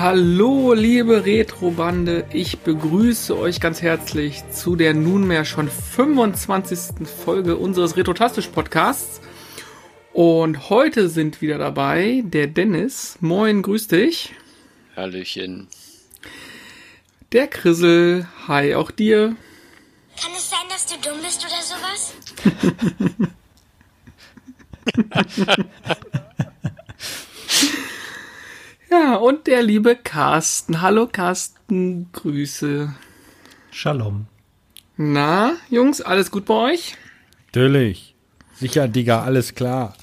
Hallo, liebe Retrobande, ich begrüße euch ganz herzlich zu der nunmehr schon 25. Folge unseres Retrotastisch Podcasts. Und heute sind wieder dabei der Dennis. Moin, grüß dich. Hallöchen. Der Krissel. Hi, auch dir. Kann es sein, dass du dumm bist oder sowas? Ja, und der liebe Carsten. Hallo Carsten, Grüße. Shalom. Na, Jungs, alles gut bei euch? Natürlich. Sicher, Digga, alles klar.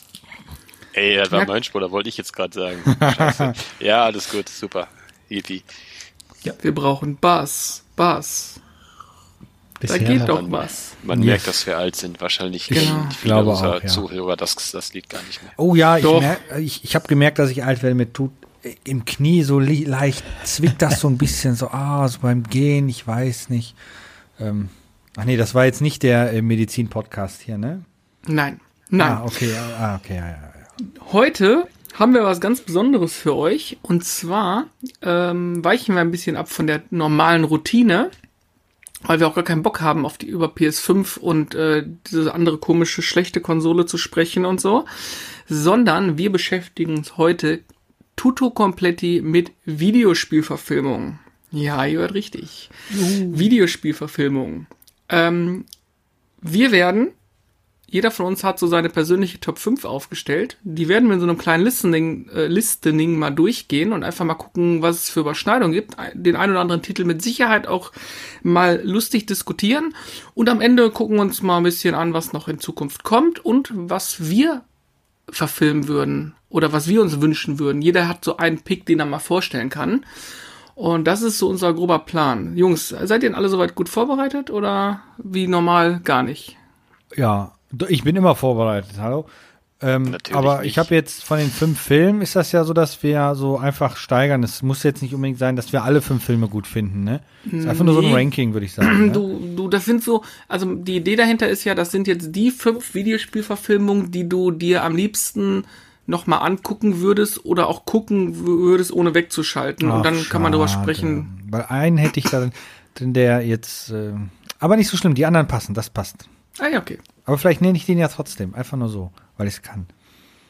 Ey, das war Ja. mein Spruch, da wollte ich jetzt gerade sagen. Scheiße. ja, alles gut, super. Easy. Wir brauchen Bass, Bass. Da Bisher geht hat- doch was. Man Ja. merkt, dass wir alt sind. Wahrscheinlich Genau. Ich viele glaube unserer auch, ja. Zuhörer das, das Lied gar nicht mehr. Oh ja, ich, Doch. mer ich, ich habe gemerkt, dass ich alt werde. Mir tut im Knie so leicht, zwickt das so ein bisschen so, ah, so beim Gehen, ich weiß nicht. Ähm, ach nee, das war jetzt nicht der äh, Medizin-Podcast hier, ne? Nein, nein. Ah, okay, ah, okay, ja, ja. ja. Heute haben wir was ganz Besonderes für euch. Und zwar ähm, weichen wir ein bisschen ab von der normalen Routine, weil wir auch gar keinen Bock haben, auf die über PS5 und äh, diese andere komische, schlechte Konsole zu sprechen und so. Sondern wir beschäftigen uns heute tutto completi mit Videospielverfilmungen. Ja, ihr hört richtig. Videospielverfilmungen. Ähm, wir werden jeder von uns hat so seine persönliche Top 5 aufgestellt. Die werden wir in so einem kleinen Listening, äh, Listening mal durchgehen und einfach mal gucken, was es für Überschneidungen gibt. Den einen oder anderen Titel mit Sicherheit auch mal lustig diskutieren. Und am Ende gucken wir uns mal ein bisschen an, was noch in Zukunft kommt und was wir verfilmen würden oder was wir uns wünschen würden. Jeder hat so einen Pick, den er mal vorstellen kann. Und das ist so unser grober Plan. Jungs, seid ihr denn alle soweit gut vorbereitet oder wie normal gar nicht? Ja, ich bin immer vorbereitet, hallo. Ähm, Natürlich aber nicht. ich habe jetzt von den fünf Filmen ist das ja so, dass wir so einfach steigern. Es muss jetzt nicht unbedingt sein, dass wir alle fünf Filme gut finden, ne? ist einfach nur so ein Nee. Ranking, würde ich sagen. Ne? Du, du, das sind so, also die Idee dahinter ist ja, das sind jetzt die fünf Videospielverfilmungen, die du dir am liebsten nochmal angucken würdest oder auch gucken würdest, ohne wegzuschalten. und Ach, dann kann man darüber schade. sprechen. Weil einen hätte ich da, denn der jetzt, äh, aber nicht so schlimm, die anderen passen, das passt. Ah ja, okay. Aber vielleicht nenne ich den ja trotzdem, einfach nur so, weil ich es kann.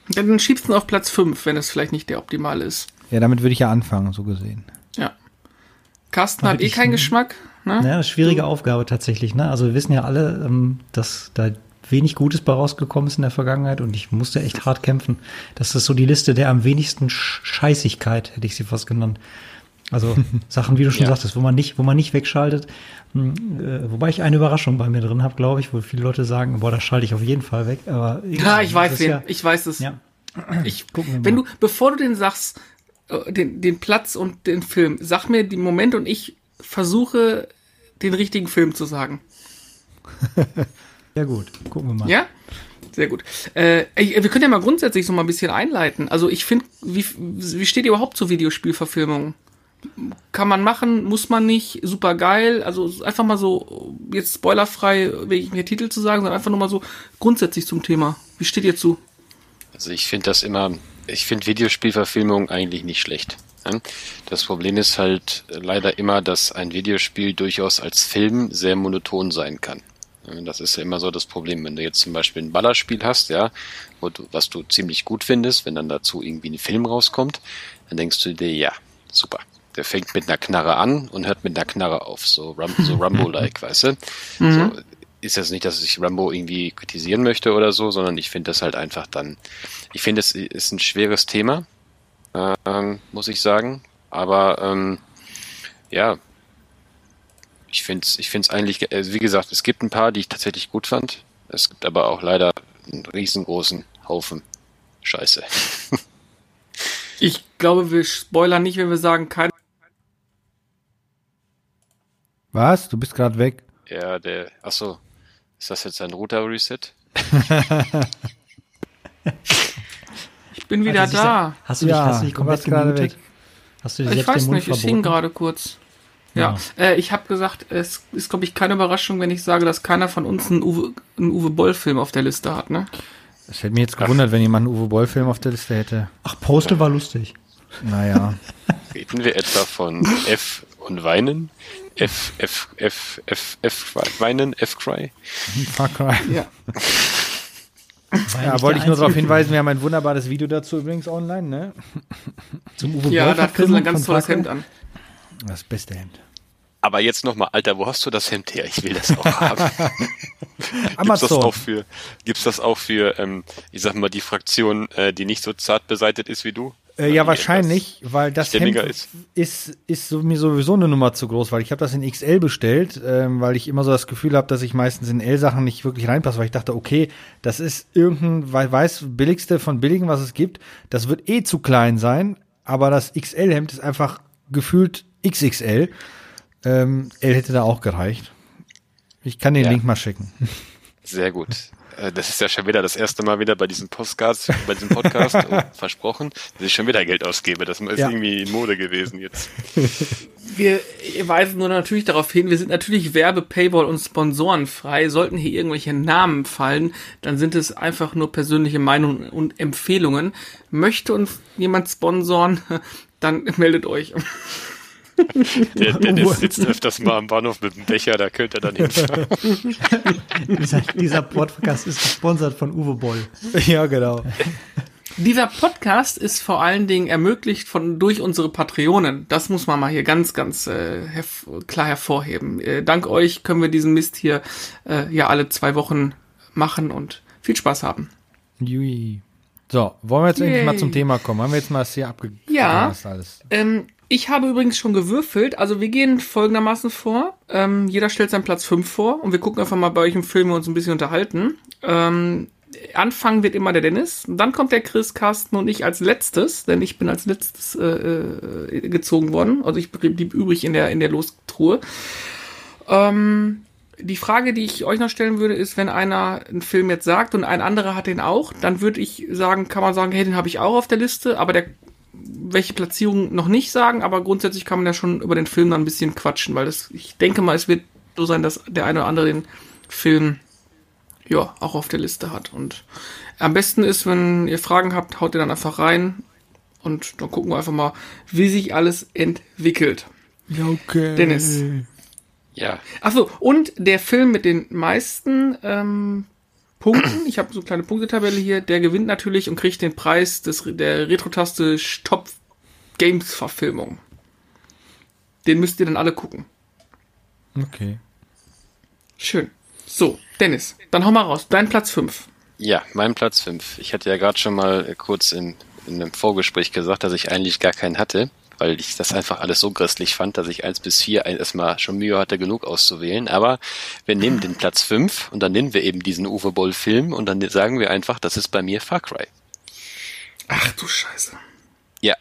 Dann schiebst du ihn auf Platz fünf, wenn es vielleicht nicht der optimale ist. Ja, damit würde ich ja anfangen, so gesehen. Ja. Carsten hat eh keinen Geschmack. Ne? Ja, schwierige Aufgabe tatsächlich. Ne? Also wir wissen ja alle, ähm, dass da wenig Gutes bei rausgekommen ist in der Vergangenheit und ich musste echt hart kämpfen. Das ist so die Liste der am wenigsten Sch Scheißigkeit, hätte ich sie fast genannt. Also Sachen, wie du schon Ja. sagtest, wo man nicht, wo man nicht wegschaltet. Hm, äh, wobei ich eine Überraschung bei mir drin habe, glaube ich, wo viele Leute sagen, boah, da schalte ich auf jeden Fall weg. Aber Ja, ich weiß das ist Ja, ich weiß es. ja, Ich, wenn du, bevor du den sagst, äh, den, den Platz und den Film, sag mir den Moment und ich versuche, den richtigen Film zu sagen. ja gut, gucken wir mal. Ja? Sehr gut. Äh, wir können ja mal grundsätzlich so mal ein bisschen einleiten. Also ich finde, wie, wie steht ihr überhaupt zur Videospielverfilmung? Kann man machen, muss man nicht, super geil. Also einfach mal so, jetzt spoilerfrei wegen der Titel zu sagen, sondern einfach nur mal so grundsätzlich zum Thema. Wie steht ihr zu? Also ich finde das immer, ich finde Videospielverfilmung eigentlich nicht schlecht. ne? Das Problem ist halt leider immer, dass ein Videospiel durchaus als Film sehr monoton sein kann. Das ist ja immer so das Problem, wenn du jetzt zum Beispiel ein Ballerspiel hast, ja, wo du, was du ziemlich gut findest, wenn dann dazu irgendwie ein Film rauskommt, dann denkst du dir, ja, super. Der fängt mit einer Knarre an und hört mit einer Knarre auf, so, Ram so Rambo-like, weißt du? So, ist jetzt nicht, dass ich Rambo irgendwie kritisieren möchte oder so, sondern ich finde das halt einfach dann, ich finde, es ist ein schweres Thema, ähm, muss ich sagen. Aber ähm, ja, ich finde es ich find's eigentlich, also wie gesagt, es gibt ein paar, die ich tatsächlich gut fand. Es gibt aber auch leider einen riesengroßen Haufen Scheiße. Ich glaube, wir spoilern nicht, wenn wir sagen, kein Was? Du bist gerade weg. Ja, der, achso, ist das jetzt ein Router-Reset? Ich bin wieder er da. Hast du dich, Ja, hast du dich komplett gemutet? weg. Hast du dir Ich selbst weiß den Mund nicht, es hing verboten? gerade kurz. Ja, Äh, ich habe gesagt, es ist, glaube ich, keine Überraschung, wenn ich sage, dass keiner von uns einen Uwe, einen Uwe Boll-Film auf der Liste hat, ne? Es hätte mich jetzt gewundert, wenn jemand einen Uwe Boll-Film auf der Liste hätte. Ach, Postal war lustig. Naja. Reden wir etwa von F und Weinen? F, F, F, F, F, Weinen, F-Cry? Far Cry. Ja. Ja, wollte ich nur darauf hinweisen, wir haben ein wunderbares Video dazu übrigens online, ne? Zum Uwe Ja, da hat Chris ein ganz tolles. Hemd an. Das beste Hemd. Aber jetzt nochmal, Alter, wo hast du das Hemd her? Ich will das auch haben. Gibt's das Amazon. auch für, gibt's das auch für, ähm, ich sag mal, die Fraktion, äh, die nicht so zart beseitet ist wie du? Äh, ja, wahrscheinlich, weil das Hemd ist, ist. ist, so, mir sowieso eine Nummer zu groß, weil ich habe das in XL bestellt, ähm, weil ich immer so das Gefühl habe, dass ich meistens in L-Sachen nicht wirklich reinpasse, weil ich dachte, okay, das ist irgendein, wei- weiß, billigste von billigen, was es gibt, das wird eh zu klein sein, aber das XL-Hemd ist einfach gefühlt XXL. Ähm, L hätte da auch gereicht. Ich kann den Ja. Link mal schicken. Sehr gut. Äh, Das ist ja schon wieder das erste Mal wieder bei diesem Podcast, bei diesem Podcast oh, versprochen, dass ich schon wieder Geld ausgebe. Das ist Ja. irgendwie in Mode gewesen jetzt. Wir weisen nur natürlich darauf hin, wir sind natürlich Werbe-, Paywall- und Sponsorenfrei. Sollten hier irgendwelche Namen fallen, dann sind es einfach nur persönliche Meinungen und Empfehlungen. Möchte uns jemand sponsoren, dann meldet euch. Der Dennis sitzt öfters mal am Bahnhof mit dem Becher, da könnte er dann hinfahren. Dieser, dieser Podcast ist gesponsert von Uwe Boll. ja, genau. Dieser Podcast ist vor allen Dingen ermöglicht von durch unsere Patreonen. Das muss man mal hier ganz, ganz äh, herv klar hervorheben. Äh, dank euch können wir diesen Mist hier äh, ja alle zwei Wochen machen und viel Spaß haben. Jui. So, wollen wir jetzt endlich mal Yay. zum Thema kommen? Haben wir jetzt mal das hier abge... Ja. das alles? Ähm, ich habe übrigens schon gewürfelt. Also wir gehen folgendermaßen vor. Ähm, jeder stellt seinen Platz 5 vor und wir gucken einfach mal bei euch im Film und uns ein bisschen unterhalten. Ähm, anfangen wird immer der Dennis. Dann kommt der Chris, Carsten und ich als letztes, denn ich bin als letztes äh, äh, gezogen worden. Also ich blieb übrig in der, in der Lostruhe. Ähm, die Frage, die ich euch noch stellen würde, ist, wenn einer einen Film jetzt sagt und ein anderer hat den auch, dann würde ich sagen, kann man sagen, hey, den habe ich auch auf der Liste, aber der welche Platzierung noch nicht sagen, aber grundsätzlich kann man ja schon über den Film dann ein bisschen quatschen, weil das, ich denke mal, es wird so sein, dass der eine oder andere den Film ja auch auf der Liste hat. Und am besten ist, wenn ihr Fragen habt, haut ihr dann einfach rein und dann gucken wir einfach mal, wie sich alles entwickelt. Ja, okay. Dennis. Ja, Achso, und der Film mit den meisten ähm, Punkten, ich habe so eine kleine Punktetabelle hier, der gewinnt natürlich und kriegt den Preis des, der Retro-Taste Top Games Verfilmung. Den müsst ihr dann alle gucken. Okay. Schön. So, Dennis, dann hau mal raus. Dein Platz 5. ja, mein Platz 5. Ich hatte ja gerade schon mal kurz in, in einem Vorgespräch gesagt, dass ich eigentlich gar keinen hatte, weil ich das einfach alles so grässlich fand, dass ich eins bis vier erstmal schon Mühe hatte, genug auszuwählen. Aber wir nehmen den Platz 5 und dann nehmen wir eben diesen Uwe Boll Film und dann sagen wir einfach, das ist bei mir Far Cry. Ach du Scheiße. Ja,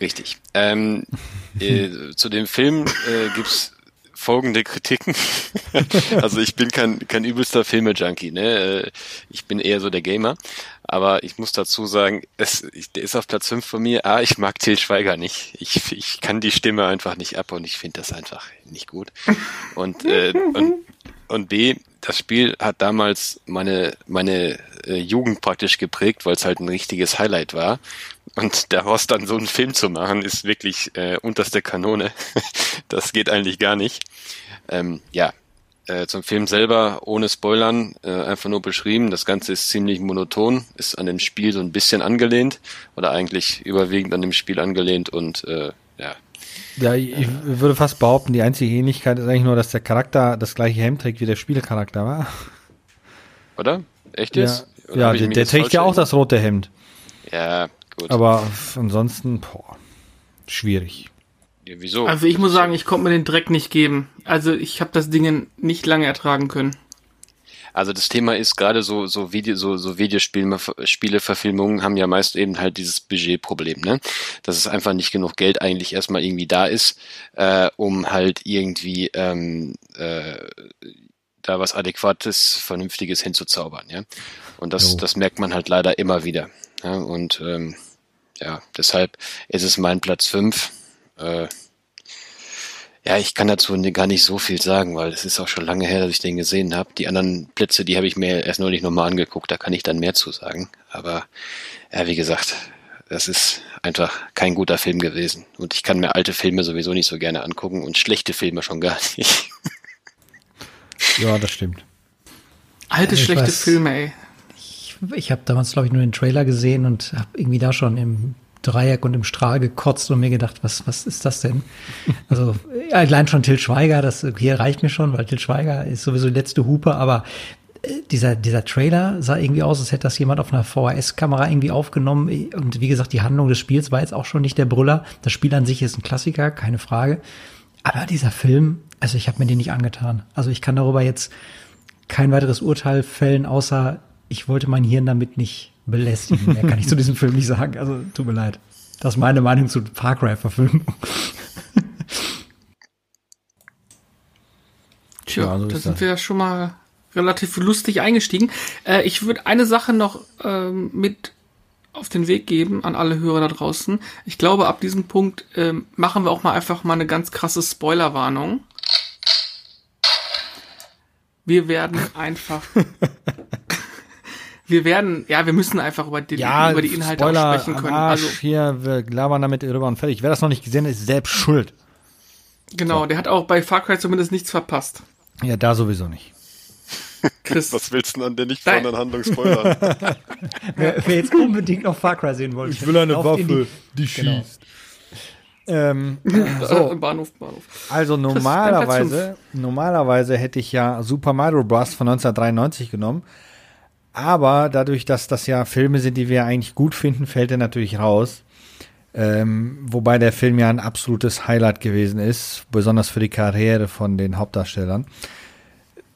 richtig. Ähm, äh, zu dem Film äh, gibt's folgende Kritiken. also ich bin kein, kein übelster Filme-Junkie, ne? Äh, Ich bin eher so der Gamer. Aber ich muss dazu sagen, es, ich, der ist auf Platz 5 von mir. A, ich mag Till Schweiger nicht. Ich, ich kann die Stimme einfach nicht ab und ich finde das einfach nicht gut. Und, äh, und, und B, das Spiel hat damals meine, meine äh, Jugend praktisch geprägt, weil es halt ein richtiges Highlight war. Und daraus dann so einen Film zu machen, ist wirklich äh, unterste Kanone. das geht eigentlich gar nicht. Ähm, ja, äh, zum Film selber, ohne Spoilern, äh, einfach nur beschrieben. Das Ganze ist ziemlich monoton, ist an dem Spiel so ein bisschen angelehnt oder eigentlich überwiegend an dem Spiel angelehnt und äh, ja, Ja, ich würde fast behaupten, die einzige Ähnlichkeit ist eigentlich nur, dass der Charakter das gleiche Hemd trägt wie der Spielcharakter war. oder? Echt Ja, jetzt? Ja ich der, trägt ja auch das rote Hemd. Ja, gut. Aber ansonsten, boah, schwierig. Ja, wieso? Also ich muss sagen, ich konnte mir den Dreck nicht geben. Also ich habe das Ding nicht lange ertragen können. Also das Thema ist gerade so so Video so so Videospiele-Verfilmungen haben ja meist eben halt dieses Budgetproblem, ne? Dass es einfach nicht genug Geld eigentlich erstmal irgendwie da ist, äh, um halt irgendwie ähm, äh, da was adäquates, vernünftiges hinzuzaubern, ja. Und das Jo. das merkt man halt leider immer wieder. Ja? Und ähm, ja, deshalb ist es mein Platz fünf. Äh, ja, ich kann dazu gar nicht so viel sagen, weil es ist auch schon lange her, dass ich den gesehen habe. Die anderen Plätze, die habe ich mir erst neulich nochmal angeguckt, da kann ich dann mehr zu sagen. Aber ja, wie gesagt, das ist einfach kein guter Film gewesen. Und ich kann mir alte Filme sowieso nicht so gerne angucken und schlechte Filme schon gar nicht. Ja, das stimmt. Alte, Ich schlechte weiß. Filme, ey. Ich, ich habe damals, glaube ich, nur den Trailer gesehen und habe irgendwie da schon im Dreieck und im Strahl gekotzt und mir gedacht, was, was ist das denn? Also allein schon Till Schweiger, das hier reicht mir schon, weil Till Schweiger ist sowieso die letzte Hupe, aber äh, dieser, dieser Trailer sah irgendwie aus, als hätte das jemand auf einer VHS-Kamera irgendwie aufgenommen. Und wie gesagt, die Handlung des Spiels war jetzt auch schon nicht der Brüller. Das Spiel an sich ist ein Klassiker, keine Frage. Aber dieser Film, also ich habe mir den nicht angetan. Also ich kann darüber jetzt kein weiteres Urteil fällen, außer ich wollte mein Hirn damit nicht belästigen. Mehr kann ich zu diesem Film nicht sagen. Also tut mir leid. Das ist meine Meinung zu Far Cry-Verfilmung. Tja, Ja, so da sind das. wir ja schon mal relativ lustig eingestiegen. Äh, ich würde eine Sache noch ähm, mit auf den Weg geben an alle Hörer da draußen. Ich glaube, ab diesem Punkt ähm, machen wir auch mal einfach mal eine ganz krasse Spoilerwarnung. Wir werden einfach. wir werden, ja, wir müssen einfach über die, über die Inhalte Spoiler auch sprechen können. Arsch, Also, hier, wir labern damit drüber und fertig. Wer das noch nicht gesehen hat, ist selbst schuld. genau, der hat auch bei Far Cry zumindest nichts verpasst. Ja, da sowieso nicht. Chris, Was willst du denn an der nicht vorhandenen Handlung spoilern? wer, wer jetzt unbedingt noch Far Cry sehen wollte. lauft in die- die Genau. Ähm, äh, Bahnhof, Bahnhof. also normalerweise, normalerweise hätte ich ja Super Mario Bros. von 1993 genommen. Aber dadurch, dass das ja Filme sind, die wir eigentlich gut finden, fällt er natürlich raus. Ähm, wobei der Film ja ein absolutes Highlight gewesen ist, besonders für die Karriere von den Hauptdarstellern.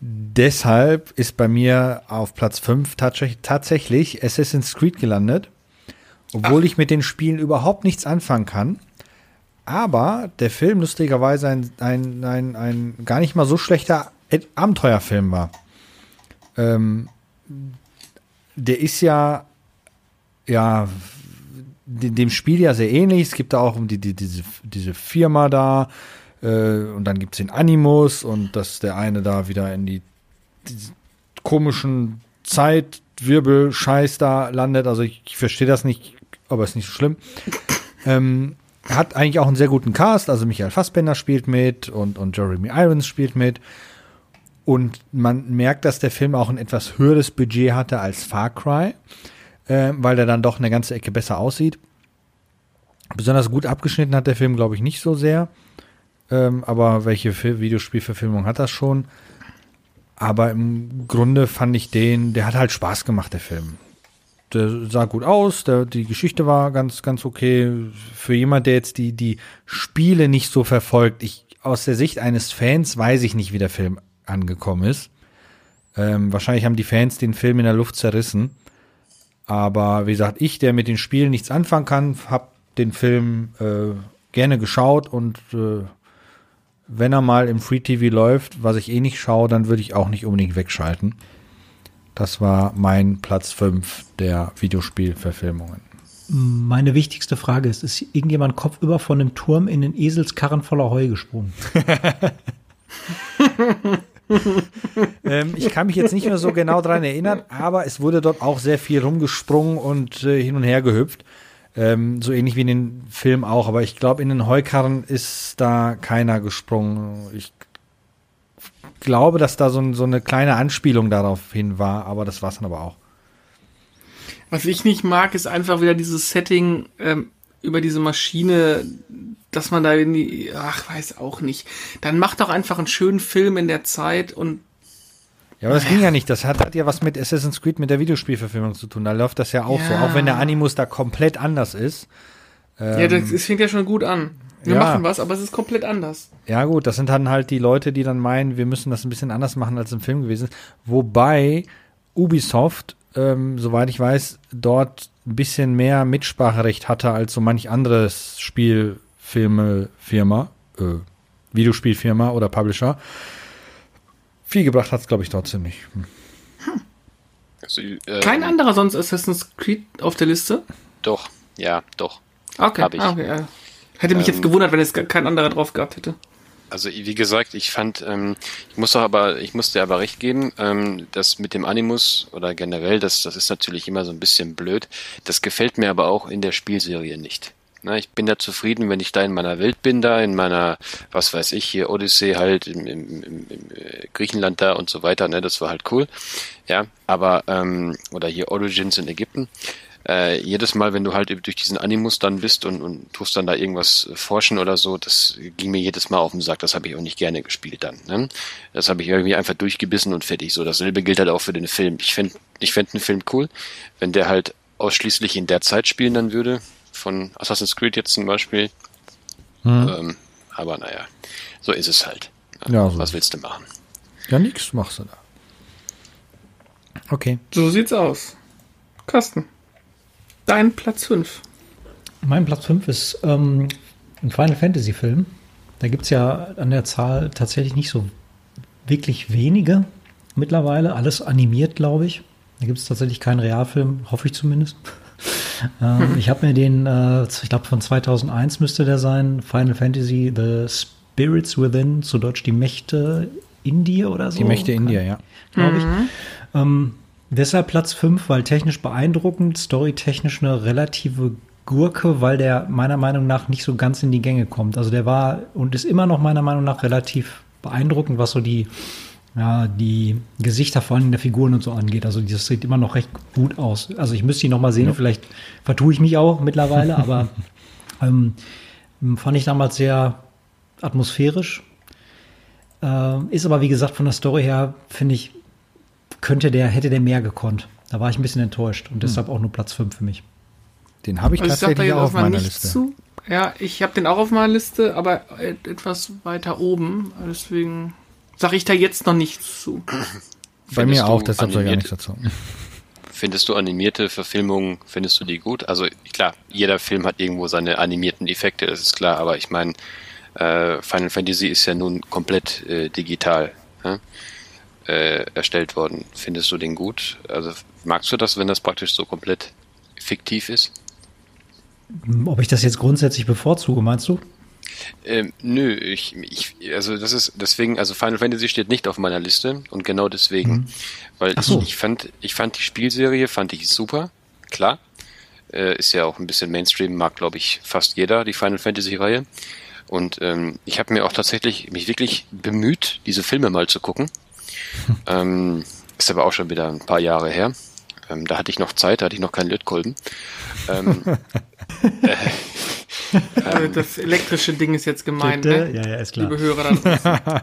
Deshalb ist bei mir auf Platz 5 tatsächlich, tatsächlich Assassin's Creed gelandet, obwohl ich mit den Spielen überhaupt nichts anfangen kann. Aber der Film lustigerweise ein, ein, ein, ein gar nicht mal so schlechter Abenteuerfilm war. Ähm, der ist ja, ja, de- dem Spiel ja sehr ähnlich. Es gibt da auch die, die, diese, diese Firma da äh, und dann gibt es den Animus und dass der eine da wieder in die, die komischen Zeitwirbel-Scheiß da landet. Also ich, ich verstehe das nicht, aber ist nicht so schlimm. ähm, hat eigentlich auch einen sehr guten Cast, also Michael Fassbender spielt mit und, und Jeremy Irons spielt mit. Und man merkt, dass der Film auch ein etwas höheres Budget hatte als Far Cry, äh, weil der dann doch eine ganze Ecke besser aussieht. Besonders gut abgeschnitten hat der Film, glaube ich, nicht so sehr. Ähm, aber welche Fil Videospielverfilmung hat das schon? Aber im Grunde fand ich den, der hat halt Spaß gemacht, der Film. Der sah gut aus, der, die Geschichte war ganz, ganz okay. Für jemand, der jetzt die, die Spiele nicht so verfolgt, ich, aus der Sicht eines Fans weiß ich nicht, wie der Film angekommen ist. Ähm, wahrscheinlich haben die Fans den Film in der Luft zerrissen. Aber wie gesagt, ich, der mit den Spielen nichts anfangen kann, habe den Film äh, gerne geschaut und äh, wenn er mal im Free TV läuft, was ich eh nicht schaue, dann würde ich auch nicht unbedingt wegschalten. Das war mein Platz 5 der Videospielverfilmungen. Meine wichtigste Frage ist, ist irgendjemand kopfüber von einem Turm in den Eselskarren voller Heu gesprungen? Ähm, ich kann mich jetzt nicht mehr so genau dran erinnern, aber es wurde dort auch sehr viel rumgesprungen und äh, hin und her gehüpft. Ähm, so ähnlich wie in den Film auch. Aber ich glaube, in den Heukarren ist da keiner gesprungen. Ich glaube, dass da so, so eine kleine Anspielung darauf hin war, aber das war es dann aber auch. Was ich nicht mag, ist einfach wieder dieses Setting ähm, über diese Maschine, dass man da in die, ach, weiß auch nicht. Dann macht doch einfach einen schönen Film in der Zeit und Ja, aber das ging ja nicht. Das hat, hat ja was mit Assassin's Creed, mit der Videospielverfilmung zu tun. Da läuft das ja auch so. Ja. Auch wenn der Animus da komplett anders ist. ja, das, das fängt ja schon gut an. Wir Ähm, ja. machen was, aber es ist komplett anders. Ja, gut, das sind dann halt die Leute, die dann meinen, wir müssen das ein bisschen anders machen, als im Film gewesen ist. Wobei Ubisoft, ähm, soweit ich weiß, dort ein bisschen mehr Mitspracherecht hatte als so manch anderes Spielfilme-Firma, äh, Videospielfirma oder Publisher. Viel gebracht hat es, glaube ich, trotzdem nicht. Hm. Also, äh, Kein anderer sonst Assassin's Creed auf der Liste? Doch, ja, doch. Okay, Hab ich. okay ja. Hätte mich jetzt Ähm, gewundert, wenn es kein anderer drauf gehabt hätte. Also wie gesagt, ich fand, ähm, ich muss doch aber, ich musste aber recht geben, ähm, das mit dem Animus oder generell, das, das ist natürlich immer so ein bisschen blöd. Das gefällt mir aber auch in der Spielserie nicht. Na, ich bin da zufrieden, wenn ich da in meiner Welt bin, da in meiner, was weiß ich, hier Odyssee halt im, im, im, im äh, Griechenland da und so weiter, ne, das war halt cool. Ja, aber, ähm, oder hier Origins in Ägypten äh, jedes Mal, wenn du halt durch diesen Animus dann bist und, und tust dann da irgendwas forschen oder so, das ging mir jedes Mal auf den Sack. Das habe ich auch nicht gerne gespielt dann. Ne? Das habe ich irgendwie einfach durchgebissen und fertig. So, dasselbe gilt halt auch für den Film. Ich fände ich fänd einen Film cool, wenn der halt ausschließlich in der Zeit spielen dann würde, von Assassin's Creed jetzt zum Beispiel. Hm. Ähm, aber naja, so ist es halt. Ja, so. Was willst du machen? Ja, nix machst du da. Okay. So sieht's aus. Carsten. Dein Platz 5. Mein Platz 5 ist ähm, ein Final Fantasy Film. Da gibt es ja an der Zahl tatsächlich nicht so wirklich wenige mittlerweile. Alles animiert, glaube ich. Da gibt es tatsächlich keinen Realfilm, hoffe ich zumindest. Ähm, ich habe mir den, äh, ich glaube von 2001 müsste der sein, Final Fantasy The Spirits Within, zu Deutsch die Mächte in dir oder so. Die Mächte in dir, ja. Glaube ich. Mhm. Ähm, Deshalb Platz 5, weil technisch beeindruckend, storytechnisch eine relative Gurke, weil der meiner Meinung nach nicht so ganz in die Gänge kommt. Also der war und ist immer noch meiner Meinung nach relativ beeindruckend, was so die, ja, die Gesichter vor allem der Figuren und so angeht. Also das sieht immer noch recht gut aus. Also ich müsste ihn noch mal sehen, ja. vielleicht vertue ich mich auch mittlerweile, aber ähm, fand ich damals sehr atmosphärisch. Äh, ist aber wie gesagt von der Story her, finde ich, könnte der, hätte der mehr gekonnt. Da war ich ein bisschen enttäuscht und hm. deshalb auch nur Platz 5 für mich. Den habe ich also tatsächlich ich auch auf meiner Liste. Zu. Ja, ich habe den auch auf meiner Liste, aber etwas weiter oben. Deswegen sage ich da jetzt noch nichts zu. Bei findest mir auch, deshalb sage ich gar nichts dazu. Findest du animierte Verfilmungen, findest du die gut? Also klar, jeder Film hat irgendwo seine animierten Effekte, das ist klar, aber ich meine, äh, Final Fantasy ist ja nun komplett äh, digital. Ja? äh, erstellt worden. Findest du den gut? Also magst du das, wenn das praktisch so komplett fiktiv ist? Ob ich das jetzt grundsätzlich bevorzuge, meinst du? Ähm, nö, ich, ich, also das ist deswegen, also Final Fantasy steht nicht auf meiner Liste und genau deswegen, mhm. weil so. ich, ich fand, ich fand die Spielserie fand ich super, klar, äh, ist ja auch ein bisschen Mainstream, mag glaube ich fast jeder die Final Fantasy Reihe und ähm, ich habe mir auch tatsächlich mich wirklich bemüht, diese Filme mal zu gucken ähm, ist aber auch schon wieder ein paar Jahre her. Ähm, da hatte ich noch Zeit, da hatte ich noch keinen Lötkolben. Ähm, äh, das elektrische Ding ist jetzt gemeint, ne? Ja, ja, ist klar. Liebe Hörer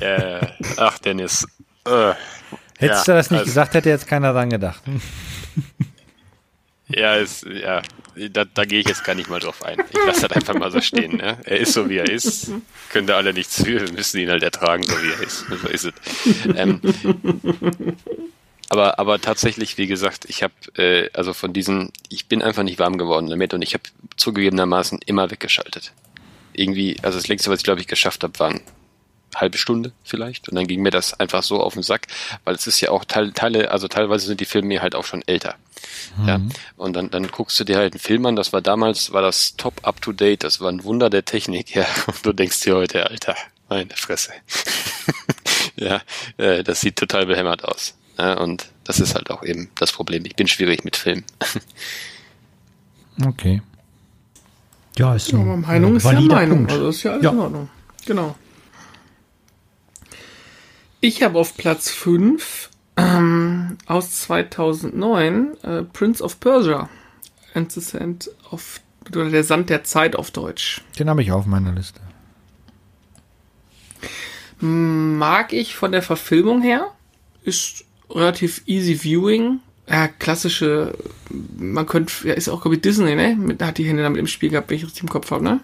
äh, ach, Dennis. Äh, Hättest ja, du das nicht also, gesagt, hätte jetzt keiner dran gedacht. Ja, ist, ja, da, da gehe ich jetzt gar nicht mal drauf ein. Ich lasse das einfach mal so stehen. Ne? Er ist so, wie er ist. Können da alle nichts für. Wir müssen ihn halt ertragen, so wie er ist. So ist es. Ähm, aber, aber tatsächlich, wie gesagt, ich habe, äh, also von diesen, ich bin einfach nicht warm geworden damit und ich habe zugegebenermaßen immer weggeschaltet. Irgendwie, also das längste, was ich glaube ich geschafft habe, waren halbe Stunde vielleicht. Und dann ging mir das einfach so auf den Sack, weil es ist ja auch Teil, Teile, also teilweise sind die Filme halt auch schon älter. Mhm. Ja. Und dann, dann guckst du dir halt einen Film an, das war damals, war das top up to date, das war ein Wunder der Technik, ja. Und du denkst dir heute, Alter, meine Fresse. ja, äh, das sieht total behämmert aus. Ja, und das ist halt auch eben das Problem. Ich bin schwierig mit Film. okay. Ja, ist so. Ja, Meinung ist ja Meinung. Punkt. Also ist ja alles ja. in Ordnung. Genau. Ich habe auf Platz 5 ähm, aus 2009 äh, Prince of Persia. And the Sand of, oder der Sand der Zeit auf Deutsch. Den habe ich auf meiner Liste. Mag ich von der Verfilmung her. Ist relativ easy viewing. Ja, klassische, man könnte, ja, ist auch, glaube ich, Disney, ne? Mit, hat die Hände damit im Spiel gehabt, wenn ich richtig im Kopf habe, ne?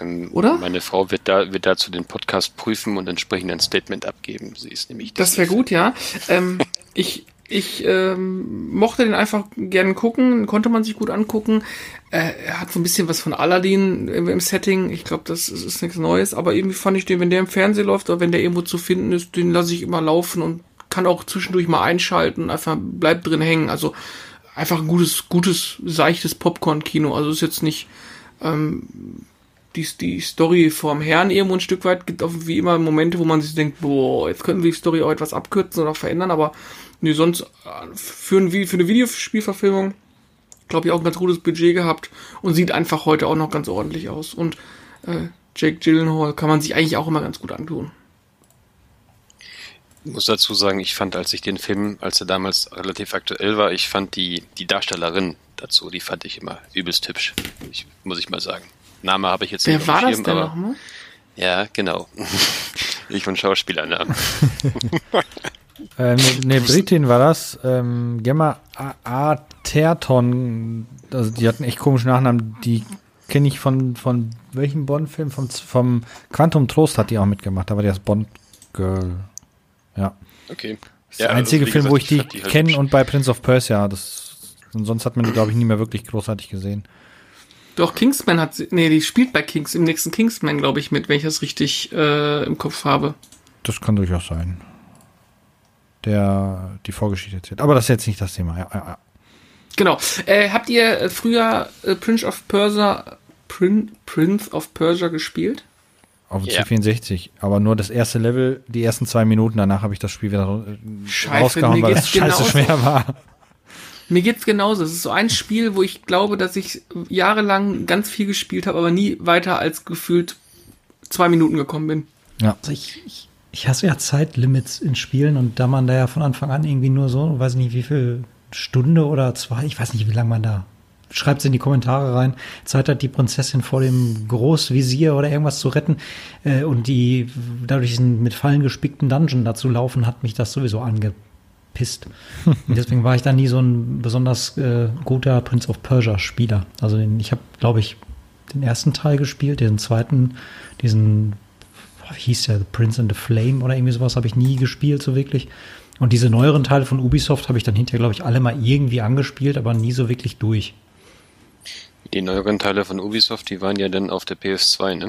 Ähm, Oder? Meine Frau wird da wird dazu den Podcast prüfen und entsprechend ein Statement abgeben. Sie ist nämlich. Das wäre gut, ja. ähm, ich ich ähm, mochte den einfach gern gucken, konnte man sich gut angucken. Äh, er hat so ein bisschen was von Aladdin im, im Setting. Ich glaube, das ist, ist nichts Neues, aber irgendwie fand ich den, wenn der im Fernsehen läuft oder wenn der irgendwo zu finden ist, den lasse ich immer laufen und kann auch zwischendurch mal einschalten, einfach bleibt drin hängen. Also einfach ein gutes, gutes, seichtes Popcorn-Kino. Also ist jetzt nicht ähm, die, die Story vorm Herrn irgendwo ein Stück weit. Gibt auch wie immer Momente, wo man sich denkt, boah, jetzt könnten wir die Story auch etwas abkürzen oder verändern, aber nee, sonst äh, für, ein, für eine Videospielverfilmung, glaube ich, auch ein ganz gutes Budget gehabt und sieht einfach heute auch noch ganz ordentlich aus. Und äh, Jake Gyllenhaal kann man sich eigentlich auch immer ganz gut antun. Ich muss dazu sagen, ich fand, als ich den Film, als er damals relativ aktuell war, ich fand die, die Darstellerin dazu, die fand ich immer übelst hübsch. Ich, muss ich mal sagen. Name habe ich jetzt Wer nicht war auf dem das Schirm, denn aber- nochmal? Ja, genau. ich und Schauspielernamen. Äh, ne, ne Britin war das. Ähm, Gemma A- Aterton. Also die hatten echt komischen Nachnamen. Die kenne ich von, von welchem Bond-Film? Vom, vom Quantum Trost hat die auch mitgemacht. Da war die das Bond-Girl. Ja. Okay. Das ist der einzige wie Film, wo ich die, halt kenne und bei Prince of Persia. Das, und sonst hat man die, glaube ich, nie mehr wirklich großartig gesehen. Doch, Kingsman hat sie, nee, die spielt bei Kings, im nächsten Kingsman, glaube ich, mit, wenn ich das richtig äh, im Kopf habe. Das kann durchaus sein. Der die Vorgeschichte erzählt. Aber das ist jetzt nicht das Thema. Ja, ja, ja. Genau. Äh, habt ihr äh, früher äh, Prince of Persia, Prin, Prince of Persia gespielt? Auf dem Ja. C64. Aber nur das erste Level, die ersten zwei Minuten. Danach habe ich das Spiel wieder äh, Scheiße, rausgehauen, mir weil es scheiße genauso. schwer war. Mir geht's genauso. Es ist so ein Spiel, wo ich glaube, dass ich jahrelang ganz viel gespielt habe, aber nie weiter als gefühlt zwei Minuten gekommen bin. Ja. Also ich, ich, ich hasse ja Zeitlimits in Spielen und da man da ja von Anfang an irgendwie nur so, weiß nicht wie viel Stunde oder zwei, ich weiß nicht, wie lange man da schreibt es in die Kommentare rein, Zeit hat die Prinzessin vor dem Großvisier oder irgendwas zu retten äh, und die dadurch diesen mit Fallen gespickten Dungeon dazu laufen, hat mich das sowieso angepisst. und deswegen war ich da nie so ein besonders äh, guter Prince of Persia Spieler. Also den, ich habe, glaube ich, den ersten Teil gespielt, den zweiten, diesen hieß der, The Prince and the Flame oder irgendwie sowas habe ich nie gespielt, so wirklich. Und diese neueren Teile von Ubisoft habe ich dann hinterher, glaube ich, alle mal irgendwie angespielt, aber nie so wirklich durch. Die neueren Teile von Ubisoft, die waren ja dann auf der PS2, ne?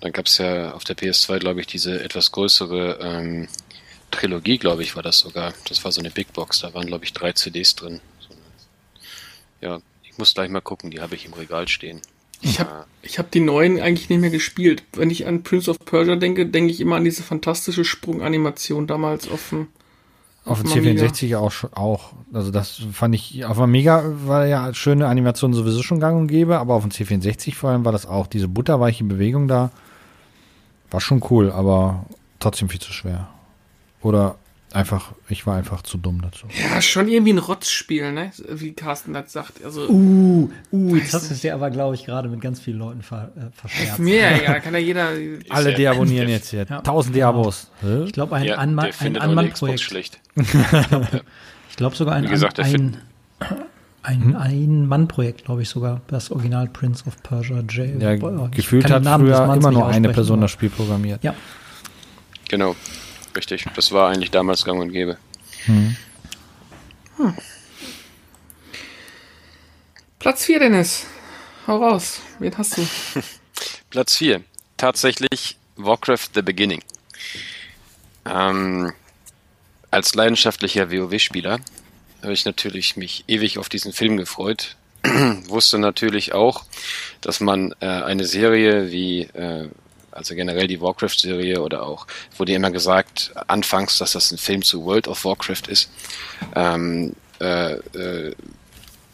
Dann gab's ja auf der PS2, glaube ich, diese etwas größere ähm, Trilogie, glaube ich, war das sogar. Das war so eine Big Box, da waren, glaube ich, drei CDs drin. Ja, ich muss gleich mal gucken, die habe ich im Regal stehen. Ich habe ich hab die neuen eigentlich nicht mehr gespielt. Wenn ich an Prince of Persia denke, denke ich immer an diese fantastische Sprunganimation damals auf dem Auf dem dem Amiga. C64 auch, schon- auch. Also das fand ich, auf dem Amiga war ja schöne Animation sowieso schon gang und gäbe, aber auf dem C64 vor allem war das auch. Diese butterweiche Bewegung da war schon cool, aber trotzdem viel zu schwer. Oder einfach, ich war einfach zu dumm dazu. Ja, schon irgendwie ein Rotzspiel, ne? Wie Carsten das sagt. Also, Uh, uh, jetzt hast du es dir aber, glaube ich, gerade mit ganz vielen Leuten ver, äh, verscherzt. mir ja kann ja jeder. Alle ja- deabonnieren jetzt hier. Ja. Tausend Diabos. Hä? Ich glaube, ein, Ja, Anma der ein Anmannprojekt. schlecht. Ich glaube sogar ein, Wie gesagt, der ein, ein, ein Mann-Projekt, glaube ich sogar. Das Original Prince of Persia J. Ja, ich gefühlt hat Namen früher immer nur eine Person das Spiel programmiert. Ja, Genau, richtig. Das war eigentlich damals gang und gäbe. Platz 4, Dennis. Hau raus. Wen hast du? Platz 4. Tatsächlich Warcraft The Beginning. Ähm, als leidenschaftlicher WoW-Spieler habe ich natürlich mich ewig auf diesen Film gefreut. Wusste natürlich auch, dass man äh, eine Serie wie, äh, also generell die Warcraft-Serie oder auch, wurde immer gesagt, anfangs, dass das ein Film zu World of Warcraft ist. Ähm, äh, äh,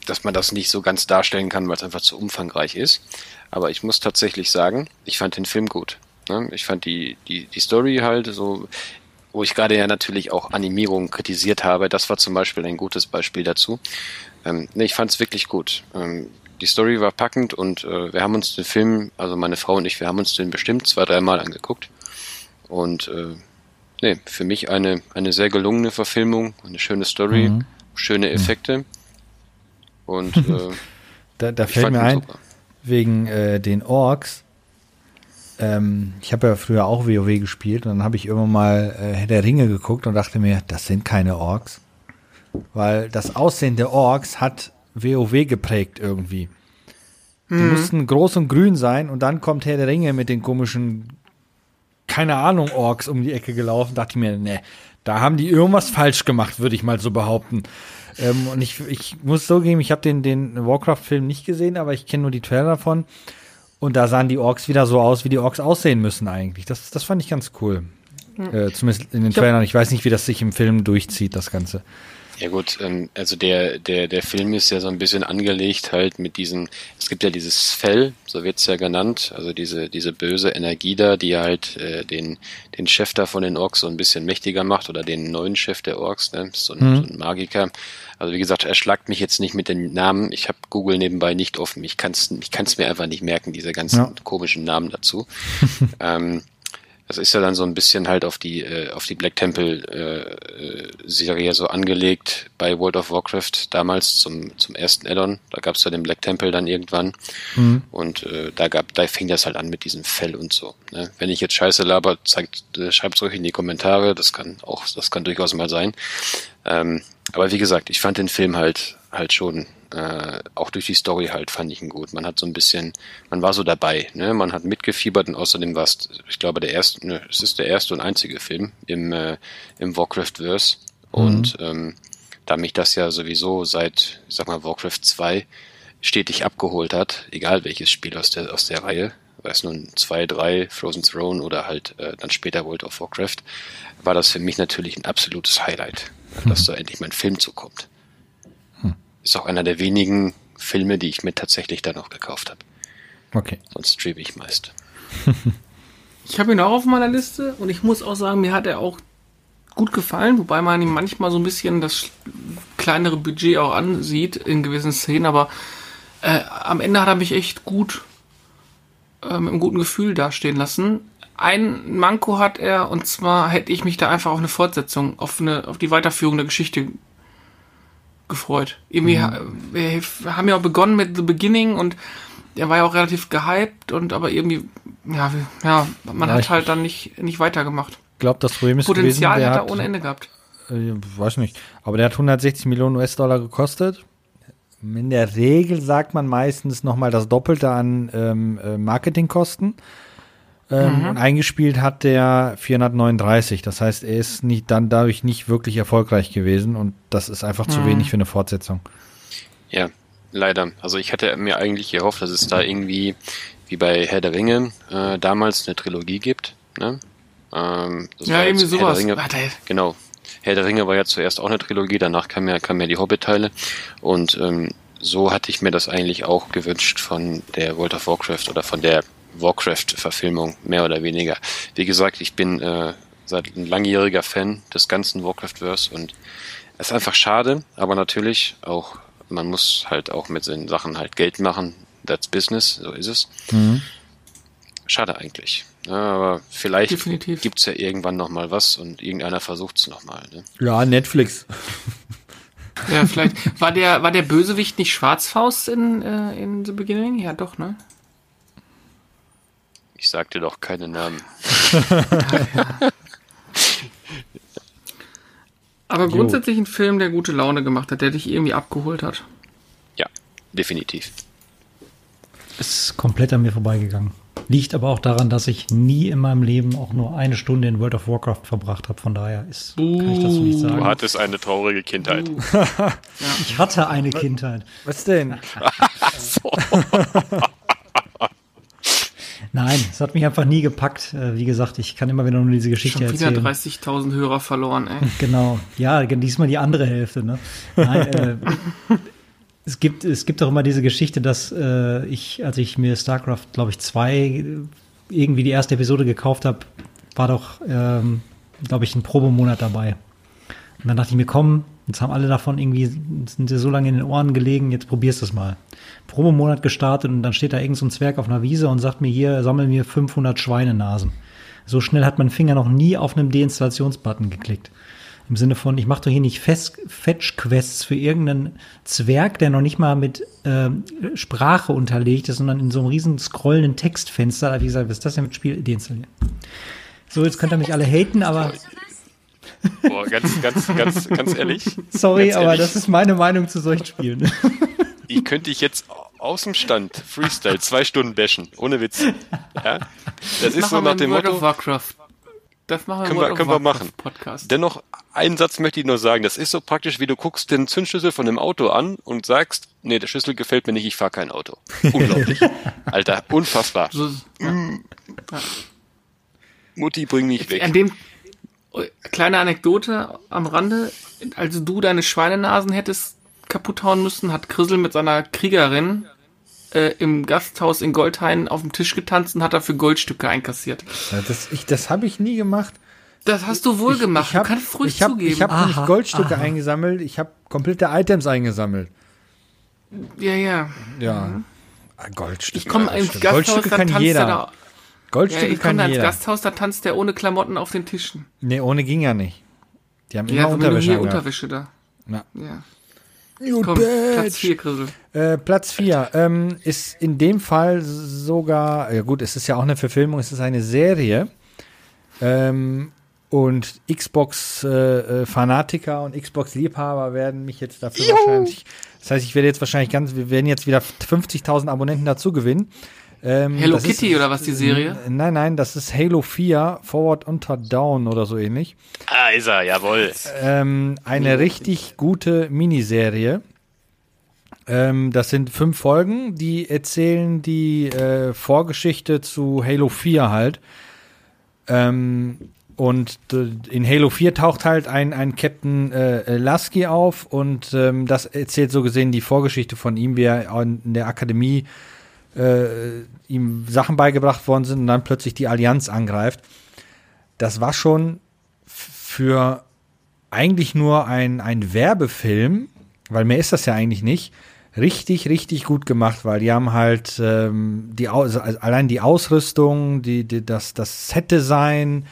dass man das nicht so ganz darstellen kann, weil es einfach zu umfangreich ist. Aber ich muss tatsächlich sagen, ich fand den Film gut. Ne? Ich fand die, die, die Story halt so, wo ich gerade ja natürlich auch Animierung kritisiert habe, das war zum Beispiel ein gutes Beispiel dazu. Ähm, ne, ich fand es wirklich gut. Ähm, die Story war packend und äh, wir haben uns den Film, also meine Frau und ich, wir haben uns den bestimmt zwei, dreimal angeguckt. Und äh, nee, für mich eine, eine sehr gelungene Verfilmung, eine schöne Story, schöne Effekte. Und äh, Da, da fällt mir ein, super. wegen äh, den Orks. Ähm, ich habe ja früher auch WoW gespielt und dann habe ich irgendwann mal äh, Herr der Ringe geguckt und dachte mir, das sind keine Orks. Weil das Aussehen der Orks hat WoW geprägt irgendwie. Die mussten groß und grün sein und dann kommt Herr der Ringe mit den komischen, keine Ahnung, Orks um die Ecke gelaufen. Dachte ich mir, ne, da haben die irgendwas falsch gemacht, würde ich mal so behaupten. Ähm, und ich, ich muss so geben, ich habe den, den Warcraft-Film nicht gesehen, aber ich kenne nur die Trailer davon. Und da sahen die Orks wieder so aus, wie die Orks aussehen müssen eigentlich. Das, das fand ich ganz cool. Äh, zumindest in den Trailern. Ich weiß nicht, wie das sich im Film durchzieht, das Ganze. Ja gut, ähm, also der, der, der Film ist ja so ein bisschen angelegt halt mit diesen, es gibt ja dieses Fell, so wird's ja genannt, also diese, diese böse Energie da, die halt äh, den, den Chef da von den Orks so ein bisschen mächtiger macht oder den neuen Chef der Orks, ne? so, ein, so ein Magiker. Also wie gesagt, er schlagt mich jetzt nicht mit den Namen. Ich habe Google nebenbei nicht offen. Ich kann es ich kann's mir einfach nicht merken, diese ganzen Ja. komischen Namen dazu. ähm, das ist ja dann so ein bisschen halt auf die äh, auf die Black Temple äh, äh, Serie so angelegt bei World of Warcraft damals zum zum ersten Addon. Da gab es ja den Black Temple dann irgendwann und äh, da gab da fing das halt an mit diesem Fell und so. Ne? Wenn ich jetzt Scheiße laber, zeigt äh, schreibt's ruhig in die Kommentare. Das kann auch das kann durchaus mal sein. Ähm, aber wie gesagt, ich fand den Film halt halt schon äh, auch durch die Story halt fand ich ihn gut. Man hat so ein bisschen, man war so dabei, ne? Man hat mitgefiebert und außerdem war es, ich glaube, der erste, ne, es ist der erste und einzige Film im äh, im Warcraft-Verse und ähm, da mich das ja sowieso seit, ich sag mal, Warcraft 2 stetig abgeholt hat, egal welches Spiel aus der aus der Reihe, sei es nun 2, 3, Frozen Throne oder halt äh, dann später World of Warcraft, war das für mich natürlich ein absolutes Highlight, dass da endlich mein Film zukommt. Ist auch einer der wenigen Filme, die ich mir tatsächlich dann noch gekauft habe. Okay. Sonst streame ich meist. Ich habe ihn auch auf meiner Liste und ich muss auch sagen, mir hat er auch gut gefallen, wobei man ihm manchmal so ein bisschen das kleinere Budget auch ansieht in gewissen Szenen, aber äh, am Ende hat er mich echt gut äh, mit einem guten Gefühl dastehen lassen. Ein Manko hat er und zwar hätte ich mich da einfach auf eine Fortsetzung, auf eine, auf die Weiterführung der Geschichte gefreut. Irgendwie, ha- wir haben ja auch begonnen mit The Beginning und der war ja auch relativ gehypt und aber irgendwie, ja, ja man Ja, hat ich- halt dann nicht, nicht weitergemacht. Ich glaube, das Problem ist Potenzial gewesen, hat er ohne Ende gehabt. äh, weiß nicht, aber der hat 160 Millionen US-Dollar gekostet. In der Regel sagt man meistens nochmal das Doppelte an ähm, äh, Marketingkosten. Ähm, Und eingespielt hat der 439. Das heißt, er ist nicht dann dadurch nicht wirklich erfolgreich gewesen und das ist einfach zu wenig für eine Fortsetzung. Ja, leider. Also ich hatte mir eigentlich gehofft, dass es da irgendwie, wie bei Herr der Ringe, äh, damals eine Trilogie gibt. Ne? Ähm, Ja, irgendwie Herr sowas. Der Ringe, Warte. genau. Herr der Ringe war ja zuerst auch eine Trilogie, danach kamen ja, kamen ja die Hobbit-Teile. Und ähm, so hatte ich mir das eigentlich auch gewünscht von der World of Warcraft oder von der Warcraft-Verfilmung, mehr oder weniger. Wie gesagt, ich bin äh, seit ein langjähriger Fan des ganzen Warcraft-Verse und es ist einfach schade, aber natürlich auch, man muss halt auch mit den Sachen halt Geld machen. That's business, so ist es. Schade eigentlich. Ja, aber vielleicht Definitiv. gibt's ja irgendwann noch mal was und irgendeiner versucht's noch mal. Ne? Ja, Netflix. Ja, vielleicht. War der, war der Bösewicht nicht Schwarzfaust in, äh, in The Beginning? Ja, doch, ne? Ich sag dir doch keine Namen. Aber grundsätzlich ein Film, der gute Laune gemacht hat, der dich irgendwie abgeholt hat. Ja, definitiv. Ist komplett an mir vorbeigegangen. Liegt aber auch daran, dass ich nie in meinem Leben auch nur eine Stunde in World of Warcraft verbracht habe. Von daher ist, kann ich dazu nicht Du sagen. hattest eine traurige Kindheit. Ich hatte eine Kindheit. Was denn? Nein, es hat mich einfach nie gepackt. Äh, Wie gesagt, ich kann immer wieder nur diese Geschichte Schon wieder erzählen. 30.000 Hörer verloren, ey. Genau, ja, diesmal die andere Hälfte. Ne? Nein, äh, es gibt es gibt auch immer diese Geschichte, dass äh, ich, als ich mir StarCraft, glaube ich, 2 irgendwie die erste Episode gekauft habe, war doch, ähm, glaube ich, ein Probemonat dabei. Und dann dachte ich mir, komm, jetzt haben alle davon irgendwie, sind dir so lange in den Ohren gelegen, jetzt probierst du es mal. Probemonat gestartet und dann steht da irgend so ein Zwerg auf einer Wiese und sagt mir hier, sammel mir 500 Schweinenasen. So schnell hat mein Finger noch nie auf einem Deinstallationsbutton geklickt. Im Sinne von, ich mache doch hier nicht Fetch-Quests für irgendeinen Zwerg, der noch nicht mal mit ähm, Sprache unterlegt ist, sondern in so einem riesen scrollenden Textfenster. Ich gesagt, was ist das denn mit Spiel deinstallieren? So, jetzt könnt ihr mich alle haten, aber Boah, ganz, ganz, ganz, ganz ehrlich. sorry, ganz aber ehrlich, das ist meine Meinung zu solchen Spielen. Ich könnte dich jetzt aus dem Stand, Freestyle, zwei Stunden bashen. Ohne Witz. Ja? Das ist so nach dem World of Motto, Warcraft. Das machen wir Können im wir, World können of wir machen. Warcraft Podcast. Dennoch, einen Satz möchte ich nur sagen. Das ist so praktisch, wie du guckst den Zündschlüssel von dem Auto an und sagst, nee, der Schlüssel gefällt mir nicht, ich fahre kein Auto. Unglaublich. Alter, unfassbar. So, Mutti, bring mich weg. An dem kleine Anekdote am Rande, als du deine Schweinenasen hättest kaputt hauen müssen, hat Grissel mit seiner Kriegerin äh, im Gasthaus in Goldhain auf dem Tisch getanzt und hat dafür Goldstücke einkassiert. Ja, Das, ich, das habe ich nie gemacht. Das hast du wohl gemacht. Ich hab, du kannst ruhig ich hab, zugeben. Ich habe nicht Goldstücke aha. eingesammelt, ich habe komplette Items eingesammelt. ja, ja. Ja. Ah, Goldstücke. Ich komme ins. Gasthaus, Goldstücke da kann tanzt jeder. er da. Ja, Goldstücke ich kann komme da ins jeder. Gasthaus, da tanzt der ohne Klamotten auf den Tischen. Nee, ohne ging ja nicht. Die haben Ja, immer Unterwäsche hier angehabt. Unterwäsche da. Ja. Ja. You Komm, Platz 4, Grissel. Äh, Platz 4 ähm, ist in dem Fall sogar, ja gut, es ist ja auch eine Verfilmung, es ist eine Serie. Ähm, und Xbox-Fanatiker und Xbox-Liebhaber werden mich jetzt dafür wahrscheinlich. Das heißt, ich werde jetzt wahrscheinlich ganz, wir werden jetzt wieder 50.000 Abonnenten dazu gewinnen. Ähm, Hello Kitty ist, oder was die Serie? Nein, nein, das ist Halo 4, Forward Unter Down oder so ähnlich. Ah, ist er, jawohl. Ähm, eine richtig gute Miniserie. Ähm, das sind fünf Folgen, die erzählen die äh, Vorgeschichte zu Halo 4 halt. Ähm, und äh, in Halo 4 taucht halt ein, ein Captain äh, Lasky auf und ähm, das erzählt so gesehen die Vorgeschichte von ihm, wie er in der Akademie äh, ihm Sachen beigebracht worden sind und dann plötzlich die Allianz angreift. Das war schon für eigentlich nur ein, ein Werbefilm, weil mehr ist das ja eigentlich nicht, richtig, richtig gut gemacht, weil die haben halt ähm, die also allein die Ausrüstung, die, die das, das Set-Design,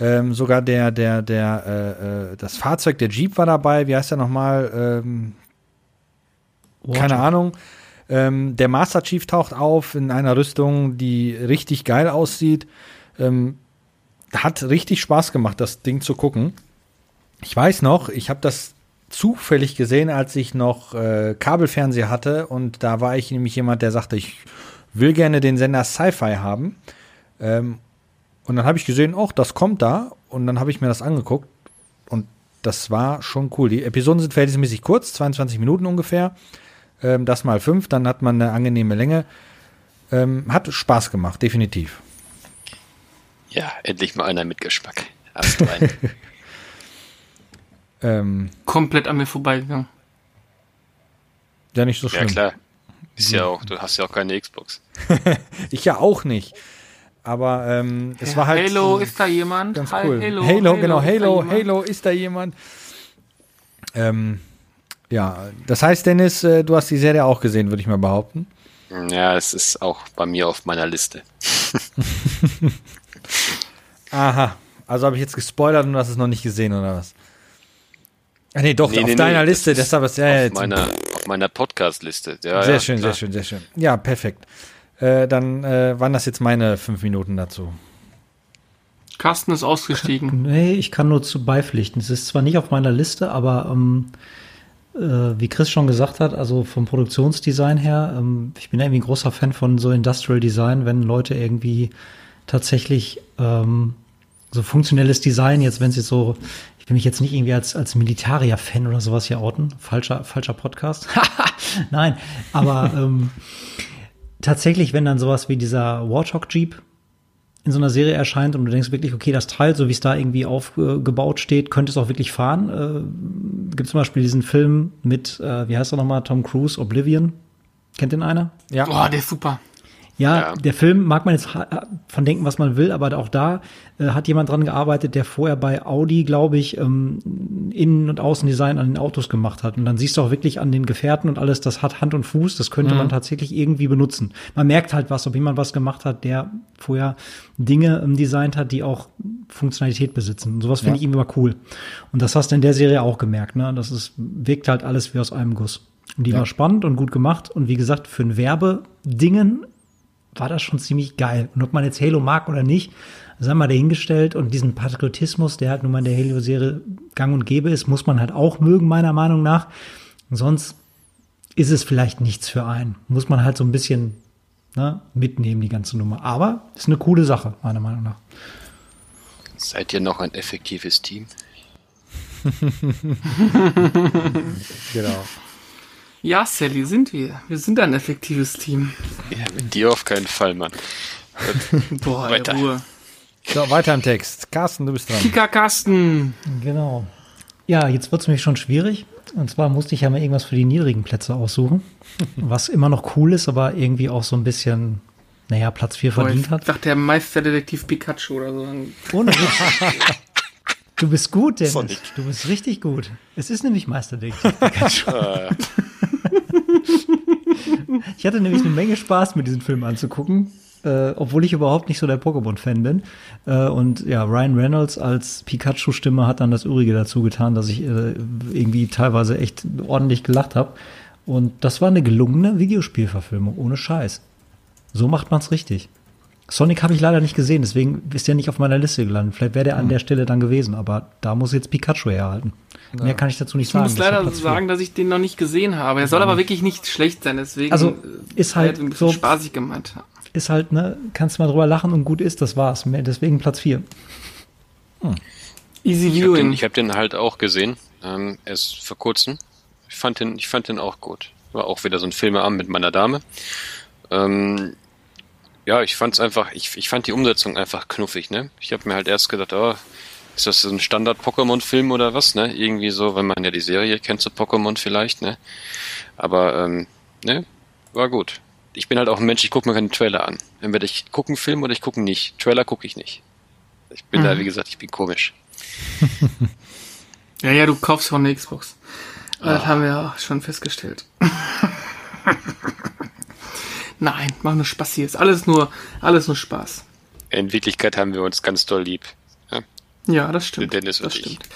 ähm, sogar der, der, der, äh, äh, das Fahrzeug, der Jeep war dabei, wie heißt der nochmal? Ähm, keine Ahnung. Ähm, der Master Chief taucht auf in einer Rüstung, die richtig geil aussieht. Ähm, hat richtig Spaß gemacht, das Ding zu gucken. Ich weiß noch, ich habe das zufällig gesehen, als ich noch äh, Kabelfernseher hatte und da war ich nämlich jemand, der sagte, ich will gerne den Sender Sci-Fi haben. Ähm, und dann habe ich gesehen, oh, das kommt da und dann habe ich mir das angeguckt und das war schon cool. Die Episoden sind verhältnismäßig kurz, 22 Minuten ungefähr. Ähm, das mal fünf, dann hat man eine angenehme Länge. Ähm, hat Spaß gemacht, definitiv. Ja, endlich mal einer mit Geschmack. Ähm, Komplett an mir vorbeigegangen. ja, nicht so ja, schlimm. klar. Ist ja auch, du hast ja auch keine Xbox. Ich ja auch nicht. Aber ähm, es war halt Halo, ist da jemand? ganz cool. Halo, Halo, genau, ist da Halo? Halo, ist da jemand? Ähm, ja, das heißt, Dennis, äh, du hast die Serie auch gesehen, würde ich mal behaupten. Ja, es ist auch bei mir auf meiner Liste. Aha, also habe ich jetzt gespoilert und du hast es noch nicht gesehen, oder was? Ah, nee, doch, Nee, auf nee, deiner nee, Liste, deshalb ist ja, auf jetzt. meiner, auf meiner Podcast-Liste. Ja, sehr ja, schön, klar. sehr schön, sehr schön. Ja, perfekt. Äh, dann äh, waren das jetzt meine fünf Minuten dazu. Carsten ist ausgestiegen. Nee, ich kann nur zu beipflichten. Es ist zwar nicht auf meiner Liste, aber ähm, äh, wie Chris schon gesagt hat, also vom Produktionsdesign her, ähm, ich bin irgendwie ein großer Fan von so Industrial Design, wenn Leute irgendwie tatsächlich ähm, so funktionelles Design, jetzt wenn jetzt so, ich will mich jetzt nicht irgendwie als, als Militarier-Fan oder sowas hier outen, falscher, falscher Podcast. Nein, aber ähm, tatsächlich, wenn dann sowas wie dieser Warthog Jeep in so einer Serie erscheint und du denkst wirklich, okay, das Teil, so wie es da irgendwie aufgebaut steht, könnte es auch wirklich fahren. Äh, gibt zum Beispiel diesen Film mit, äh, wie heißt er nochmal, Tom Cruise, Oblivion. Kennt den einer? Ja, Boah, der ist super. Ja, Ja. der Film mag man jetzt ha- von denken, was man will, aber auch da äh, hat jemand dran gearbeitet, der vorher bei Audi, glaube ich, ähm, Innen- und Außendesign an den Autos gemacht hat. Und dann siehst du auch wirklich an den Gefährten und alles, das hat Hand und Fuß, das könnte man tatsächlich irgendwie benutzen. Man merkt halt was, ob jemand was gemacht hat, der vorher Dinge ähm, designt hat, die auch Funktionalität besitzen. Und sowas finde ich irgendwie mal cool. Und das hast du in der Serie auch gemerkt, ne? Das ist, wirkt halt alles wie aus einem Guss. Und die Ja. war spannend und gut gemacht. Und wie gesagt, für ein Werbedingen war das schon ziemlich geil. Und ob man jetzt Halo mag oder nicht, sei mal dahingestellt. Und diesen Patriotismus, der halt nun mal in der Halo-Serie gang und gäbe ist, muss man halt auch mögen, meiner Meinung nach. Sonst ist es vielleicht nichts für einen. Muss man halt so ein bisschen ne, mitnehmen, die ganze Nummer. Aber ist eine coole Sache, meiner Meinung nach. Seid ihr noch ein effektives Team? Genau. Ja, Sally, sind wir. Wir sind ein effektives Team. Ja, mit dir auf keinen Fall, Mann. Boah, Weiter. Ruhe. So, weiter im Text. Carsten, du bist dran. Kika Carsten. Genau. Ja, jetzt wird es nämlich schon schwierig. Und zwar musste ich ja mal irgendwas für die niedrigen Plätze aussuchen. Was immer noch cool ist, aber irgendwie auch so ein bisschen, naja, Platz 4 Boah, verdient ich hat. dachte, der Meisterdetektiv Pikachu oder so. Ohne Witz. Du bist gut, Dennis. Sonic. Du bist richtig gut. Es ist nämlich Meisterdetektiv Pikachu. Äh, Ich hatte nämlich eine Menge Spaß, mir diesen Film anzugucken, äh, obwohl ich überhaupt nicht so der Pokémon-Fan bin. Äh, und ja, Ryan Reynolds als Pikachu-Stimme hat dann das Übrige dazu getan, dass ich äh, irgendwie teilweise echt ordentlich gelacht habe. Und das war eine gelungene Videospielverfilmung, ohne Scheiß. So macht man's richtig. Sonic habe ich leider nicht gesehen, deswegen ist der nicht auf meiner Liste gelandet. Vielleicht wäre der an der Stelle dann gewesen, aber da muss jetzt Pikachu herhalten. Mehr kann ich dazu nicht Ich sagen. muss Das war leider vier. sagen, dass ich den noch nicht gesehen habe. Er soll aber wirklich nicht schlecht sein, deswegen Also, äh, ist halt jetzt ein bisschen so- spaßig gemeint. ist halt, ne, kannst mal drüber lachen und gut ist, das war's. Mehr- Deswegen Platz 4. Easy ich habe den, Viewing. ich hab den halt auch gesehen. Ähm, erst vor kurzem. Ich fand den, ich fand den auch gut. War auch wieder so ein Filmeabend mit meiner Dame. Ähm, ja, ich fand's einfach, ich, ich fand die Umsetzung einfach knuffig, ne? Ich habe mir halt erst gedacht, oh, ist das so ein Standard-Pokémon-Film oder was, ne? Irgendwie so, wenn man ja die Serie kennt, so Pokémon vielleicht, ne? Aber, ähm, ne? War gut. Ich bin halt auch ein Mensch, ich gucke mir keinen Trailer an. Entweder ich gucke einen Film oder ich gucke nicht. Trailer gucke ich nicht. Ich bin da, wie gesagt, ich bin komisch. Ja, ja, du kaufst schon eine Xbox. Aber Das haben wir ja schon festgestellt. Nein, mach nur Spaß hier. Ist alles nur, alles nur Spaß. In Wirklichkeit haben wir uns ganz doll lieb. Ja? Ja, das stimmt. Dennis das und ich. stimmt.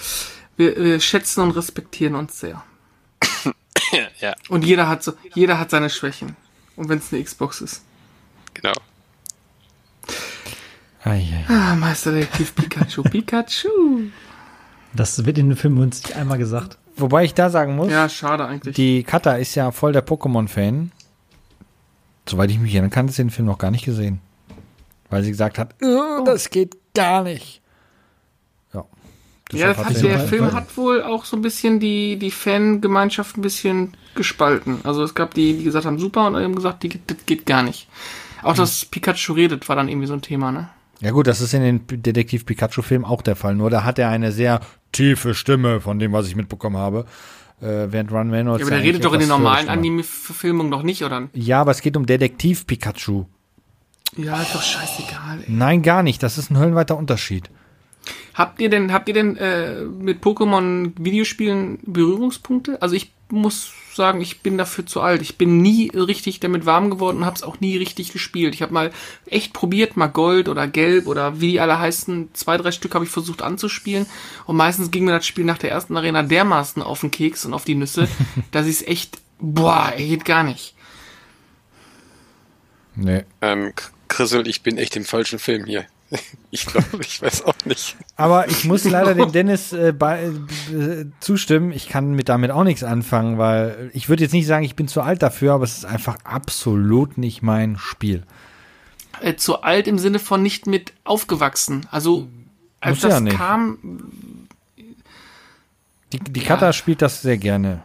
Wir, wir schätzen und respektieren uns sehr. ja, Und jeder hat so, jeder hat seine Schwächen. Und wenn es eine Xbox ist. genau. Ei, ei. Ah, Meisterdetektiv Pikachu, Pikachu. Das wird in dem Film uns nicht einmal gesagt. Wobei ich da sagen muss, Ja, schade eigentlich. die Kata ist ja voll der Pokémon-Fan. Soweit ich mich erinnern kann, sie den Film noch gar nicht gesehen. Weil sie gesagt hat, "Äh, das geht gar nicht. Ja. ja, hat der Film hat wohl auch so ein bisschen die, die Fangemeinschaft ein bisschen gespalten. Also es gab die, die gesagt haben, super, und haben gesagt, die, das geht gar nicht. Auch dass Pikachu redet, war dann irgendwie so ein Thema, ne? Ja gut, das ist in den Detektiv Pikachu-Film auch der Fall. Nur da hat er eine sehr tiefe Stimme, von dem, was ich mitbekommen habe. Äh, während Run Reynolds Ja, aber der redet doch in den normalen Stimme Anime-Verfilmungen noch nicht, oder? Ja, aber es geht um Detektiv Pikachu. Ja, ist doch scheißegal, ey. Nein, gar nicht. Das ist ein höllenweiter Unterschied. Habt ihr denn, habt ihr denn äh, mit Pokémon Videospielen Berührungspunkte? Also ich muss sagen, ich bin dafür zu alt. Ich bin nie richtig damit warm geworden und hab's auch nie richtig gespielt. Ich habe mal echt probiert, mal Gold oder Gelb oder wie die alle heißen, zwei, drei Stück habe ich versucht anzuspielen und meistens ging mir das Spiel nach der ersten Arena dermaßen auf den Keks und auf die Nüsse, dass ich es echt, boah, ey, geht gar nicht. Nee. Ähm, Chrisel, ich bin echt im falschen Film hier. Ich glaube, ich weiß auch nicht. Aber ich muss leider dem Dennis äh, bei, äh, zustimmen. Ich kann mit damit auch nichts anfangen, weil ich würde jetzt nicht sagen, ich bin zu alt dafür, aber es ist einfach absolut nicht mein Spiel. Äh, zu alt im Sinne von nicht mit aufgewachsen. Also als Muss ja das nicht. kam, Die, die Kata spielt das sehr gerne.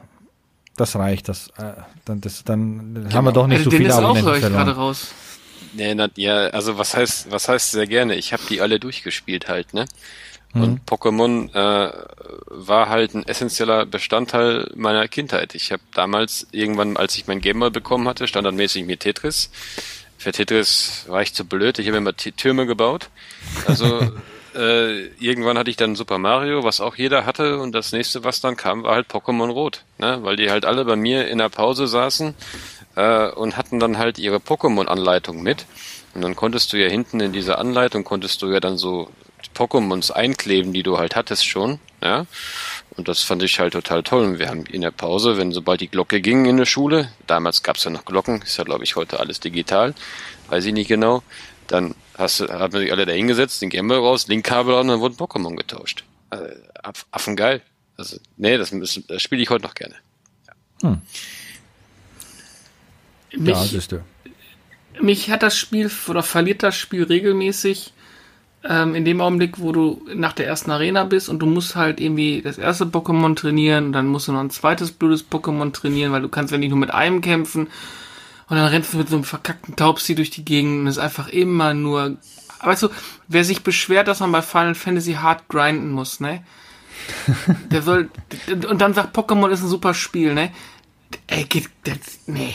Das reicht. Das, äh, dann, das, dann haben wir doch nicht also so viele Dennis auch höre Abonnenten ich gerade verloren. raus. Nee, na, ja, also was heißt, was heißt sehr gerne? Ich habe die alle durchgespielt halt, ne? Und Pokémon äh, war halt ein essentieller Bestandteil meiner Kindheit. Ich habe damals irgendwann, als ich mein Gameboy bekommen hatte, standardmäßig mir Tetris. Für Tetris war ich zu blöd. Ich habe immer T Türme gebaut. Also äh, irgendwann hatte ich dann Super Mario, was auch jeder hatte. Und das nächste, was dann kam, war halt Pokémon Rot, ne? Weil die halt alle bei mir in der Pause saßen äh, und hatten dann halt ihre Pokémon-Anleitung mit. Und dann konntest du ja hinten in dieser Anleitung, konntest du ja dann so Pokémons einkleben, die du halt hattest schon, ja. Und das fand ich halt total toll. Und wir haben in der Pause, wenn sobald die Glocke ging in der Schule, damals gab's ja noch Glocken, ist ja glaube ich heute alles digital, weiß ich nicht genau, dann hast haben sich alle da hingesetzt, den Gameboy raus, Linkkabel an und dann wurden Pokémon getauscht. Aff- Affengeil. Also, nee, das, das spiele ich heute noch gerne. Mich, siehst du. mich hat das Spiel oder verliert das Spiel regelmäßig ähm, in dem Augenblick, wo du nach der ersten Arena bist und du musst halt irgendwie das erste Pokémon trainieren und dann musst du noch ein zweites blödes Pokémon trainieren, weil du kannst ja nicht nur mit einem kämpfen und dann rennst du mit so einem verkackten Taubsi durch die Gegend und es ist einfach immer nur, weißt du, wer sich beschwert, dass man bei Final Fantasy hart grinden muss, ne? Der soll, und dann sagt Pokémon ist ein super Spiel, ne? Ey, geht, das, nee.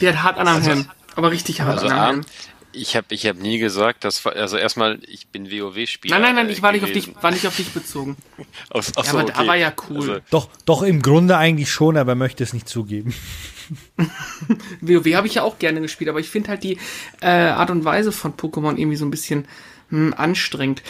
Der hat hart an am Also- Helm. Aber richtig hart Also an am Helm. ich habe ich hab nie gesagt, dass also erstmal ich bin WoW-Spieler. Nein, nein, nein, ich war nicht auf dich, war nicht auf dich bezogen. Aus, ach Ja, so, aber okay. da war ja cool. Also, Doch, doch im Grunde eigentlich schon, aber möchte es nicht zugeben. WoW habe ich ja auch gerne gespielt, aber ich finde halt die äh, Art und Weise von Pokémon irgendwie so ein bisschen hm, anstrengend.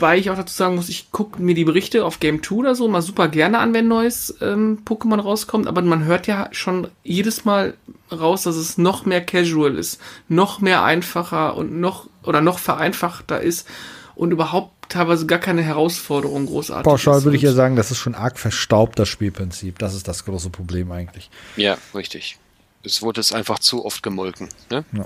Wobei ich auch dazu sagen muss, ich gucke mir die Berichte auf Game 2 oder so mal super gerne an, wenn neues ähm, Pokémon rauskommt, aber man hört ja schon jedes Mal raus, dass es noch mehr casual ist, noch mehr einfacher und noch oder noch vereinfachter ist und überhaupt teilweise gar keine Herausforderung großartig Pauschal ist. würde ich ja sagen, das ist schon arg verstaubt, das Spielprinzip. Das ist das große Problem eigentlich. ja, richtig. Es wurde es einfach zu oft gemolken. Ne? Ja.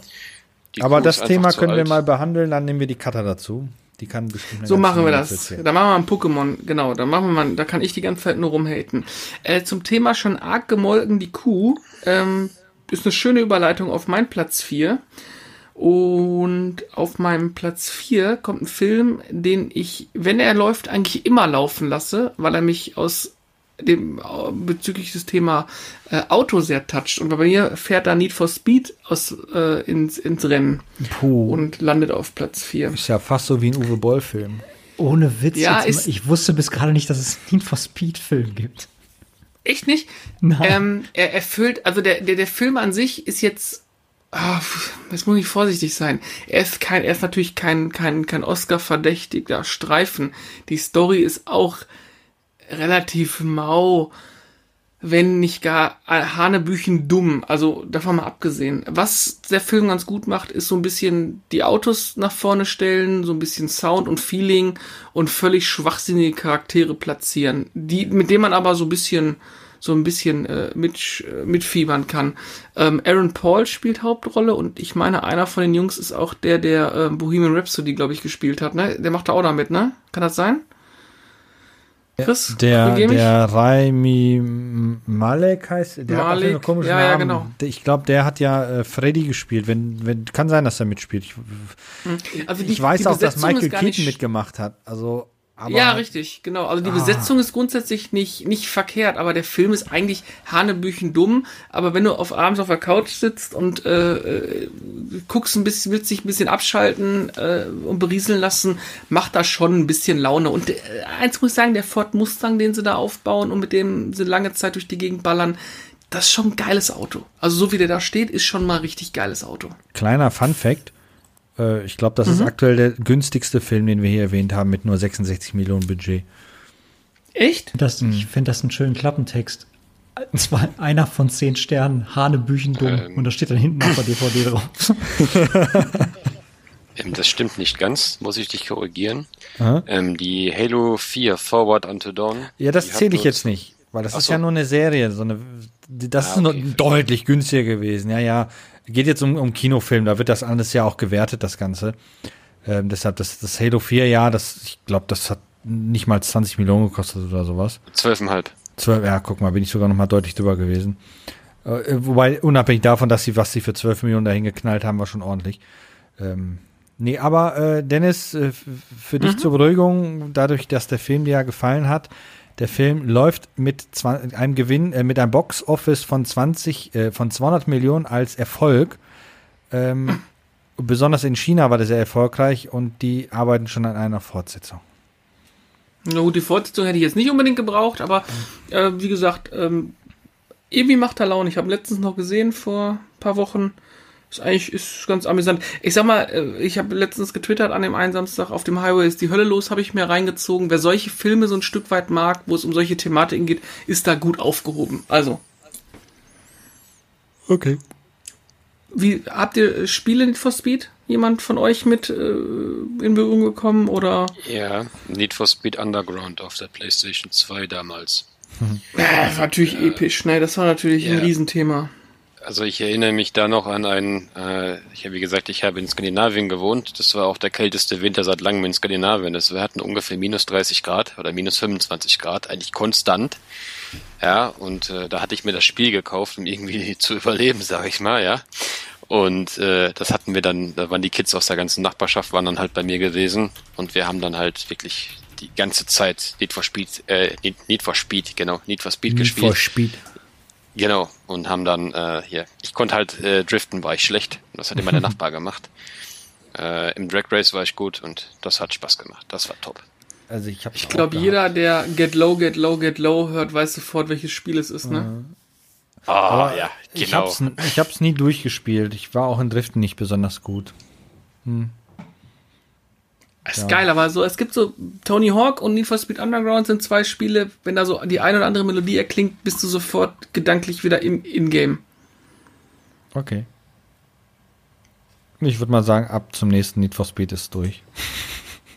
Aber das Thema können wir alt. mal behandeln, dann nehmen wir die Cutter dazu. Die kann bestimmt So machen wir das. Da machen wir ein Pokémon, genau. Da machen wir mal, da kann ich die ganze Zeit nur rumhaten. Äh, zum Thema schon arg gemolken, die Kuh, ähm, ist eine schöne Überleitung auf meinen Platz 4. Und auf meinem Platz 4 kommt ein Film, den ich, wenn er läuft, eigentlich immer laufen lasse, weil er mich aus dem äh, bezüglich des Thema äh, Auto sehr toucht. Und bei mir fährt da Need for Speed aus, äh, ins, ins Rennen Puh, und landet auf Platz 4. ist ja fast so wie ein Uwe Boll-Film. Ohne Witz. Ja, ist- mal, ich wusste bis gerade nicht, dass es Need for Speed Film gibt. Echt nicht? Nein. Ähm, er erfüllt, also der, der, der Film an sich ist jetzt, ah, jetzt muss ich vorsichtig sein. Er ist kein, er ist natürlich kein, kein, kein Oscar-verdächtiger Streifen. Die Story ist auch relativ mau, wenn nicht gar Hanebüchen dumm. Also davon mal abgesehen. Was der Film ganz gut macht, ist so ein bisschen die Autos nach vorne stellen, so ein bisschen Sound und Feeling und völlig schwachsinnige Charaktere platzieren, die mit denen man aber so ein bisschen so ein bisschen äh, mit, äh, mitfiebern kann. Ähm, Aaron Paul spielt Hauptrolle und ich meine, einer von den Jungs ist auch der, der äh, Bohemian Rhapsody, glaube ich, gespielt hat. Ne? Der macht da auch da mit, ne? Kann das sein? Chris? Der, der Raimi Malek heißt, der hat Malek, einen komischen ja, ja, Namen. genau. Der- Ich glaube, der hat ja äh, Freddy gespielt. Wenn, wenn, kann sein, dass er mitspielt. Ich, Also ich weiß auch, dass Michael Keaton mitgemacht hat. Also, aber ja, richtig, genau. Also die Ah. Besetzung ist grundsätzlich nicht, nicht verkehrt, aber der Film ist eigentlich Hanebüchen dumm. Aber wenn du auf abends auf der Couch sitzt und äh, äh, guckst ein bisschen, willst dich ein bisschen abschalten äh, und berieseln lassen, macht das schon ein bisschen Laune. Und äh, eins muss ich sagen, der Ford Mustang, den sie da aufbauen und mit dem sie lange Zeit durch die Gegend ballern, das ist schon ein geiles Auto. Also so wie der da steht, ist schon mal richtig geiles Auto. Kleiner Fun Fact. Äh, ich glaube, das Mhm. ist aktuell der günstigste Film, den wir hier erwähnt haben, mit nur 66 Millionen Budget. Echt? Das, Ich finde das einen schönen Klappentext. Und zwar einer von zehn Sternen, Hanebüchen dumm. Ähm. Und da steht dann hinten auf der DVD drauf. Ähm, das stimmt nicht ganz, muss ich dich korrigieren. Ähm, die Halo 4 Forward Unto Dawn. Ja, das zähle ich jetzt nicht, weil das Ach ist so. ja nur eine Serie. So eine, das Ah, ist nur okay. deutlich günstiger gewesen. Ja, ja. Geht jetzt um, um Kinofilm, da wird das alles ja auch gewertet, das Ganze. Ähm, deshalb, das, das Halo 4, ja, das, ich glaube, das hat nicht mal 20 Millionen gekostet oder sowas. 12,5. 12, ja, guck mal, bin ich sogar noch mal deutlich drüber gewesen. Äh, wobei, unabhängig davon, dass sie, was sie für 12 Millionen dahin geknallt haben, war schon ordentlich. Ähm, nee, aber äh, Dennis, äh, für dich zur Beruhigung, dadurch, dass der Film dir ja gefallen hat, der Film läuft mit einem Gewinn, äh, mit einem Box-Office von 20, äh, von 200 Millionen als Erfolg. Ähm, besonders in China war der sehr erfolgreich und die arbeiten schon an einer Fortsetzung. Na gut, die Fortsetzung hätte ich jetzt nicht unbedingt gebraucht, aber äh, wie gesagt, ähm, irgendwie macht er Laune. Ich habe letztens noch gesehen vor ein paar Wochen. Ist eigentlich ist ganz amüsant. Ich sag mal, äh, ich habe letztens getwittert an dem einen Samstag auf dem Highway ist die Hölle los, habe ich mir reingezogen. Wer solche Filme so ein Stück weit mag, wo es um solche Thematiken geht, ist da gut aufgehoben. Also, Okay. wie habt ihr äh, Spiele Need for Speed? Jemand von euch mit äh, in Berührung gekommen oder? Ja, Need for Speed Underground auf der PlayStation 2 damals. Ja, das war natürlich episch, ne? Das war natürlich ein Ja. Riesenthema. Also ich erinnere mich da noch an einen, äh, ich habe wie gesagt, ich habe in Skandinavien gewohnt. Das war auch der kälteste Winter seit langem in Skandinavien. Das, wir hatten ungefähr minus 30 Grad oder minus 25 Grad, eigentlich konstant. Ja, und äh, da hatte ich mir das Spiel gekauft, um irgendwie zu überleben, sag ich mal, ja. Und äh, das hatten wir dann, da waren die Kids aus der ganzen Nachbarschaft, waren dann halt bei mir gewesen und wir haben dann halt wirklich die ganze Zeit Need for Speed, äh, Need, Need for Speed, genau, Need for Speed Need gespielt. for Speed. Genau, und haben dann äh, hier, ich konnte halt äh, driften, war ich schlecht. Das hat immer der Nachbar gemacht. Äh, Im Drag Race war ich gut und das hat Spaß gemacht. Das war top. Also ich habe Ich glaube, jeder, der Get Low, Get Low, Get Low hört, weiß sofort, welches Spiel es ist, ne? Ah, ja, Ich genau. hab's, ich hab's nie durchgespielt. Ich war auch in Driften nicht besonders gut. Ist geil, aber so, es gibt so, Tony Hawk und Need for Speed Underground sind zwei Spiele, wenn da so die eine oder andere Melodie erklingt, bist du sofort gedanklich wieder im In-Game. Okay. Ich würde mal sagen, ab zum nächsten Need for Speed ist durch.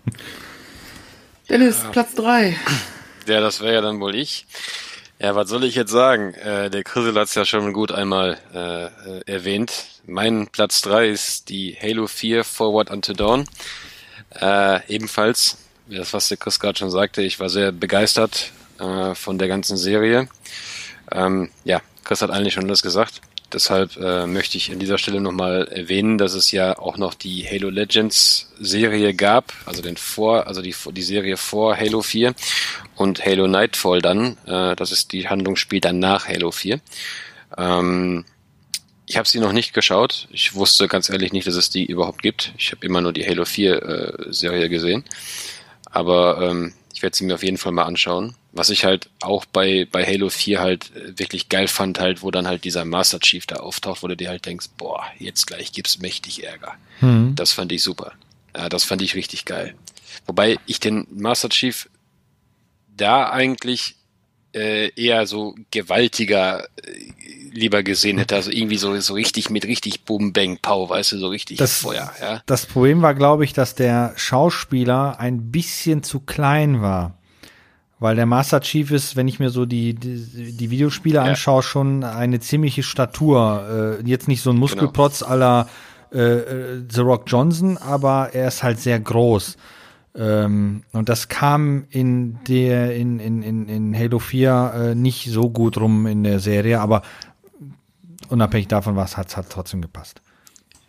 Dennis, Platz drei. Ja, das wäre ja dann wohl ich. Ja, was soll ich jetzt sagen? Äh, der Chrisel hat's ja schon gut einmal äh, äh, erwähnt. Mein Platz drei ist die Halo 4 Forward Unto Dawn. Äh, ebenfalls, das was der Chris gerade schon sagte, ich war sehr begeistert äh, von der ganzen Serie. Ähm, ja, Chris hat eigentlich schon alles gesagt. Deshalb äh, möchte ich an dieser Stelle nochmal erwähnen, dass es ja auch noch die Halo Legends Serie gab, also den vor, also die, die Serie vor Halo 4 und Halo Nightfall dann. Äh, das ist die Handlung spielt dann nach Halo 4. Ähm, ich habe sie noch nicht geschaut. Ich wusste ganz ehrlich nicht, dass es die überhaupt gibt. Ich habe immer nur die Halo 4 äh, Serie gesehen. Aber ähm, ich werde sie mir auf jeden Fall mal anschauen. Was ich halt auch bei, bei Halo 4 halt äh, wirklich geil fand, halt, wo dann halt dieser Master Chief da auftaucht, wo du dir halt denkst, boah, jetzt gleich gibt's mächtig Ärger. Das fand ich super. Ja, das fand ich richtig geil. Wobei ich den Master Chief da eigentlich äh, eher so gewaltiger äh, lieber gesehen hätte, also irgendwie so, so richtig mit richtig Boom Bang Pow, weißt du, so richtig Das, Feuer, ja. das Problem war, glaube ich, dass der Schauspieler ein bisschen zu klein war. Weil der Master Chief ist, wenn ich mir so die, die, die Videospiele anschaue, schon eine ziemliche Statur. Äh, jetzt nicht so ein Muskelprotz aller äh, äh, The Rock Johnson, aber er ist halt sehr groß. Ähm, und das kam in der in, in, in, in Halo 4 äh, nicht so gut rum in der Serie, aber unabhängig davon was hat hat trotzdem gepasst.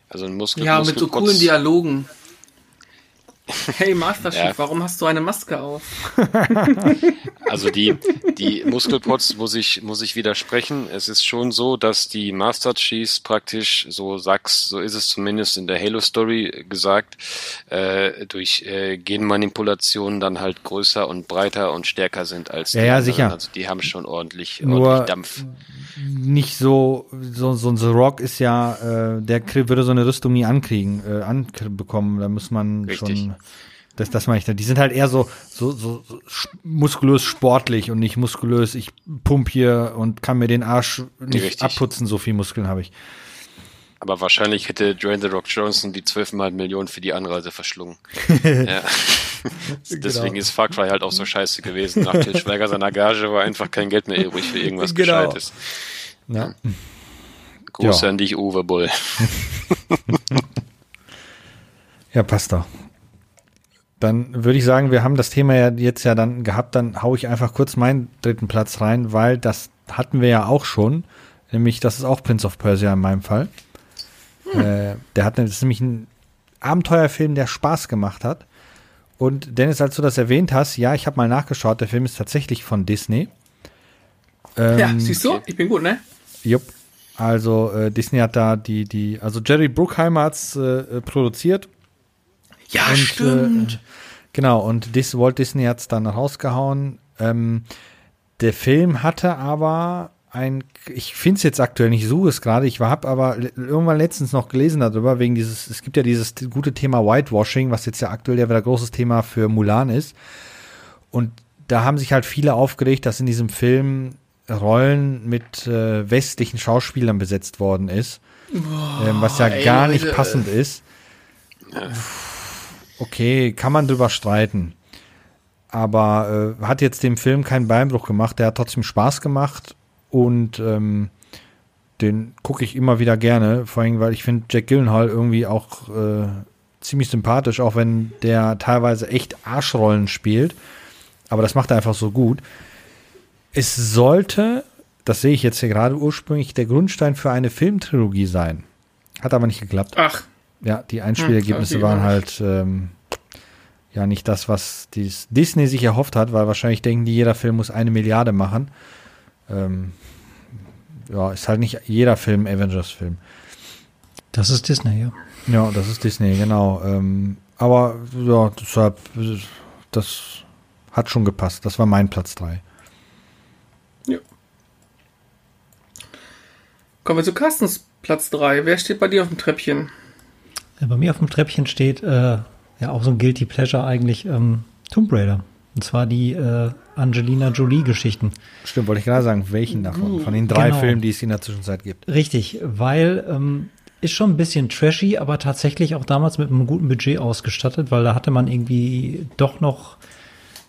Also ein Muskel, Ja, mit so coolen Dialogen. Hey Master Chief, Ja. warum hast du eine Maske auf? Also die, die Muskelpots muss ich, muss ich widersprechen. Es ist schon so, dass die Master Chiefs praktisch, so sagst, so ist es zumindest in der Halo Story gesagt, äh, durch äh, Genmanipulation dann halt größer und breiter und stärker sind als Ja, die ja, anderen. sicher. Also die haben schon ordentlich, Nur- ordentlich Dampf. nicht so, so, so ein The Rock ist ja, äh, der würde so eine Rüstung nie ankriegen, äh, anbekommen. Da muss man Richtig. schon, das, das meine ich da. Die sind halt eher so, so, so, so muskulös sportlich und nicht muskulös, ich pump hier und kann mir den Arsch nicht Richtig. abputzen, so viel Muskeln habe ich. Aber wahrscheinlich hätte Dwayne The Rock Johnson die 12,5 Millionen für die Anreise verschlungen. ja. Deswegen ist Far Cry halt auch so scheiße gewesen. Nach Til Schweiger seiner Gage war einfach kein Geld mehr übrig für irgendwas Genau. Gescheites. Ja. Gruß Ja. an dich, Uwe Bull. Ja, passt doch. Dann würde ich sagen, wir haben das Thema ja jetzt ja dann gehabt, dann hau ich einfach kurz meinen dritten Platz rein, weil das hatten wir ja auch schon. Nämlich, das ist auch Prince of Persia in meinem Fall. Äh, der hat, das ist nämlich ein Abenteuerfilm, der Spaß gemacht hat. Und Dennis, als du das erwähnt hast, ja, ich habe mal nachgeschaut, der Film ist tatsächlich von Disney. Ähm, ja, siehst du? Ich bin gut, ne? Jupp. Also äh, Disney hat da die, die, also Jerry Bruckheimer hat's äh, äh, produziert Ja, und, stimmt. Äh, genau, und Dis Walt Disney hat es dann rausgehauen. Ähm, der Film hatte aber ein, ich finde es jetzt aktuell nicht, ich suche es gerade, ich habe aber irgendwann letztens noch gelesen darüber, wegen dieses, es gibt ja dieses gute Thema Whitewashing, was jetzt ja aktuell ja wieder großes Thema für Mulan ist. Und da haben sich halt viele aufgeregt, dass in diesem Film Rollen mit äh, westlichen Schauspielern besetzt worden ist. ähm, was ja ey, gar nicht Leute. passend ist. Okay, kann man drüber streiten. Aber äh, hat jetzt dem Film keinen Beinbruch gemacht. Der hat trotzdem Spaß gemacht. Und ähm, den gucke ich immer wieder gerne, vor allem, weil ich finde Jack Gyllenhaal irgendwie auch äh, ziemlich sympathisch, auch wenn der teilweise echt Arschrollen spielt. Aber das macht er einfach so gut. Es sollte, das sehe ich jetzt hier gerade ursprünglich, der Grundstein für eine Filmtrilogie sein. Hat aber nicht geklappt. Ach, Ja, die Einspielergebnisse Hm, waren halt ähm, ja nicht das, was dies Disney sich erhofft hat, weil wahrscheinlich denken die, jeder Film muss eine Milliarde machen. Ähm, ja, ist halt nicht jeder Film Avengers-Film. Das ist Disney, ja. Ja, das ist Disney, genau. Ähm, aber ja, deshalb, das hat schon gepasst. Das war mein Platz 3. kommen wir zu Carstens Platz 3. Wer steht bei dir auf dem Treppchen? Ja, Bei mir auf dem Treppchen steht äh, ja auch so ein Guilty Pleasure eigentlich ähm, Tomb Raider. Und zwar die äh, Angelina Jolie-Geschichten. Stimmt, wollte ich gerade sagen, welchen davon? Von den drei Genau. Filmen, die es in der Zwischenzeit gibt. Richtig, weil ähm, ist schon ein bisschen trashy, aber tatsächlich auch damals mit einem guten Budget ausgestattet, weil da hatte man irgendwie doch noch,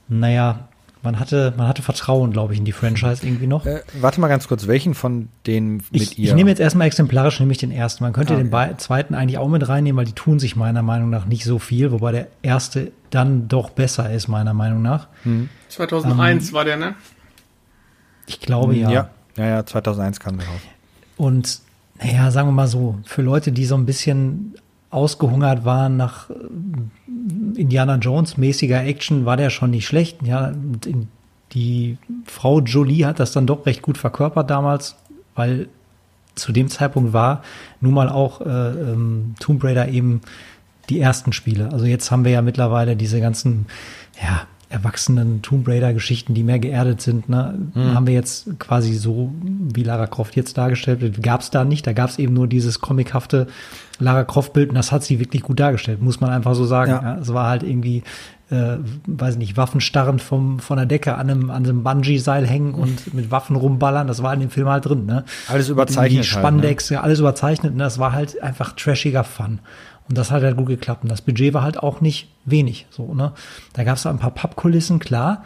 naja, man hatte, man hatte Vertrauen, glaube ich, in die Franchise irgendwie noch. Äh, warte mal ganz kurz, welchen von denen mit Ich, ihr? ich nehme jetzt erstmal exemplarisch nämlich den ersten. Man könnte Ah, den ja. zweiten eigentlich auch mit reinnehmen, weil die tun sich meiner Meinung nach nicht so viel, wobei der erste dann doch besser ist, meiner Meinung nach. 2001 war der, ne? Ich glaube ja. ja. ja, ja, 2001 kam der raus. Und naja, sagen wir mal so, für Leute, die so ein bisschen ausgehungert waren nach äh, Indiana Jones mäßiger Action, war der schon nicht schlecht. Ja, die Frau Jolie hat das dann doch recht gut verkörpert damals, weil zu dem Zeitpunkt war nun mal auch äh, ähm, Tomb Raider eben die ersten Spiele. Also jetzt haben wir ja mittlerweile diese ganzen, ja, erwachsenen Tomb Raider Geschichten, die mehr geerdet sind, ne, haben wir jetzt quasi so, wie Lara Croft jetzt dargestellt wird, gab es da nicht. Da gab es eben nur dieses comichafte Lara Croft Bild und das hat sie wirklich gut dargestellt, muss man einfach so sagen. Ja. Ja. Es war halt irgendwie, äh, weiß nicht, Waffenstarren vom, von der Decke an einem, an einem Bungee-Seil hängen und mit Waffen rumballern. Das war in dem Film halt drin, ne? Alles überzeichnet Die halt, Spandex, ja, alles überzeichnet. Und das war halt einfach trashiger Fun. Und das hat halt gut geklappt. Und das Budget war halt auch nicht wenig. So, ne? Da gab es ein paar Pappkulissen, klar.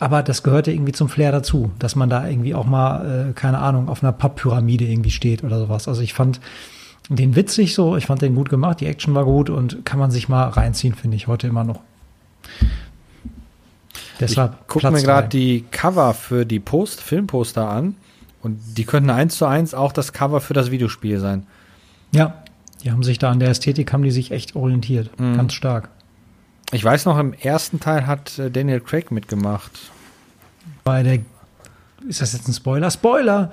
Aber das gehörte irgendwie zum Flair dazu, dass man da irgendwie auch mal, äh, keine Ahnung, auf einer Papppyramide irgendwie steht oder sowas. Also ich fand den witzig so, ich fand den gut gemacht, die Action war gut und kann man sich mal reinziehen, finde ich heute immer noch. Deshalb Ich gucke mir gerade die Cover für die Post Filmposter an und die könnten eins zu eins auch das Cover für das Videospiel sein. Ja, die haben sich da an der Ästhetik, haben die sich echt orientiert. Mhm. Ganz stark. Ich weiß noch, im ersten Teil hat äh, Daniel Craig mitgemacht. bei der ist das jetzt ein Spoiler? Spoiler!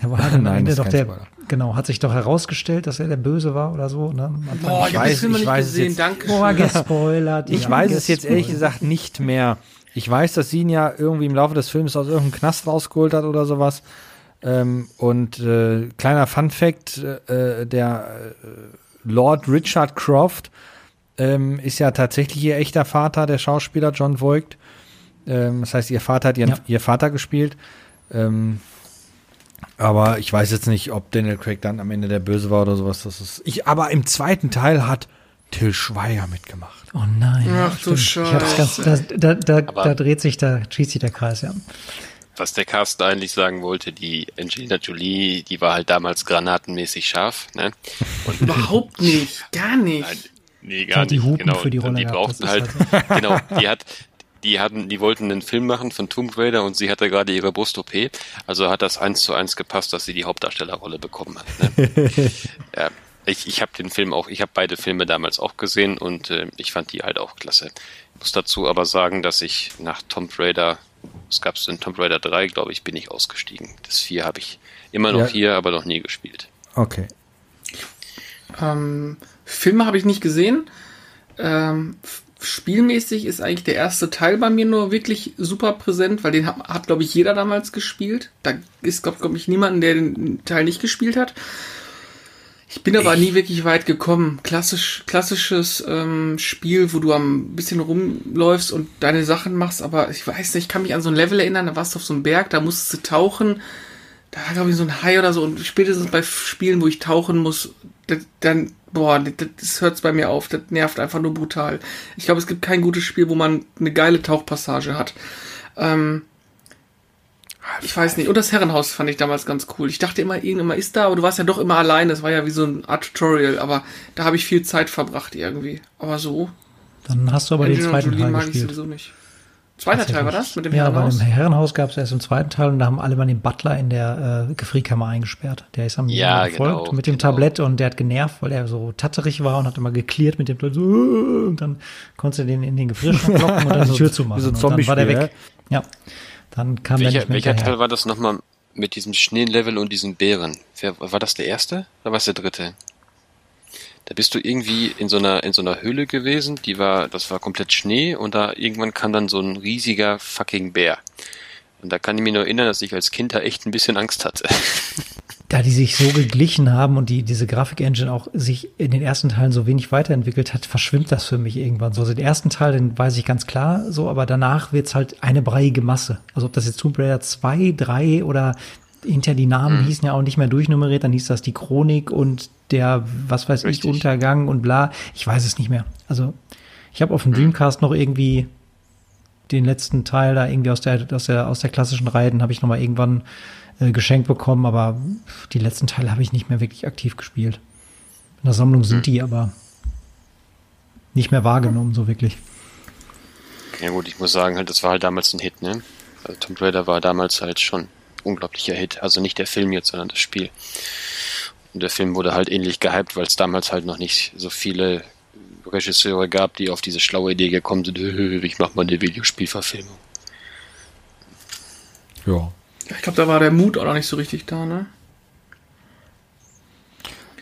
Da war am Nein, Ende doch der, Spoiler. Genau, hat sich doch herausgestellt, dass er der Böse war oder so, ne? Boah, ich weiß- Film noch ich nicht weiß es gesehen, jetzt- danke. Boah, gespoilert. Ich ja, weiß es jetzt ehrlich gesagt nicht mehr. Ich weiß, dass sie ihn ja irgendwie im Laufe des Films aus irgendeinem Knast rausgeholt hat oder sowas. Ähm, und äh, kleiner Fun Fact, äh, der äh, Lord Richard Croft ähm, ist ja tatsächlich ihr echter Vater, der Schauspieler John Voigt. Ähm, das heißt, ihr Vater hat ihren, Ja. ihr Vater gespielt. Ähm, aber ich weiß jetzt nicht, ob Daniel Craig dann am Ende der Böse war oder sowas. Das ist ich, aber im zweiten Teil hat Till Schweiger mitgemacht. Oh nein. Ach du hab's ganz, da, da, da, dreht sich, da schließt sich der Kreis, ja. Was der Carsten eigentlich sagen wollte, die Angelina Jolie, die war halt damals granatenmäßig scharf, ne? Und Überhaupt nicht, gar nicht. Nein, nee, Die gar hat die nicht. Hupen genau. für die Rolle die brauchten halt, ist genau, die hat, die hatten, die wollten einen Film machen von Tomb Raider und sie hatte gerade ihre Brust-OP, also hat das eins zu eins gepasst, dass sie die Hauptdarstellerrolle bekommen hat. Ne? ja, ich, ich habe den Film auch, ich habe beide Filme damals auch gesehen und äh, ich fand die halt auch klasse. Ich muss dazu aber sagen, dass ich nach Tomb Raider, es gab in Tomb Raider 3, glaube ich, bin ich ausgestiegen. Das 4 habe ich immer noch Ja. hier, aber noch nie gespielt. Okay. Ähm, Filme habe ich nicht gesehen. Ähm, spielmäßig ist eigentlich der erste Teil bei mir nur wirklich super präsent, weil den hat, hat glaube ich, jeder damals gespielt. Da ist, glaube glaub ich, niemanden, der den Teil nicht gespielt hat. Ich bin aber nie wirklich weit gekommen. Klassisch, klassisches ähm, Spiel, wo du am bisschen rumläufst und deine Sachen machst, aber ich weiß nicht, ich kann mich an so ein Level erinnern, da warst du auf so einem Berg, da musstest du tauchen. Da war, glaube ich, so ein Hai oder so. Und spätestens bei Spielen, wo ich tauchen muss, dann, boah, das, hört's bei mir auf. Das nervt einfach nur brutal. Ich glaube, es gibt kein gutes Spiel, wo man eine geile Tauchpassage hat. Ähm, ich weiß nicht. Und das Herrenhaus fand ich damals ganz cool. Ich dachte immer, irgendjemand ist da, aber du warst ja doch immer allein. Das war ja wie so ein Art Tutorial, aber da habe ich viel Zeit verbracht irgendwie. Aber so. Dann hast du aber den zweiten Teil mag ich gespielt. sowieso nicht. Zweiter Teil war das mit dem ja, Herrenhaus? bei dem Herrenhaus gab es erst im zweiten Teil und da haben alle mal den Butler in der äh, Gefrierkammer eingesperrt. Der ist am Ja, gefolgt genau, mit dem genau. Tablett und der hat genervt, weil er so tatterig war und hat immer geklärt mit dem Tablett so, "Äh", und dann konntest du den in den Gefrierschrank locken und dann die Tür zumachen. so ein und dann war der weg. Ja. Dann kam der Welcher, nicht mehr welcher hinterher. Teil war das nochmal mit diesem Schneelevel und diesen Bären? Wer, war das der erste oder war es der dritte? Da bist du irgendwie in so einer in so einer Höhle gewesen, die war, das war komplett Schnee und da irgendwann kam dann so ein riesiger fucking Bär. Und da kann ich mich nur erinnern, dass ich als Kind da echt ein bisschen Angst hatte. da die sich so geglichen haben und die, diese Grafik-Engine auch sich in den ersten Teilen so wenig weiterentwickelt hat, verschwimmt das für mich irgendwann so. Also den ersten Teil, den weiß ich ganz klar so, aber danach wird's halt eine breiige Masse. Also ob das jetzt Tomb Raider 2, 3 oder hinter die Namen Mhm. hießen ja auch nicht mehr durchnummeriert, dann hieß das die Chronik und der, was weiß Richtig. ich, Untergang und bla. Ich weiß es nicht mehr. Also ich habe auf Mhm. dem Dreamcast noch irgendwie den letzten Teil da irgendwie aus der, aus der, aus der klassischen Reihe, den habe ich nochmal irgendwann äh, geschenkt bekommen, aber die letzten Teile habe ich nicht mehr wirklich aktiv gespielt. In der Sammlung sind die aber nicht mehr wahrgenommen, so wirklich. Ja gut, ich muss sagen, halt, das war halt damals ein Hit, ne? Also Tomb Raider war damals halt schon unglaublicher Hit. Also nicht der Film jetzt, sondern das Spiel. Und der Film wurde halt ähnlich gehypt, weil es damals halt noch nicht so viele Regisseure gab, die auf diese schlaue Idee gekommen sind, ich mach mal eine Videospielverfilmung. Ja. Ich glaube, da war der Mut auch noch nicht so richtig da, ne?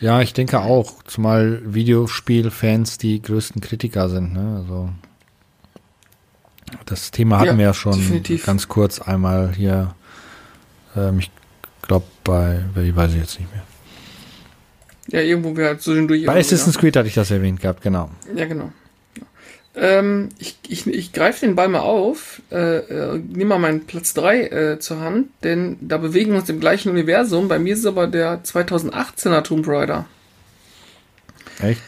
Ja, ich denke auch, zumal Videospielfans die größten Kritiker sind, ne? Also das Thema hatten Ja, wir ja schon definitiv. ganz kurz einmal hier. Ähm, ich glaube bei, ich weiß ich jetzt nicht mehr. Ja, irgendwo wir halt so den durch. Bei Assassin's Creed hatte ich das erwähnt gehabt, genau. Ja, genau. Ähm, ich ich, ich greife den Ball mal auf, äh, äh, nehme mal meinen Platz 3 äh, zur Hand, denn da bewegen wir uns im gleichen Universum. Bei mir ist es aber der 2018er Tomb Raider. Echt?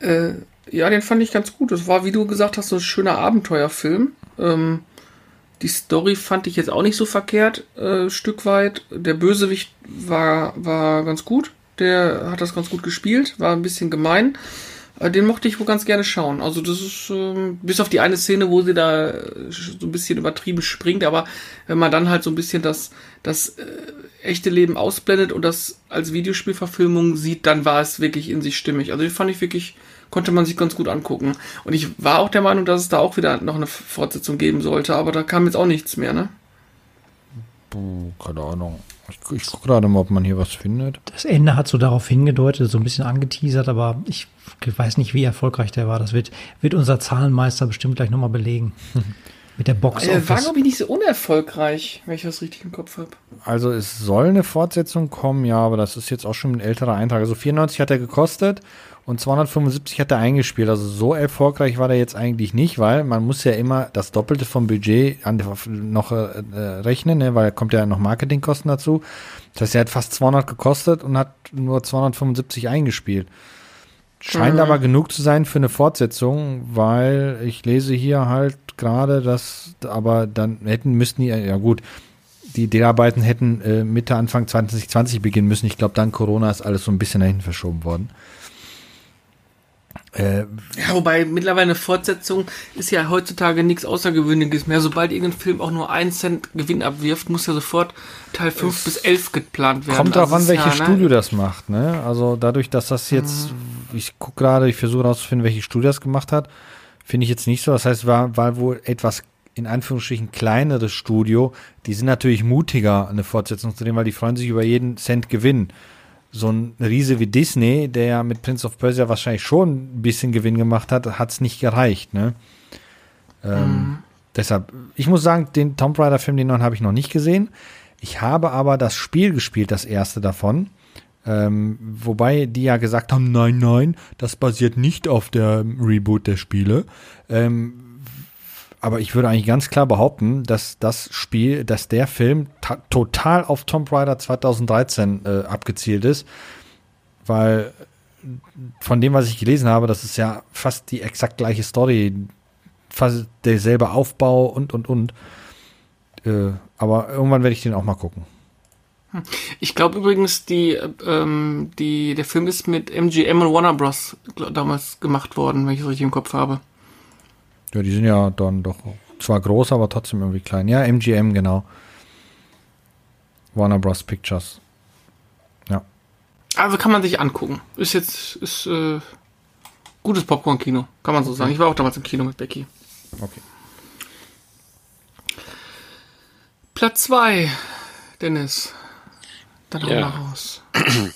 Äh, ja, den fand ich ganz gut. Das war, wie du gesagt hast, so ein schöner Abenteuerfilm. Ähm, die Story fand ich jetzt auch nicht so verkehrt, äh, Stück weit. Der Bösewicht war, war ganz gut. Der hat das ganz gut gespielt, war ein bisschen gemein. Äh, Den mochte ich wohl ganz gerne schauen. Also das ist, ähm, bis auf die eine Szene, wo sie da äh, so ein bisschen übertrieben springt, aber wenn man dann halt so ein bisschen das, das äh, echte Leben ausblendet und das als Videospielverfilmung sieht, dann war es wirklich in sich stimmig. Also den fand ich wirklich, konnte man sich ganz gut angucken. Und ich war auch der Meinung, dass es da auch wieder noch eine Fortsetzung geben sollte, aber da kam jetzt auch nichts mehr, ne? Puh, keine Ahnung. Ich, ich gucke gerade mal, ob man hier was findet. Das Ende hat so darauf hingedeutet, so ein bisschen angeteasert, aber ich weiß nicht, wie erfolgreich der war. Das wird, wird unser Zahlenmeister bestimmt gleich nochmal belegen. Mit der Box Er war, glaube ich, nicht so unerfolgreich, wenn ich das richtig im Kopf habe. Also es soll eine Fortsetzung kommen, ja, aber das ist jetzt auch schon ein älterer Eintrag. Also 94 hat er gekostet und 275 hat er eingespielt. Also so erfolgreich war der jetzt eigentlich nicht, weil man muss ja immer das Doppelte vom Budget an, noch äh, äh, rechnen, ne, weil kommt ja noch Marketingkosten dazu. Das heißt, er hat fast 200 gekostet und hat nur 275 eingespielt. Scheint Mhm. aber genug zu sein für eine Fortsetzung, weil ich lese hier halt gerade, dass, aber dann hätten, müssten die, ja gut, die Dreharbeiten hätten äh, Mitte, Anfang 2020 beginnen müssen. Ich glaube, dann Corona ist alles so ein bisschen dahin verschoben worden. Äh, Ja, wobei mittlerweile eine Fortsetzung ist ja heutzutage nichts Außergewöhnliches mehr. Sobald irgendein Film auch nur einen Cent Gewinn abwirft, muss ja sofort Teil 5 bis 11 geplant werden. kommt Also an, welches ja, Studio ne, das macht. Ne? Also dadurch, dass das jetzt, ich gucke gerade, ich versuche herauszufinden, welches Studio das gemacht hat, finde ich jetzt nicht so. Das heißt, war, war wohl etwas in Anführungsstrichen kleineres Studio. Die sind natürlich mutiger, eine Fortsetzung zu nehmen, weil die freuen sich über jeden Cent Gewinn. So ein Riese wie Disney, der ja mit Prince of Persia wahrscheinlich schon ein bisschen Gewinn gemacht hat, hat es nicht gereicht. Ne? Ähm, Deshalb, ich muss sagen, den Tomb Raider Film, den neuen habe ich noch nicht gesehen. Ich habe aber das Spiel gespielt, das erste davon. Ähm, wobei die ja gesagt haben, nein, nein, das basiert nicht auf der Reboot der Spiele. Ähm, aber ich würde eigentlich ganz klar behaupten, dass das Spiel, dass der Film ta- total auf Tomb Raider 2013 äh, abgezielt ist, weil von dem, was ich gelesen habe, das ist ja fast die exakt gleiche Story, fast derselbe Aufbau und und und. Äh, aber irgendwann werde ich den auch mal gucken. Ich glaube übrigens, die, ähm, die, der Film ist mit MGM und Warner Bros. damals gemacht worden, wenn ich es richtig im Kopf habe. Ja, die sind ja dann doch zwar groß, aber trotzdem irgendwie klein. Ja, MGM, genau. Warner Bros. Pictures. Ja. Also kann man sich angucken. Ist jetzt, ist, äh, gutes Popcorn-Kino, kann man so sagen. Ich war auch damals im Kino mit Becky. Okay. Platz zwei, Dennis. Dann hau Ja. mal raus.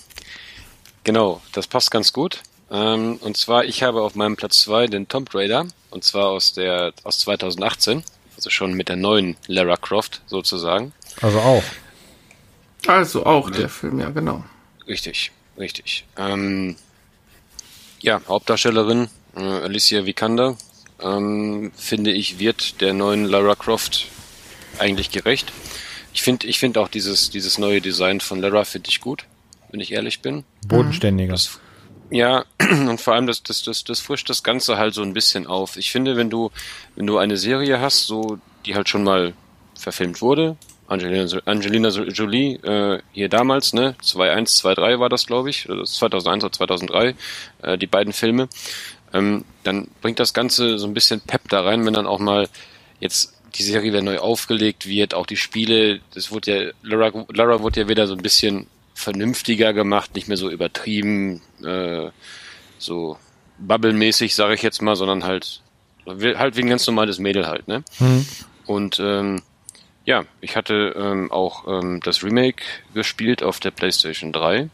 Genau, das passt ganz gut. Ähm, und zwar, ich habe auf meinem Platz 2 den Tomb Raider, und zwar aus der aus 2018, also schon mit der neuen Lara Croft sozusagen. Also auch. Also auch der Film, ja, genau. Richtig, richtig. Ähm, ja, Hauptdarstellerin äh, Alicia Vikander, ähm, finde ich, wird der neuen Lara Croft eigentlich gerecht. Ich finde ich finde auch dieses, dieses neue Design von Lara finde ich gut, wenn ich ehrlich bin. Bodenständiger. Das, ja, und vor allem das, das, das, das frischt das Ganze halt so ein bisschen auf. Ich finde, wenn du, wenn du eine Serie hast, so, die halt schon mal verfilmt wurde, Angelina, Angelina Jolie, äh, hier damals, ne, 2.1, 2.3 war das, glaube ich, oder 2001 oder 2003, äh, die beiden Filme, ähm, dann bringt das Ganze so ein bisschen Pep da rein, wenn dann auch mal jetzt die Serie wieder neu aufgelegt wird, auch die Spiele, das wurde ja, Lara, Lara wurde ja wieder so ein bisschen vernünftiger gemacht, nicht mehr so übertrieben, äh, so bubblemäßig, sage ich jetzt mal, sondern halt halt wie ein ganz normales Mädel halt, ne? Und ähm, ja, ich hatte ähm, auch ähm, das Remake gespielt auf der PlayStation 3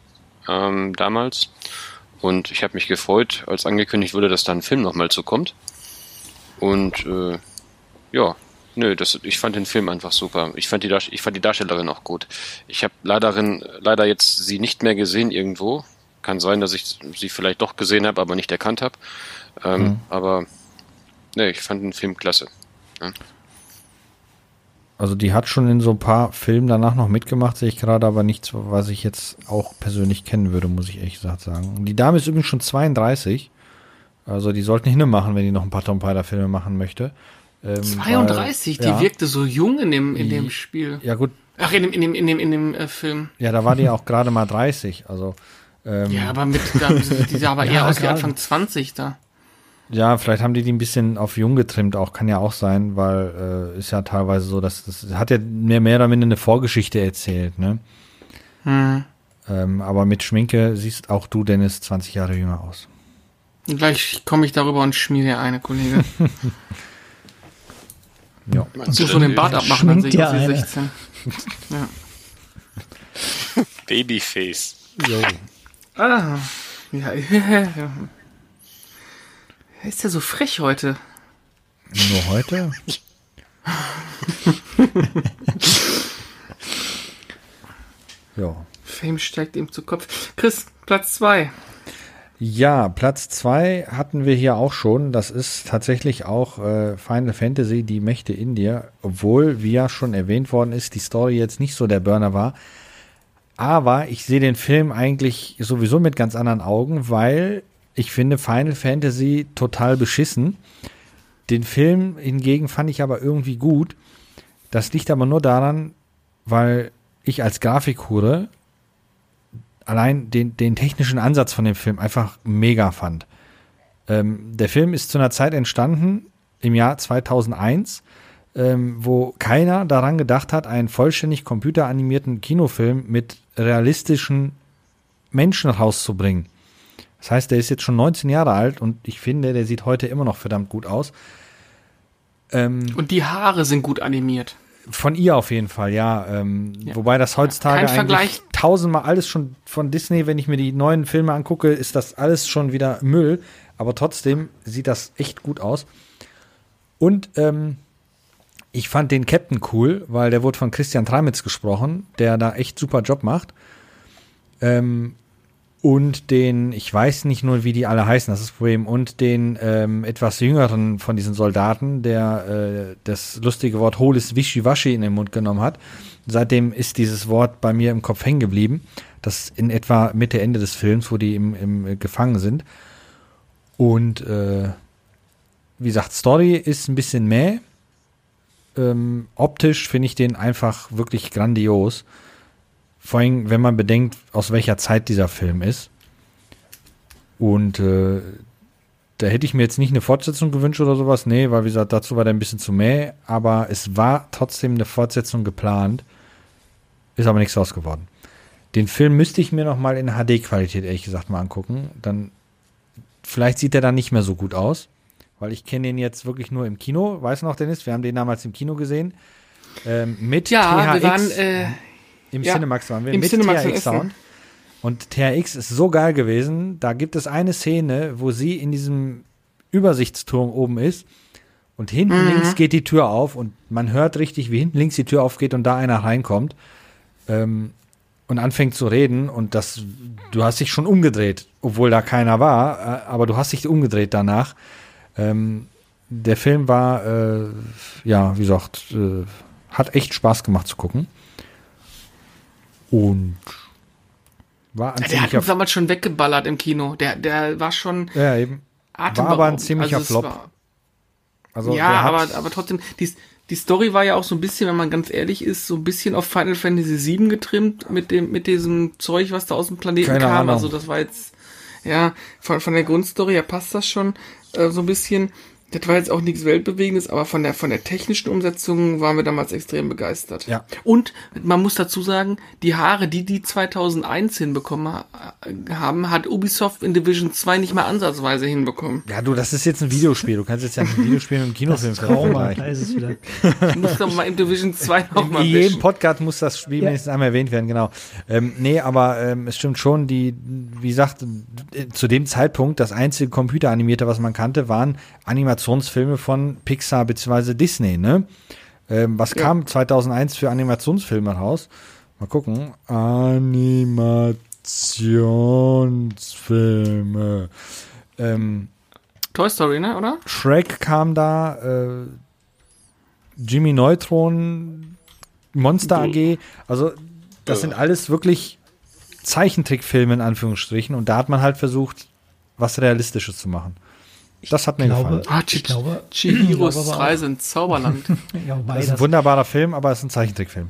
ähm, damals und ich habe mich gefreut, als angekündigt wurde, dass da ein Film nochmal zukommt. Und äh, ja, nö, das, ich fand den Film einfach super. Ich fand die, ich fand die Darstellerin auch gut. Ich habe leider, leider jetzt sie nicht mehr gesehen irgendwo. Kann sein, dass ich sie vielleicht doch gesehen habe, aber nicht erkannt habe. Ähm, Aber nee, ich fand den Film klasse. Also die hat schon in so ein paar Filmen danach noch mitgemacht, sehe ich gerade, aber nichts, was ich jetzt auch persönlich kennen würde, muss ich ehrlich gesagt sagen. Die Dame ist übrigens schon 32. Also die sollten Hinne machen, wenn die noch ein paar Tom Raider Filme machen möchte. Ähm, 32, weil, die ja, wirkte so jung in dem, in dem Die- Spiel. Ja gut, Ach, in dem, in dem, in dem, in dem äh, Film. ja, da war die auch gerade mal 30. Also ähm, Ja, aber mit, da, die sah aber Ja, eher aus wie. Anfang 20 da. Ja, vielleicht haben die die ein bisschen auf jung getrimmt, auch kann ja auch sein, weil äh, ist ja teilweise so, dass das hat ja mehr, mehr oder minder eine Vorgeschichte erzählt, ne? Hm. Ähm, aber mit Schminke siehst auch du, Dennis, 20 Jahre jünger aus. Gleich komme ich darüber und schmiere dir eine, Kollege. Ja. Meinst Du du schon den Bart abmachen, dann sehe ich Schminkt aus wie dir eine. 16. Ja. Babyface. Jo. Ah, ja, ja. Ist der so frech heute? Nur heute? ja. Fame steigt ihm zu Kopf. Chris, Platz 2. Ja, Platz zwei hatten wir hier auch schon. Das ist tatsächlich auch äh, Final Fantasy, die Mächte in dir. Obwohl, wie ja schon erwähnt worden ist, die Story jetzt nicht so der Burner war. Aber ich sehe den Film eigentlich sowieso mit ganz anderen Augen, weil ich finde Final Fantasy total beschissen. Den Film hingegen fand ich aber irgendwie gut. Das liegt aber nur daran, weil ich als Grafikhure allein den, den technischen Ansatz von dem Film einfach mega fand. Ähm, der Film ist zu einer Zeit entstanden, im Jahr 2001, ähm, wo keiner daran gedacht hat, einen vollständig computeranimierten Kinofilm mit realistischen Menschen rauszubringen. Das heißt, der ist jetzt schon 19 Jahre alt und ich finde, der sieht heute immer noch verdammt gut aus. Ähm, Und die Haare sind gut animiert. Von ihr auf jeden Fall, ja. Ähm, Ja. Wobei das heutzutage Kein eigentlich Vergleich. tausendmal alles schon von Disney, wenn ich mir die neuen Filme angucke, ist das alles schon wieder Müll. Aber trotzdem sieht das echt gut aus. Und ähm, ich fand den Captain cool, weil der wurde von Christian Tramitz gesprochen, der da echt super Job macht. Ähm, und den, ich weiß nicht nur, wie die alle heißen, das ist das Problem, und den ähm, etwas jüngeren von diesen Soldaten, der äh, das lustige Wort hohles Wischiwaschi in den Mund genommen hat. Seitdem ist dieses Wort bei mir im Kopf hängen geblieben. Das in etwa Mitte, Ende des Films, wo die im, im äh, gefangen sind. Und äh, wie gesagt, Story ist ein bisschen mäh. ähm, optisch finde ich den einfach wirklich grandios. Vor allem, wenn man bedenkt, aus welcher Zeit dieser Film ist. Und äh, da hätte ich mir jetzt nicht eine Fortsetzung gewünscht oder sowas. Nee, weil wie gesagt, dazu war der ein bisschen zu mäh. Aber es war trotzdem eine Fortsetzung geplant. Ist aber nichts draus geworden. Den Film müsste ich mir noch mal in HD-Qualität ehrlich gesagt mal angucken. Dann vielleicht sieht er dann nicht mehr so gut aus, weil ich kenne den jetzt wirklich nur im Kino. Weißt du noch, Dennis? Wir haben den damals im Kino gesehen. Ähm, mit Ja, THX. wir waren äh, Im ja, Cinemax waren wir. im mit Cinemax in THX. Sound. Und THX ist so geil gewesen. Da gibt es eine Szene, wo sie in diesem Übersichtsturm oben ist. Und hinten Mhm. links geht die Tür auf und man hört richtig, wie hinten links die Tür aufgeht und da einer reinkommt ähm, und anfängt zu reden. Und das, du hast dich schon umgedreht, obwohl da keiner war, äh, aber du hast dich umgedreht danach. Ähm, der Film war, äh, ja, wie gesagt, äh, hat echt Spaß gemacht zu gucken. Und war ein der hat uns damals schon weggeballert im Kino. Der, der war schon ja, eben. War aber ein ziemlicher Also Flop. Also ja, aber, aber trotzdem, die, die Story war ja auch so ein bisschen, wenn man ganz ehrlich ist, so ein bisschen auf Final Fantasy VII getrimmt mit dem, mit diesem Zeug, was da aus dem Planeten Keine kam. Ahnung. Also das war jetzt, ja, von, von der Grundstory her passt das schon äh, so ein bisschen. Das war jetzt auch nichts Weltbewegendes, aber von der, von der technischen Umsetzung waren wir damals extrem begeistert. Ja. Und man muss dazu sagen, die Haare, die die 2001 hinbekommen ha- haben, hat Ubisoft in Division 2 nicht mal ansatzweise hinbekommen. ja, du, das ist jetzt ein Videospiel. Du kannst jetzt ja ein Videospiel mit einem Kinofilm Trauma, da vergleichen. ist es wieder. Ich muss doch mal in Division 2 noch mal In jedem. Podcast muss das Spiel Ja. mindestens einmal erwähnt werden, genau. Ähm, nee, aber ähm, es stimmt schon, die, wie gesagt, zu dem Zeitpunkt, das einzige Computeranimierte, was man kannte, waren Animationsfilme von Pixar bzw. Disney, ne? Ähm, was Ja. kam 2001 für Animationsfilme raus? Mal gucken. Animationsfilme. Ähm, Toy Story, ne, oder? Shrek kam da, äh, Jimmy Neutron, Monster AG, also das sind alles wirklich Zeichentrickfilme in Anführungsstrichen und da hat man halt versucht, was Realistisches zu machen. Das hat mir glaube- gefallen. Ah, Ich glaube- Chihiros Reise ins Zauberland. Ja, Das ist ein das, wunderbarer Film, aber es ist ein Zeichentrickfilm.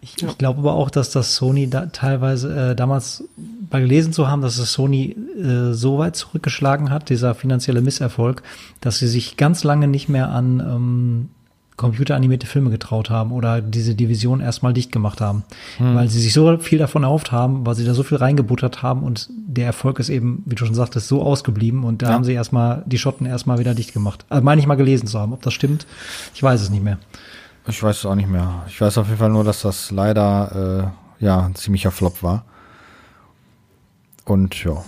ich, ich glaube aber auch, dass das Sony da teilweise äh, damals bei gelesen zu haben, dass es Sony äh, so weit zurückgeschlagen hat, dieser finanzielle Misserfolg, dass sie sich ganz lange nicht mehr an ähm, computeranimierte Filme getraut haben oder diese Division erstmal dicht gemacht haben, weil sie sich so viel davon erhofft haben, weil sie da so viel reingebuttert haben und der Erfolg ist eben, wie du schon sagtest, so ausgeblieben und da Ja. haben sie erstmal die Schotten erstmal wieder dicht gemacht. Also meine ich mal gelesen zu haben, ob das stimmt, ich weiß es nicht mehr. Ich weiß es auch nicht mehr. Ich weiß auf jeden Fall nur, dass das leider äh, ja ein ziemlicher Flop war. Und ja.